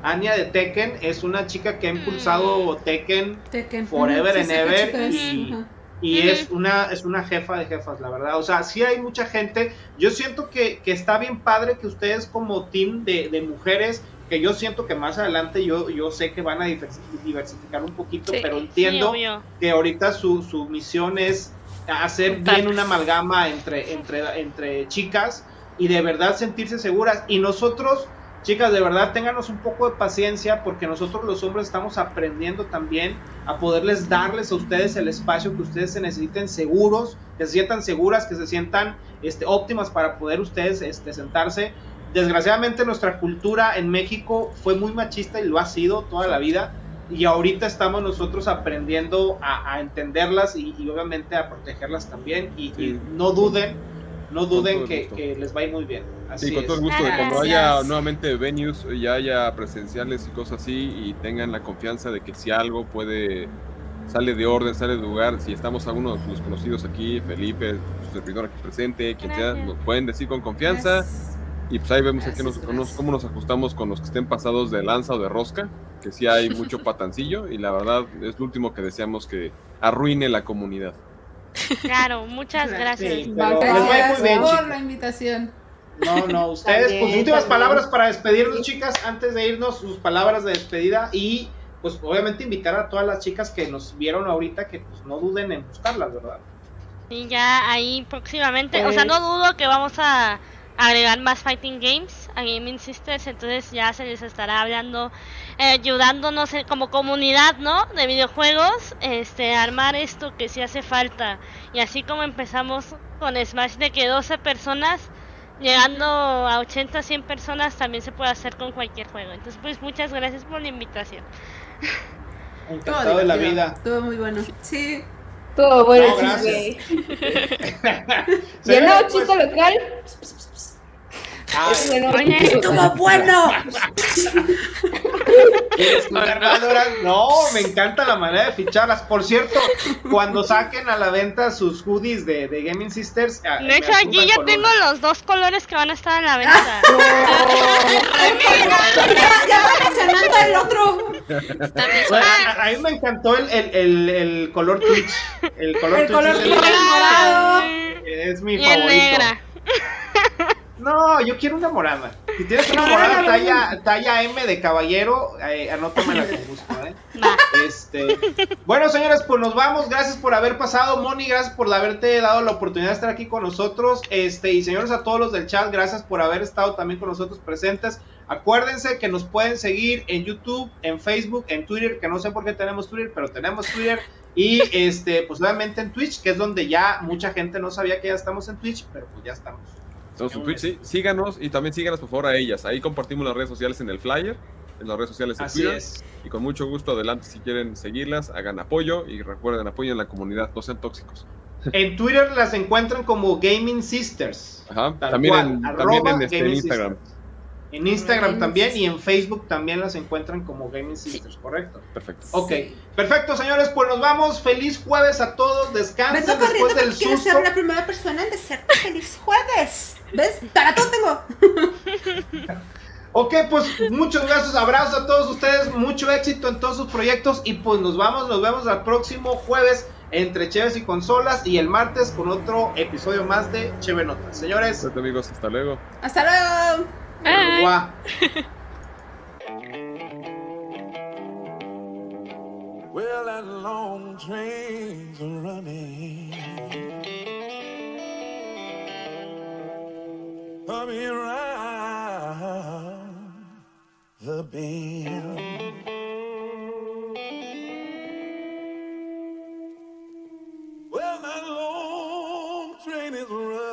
Anya de Tekken es una chica que ha impulsado Tekken Tekken. Forever Sí, and ever y- y es una es una jefa de jefas, la verdad. O sea, sí hay mucha gente. Yo siento que, que está bien padre que ustedes como team de, de mujeres, que yo siento que más adelante yo, yo sé que van a diversi- diversificar un poquito, Sí, pero entiendo que ahorita su, su misión es hacer bien una amalgama entre, entre, entre chicas y de verdad sentirse seguras. Y nosotros, chicas, de verdad ténganos un poco de paciencia porque nosotros los hombres estamos aprendiendo también a poderles darles a ustedes el espacio que ustedes se necesiten seguros, que se sientan seguras, que se sientan este, óptimas para poder ustedes este, sentarse. Desgraciadamente nuestra cultura en México fue muy machista y lo ha sido toda la vida y ahorita estamos nosotros aprendiendo a, a entenderlas y, y obviamente a protegerlas también y, y no duden, no duden que, les va a ir muy bien. Así Sí, con todo el gusto de cuando Gracias. haya nuevamente venues, ya haya presenciales y cosas así, y tengan la confianza de que si algo puede, sale de orden, sale de lugar, si estamos algunos de los conocidos aquí, Felipe, su servidor aquí presente, quien sea, Gracias. nos pueden decir con confianza, Gracias. Y pues ahí vemos aquí nos- Gracias, nos- cómo nos ajustamos con los que estén pasados de lanza o de rosca, que sí hay mucho patancillo, y la verdad es lo último que deseamos que arruine la comunidad. Claro, muchas gracias. Sí, Gracias muy bien, por la invitación. No, no, ustedes, También, pues últimas también. palabras para despedirnos, chicas, antes de irnos, sus palabras de despedida y pues obviamente invitar a todas las chicas que nos vieron ahorita que pues no duden en buscarlas, ¿verdad? Y ya ahí próximamente, o Pues- sea, no dudo que vamos a agregar más fighting games a Gaming Sisters, entonces ya se les estará hablando, eh, ayudándonos como comunidad, ¿no? De videojuegos, este, armar esto que sí hace falta. Y así como empezamos con Smash de que 12 personas, llegando a 80, 100 personas también se puede hacer con cualquier juego. Entonces, pues muchas gracias por la invitación. Todo Encantado de la vida. Todo muy bueno. Sí. Todo bueno, No, Y el nuevo pues, chiste local. Es bueno. ¡Estuvo bueno! No, me encanta la manera de ficharlas. Por cierto, cuando saquen a la venta sus hoodies de, de Gaming Sisters. ah, de me hecho aquí ya tengo una. los dos colores que van a estar en la venta. ya, ya va mencionando el otro. Bueno, a, a mí me encantó el, el, el, el color Twitch. El color El Twitch color es, morado. es mi Y el favorito. negra. No, yo quiero una morada. Si tienes una morada talla, talla M de caballero, eh, anótamela con gusto, ¿eh? Este, bueno, señores, pues nos vamos. Gracias por haber pasado, Moni. Gracias por haberte dado la oportunidad de estar aquí con nosotros. Este, y señores, a todos los del chat, gracias por haber estado también con nosotros presentes. Acuérdense que nos pueden seguir en YouTube, en Facebook, en Twitter, que no sé por qué tenemos Twitter, pero tenemos Twitter. Y este, pues obviamente en Twitch, que es donde ya mucha gente no sabía que ya estamos en Twitch, pero pues ya estamos. Estamos en Twitch, sí. Síganos y también síganos por favor a ellas. Ahí compartimos las redes sociales en el flyer, en las redes sociales de Así Twitter. es. Y con mucho gusto adelante si quieren seguirlas, hagan apoyo y recuerden apoyen la comunidad, no sean tóxicos. En Twitter las encuentran como Gaming Sisters. Ajá. También cual, en, también en, este, en Gaming Instagram. Sisters. En Instagram Gaming también y en Facebook también las encuentran como Gaming Sisters, ¿correcto? Perfecto. Ok, perfecto, señores, pues nos vamos. Feliz jueves a todos. Me Descansen estoy después corriendo del porque quiero ser la primera persona en desearte feliz jueves. ¿Ves? Para todo tengo. Ok, pues muchos gracias, abrazos a todos ustedes, mucho éxito en todos sus proyectos y pues nos vamos, nos vemos al próximo jueves entre Cheves y Consolas y el martes con otro episodio más de Cheve Notas. Señores, amigos, hasta luego. Hasta luego. Bye. Well, that long train's a running. Coming round the bend. Well, that long train is running.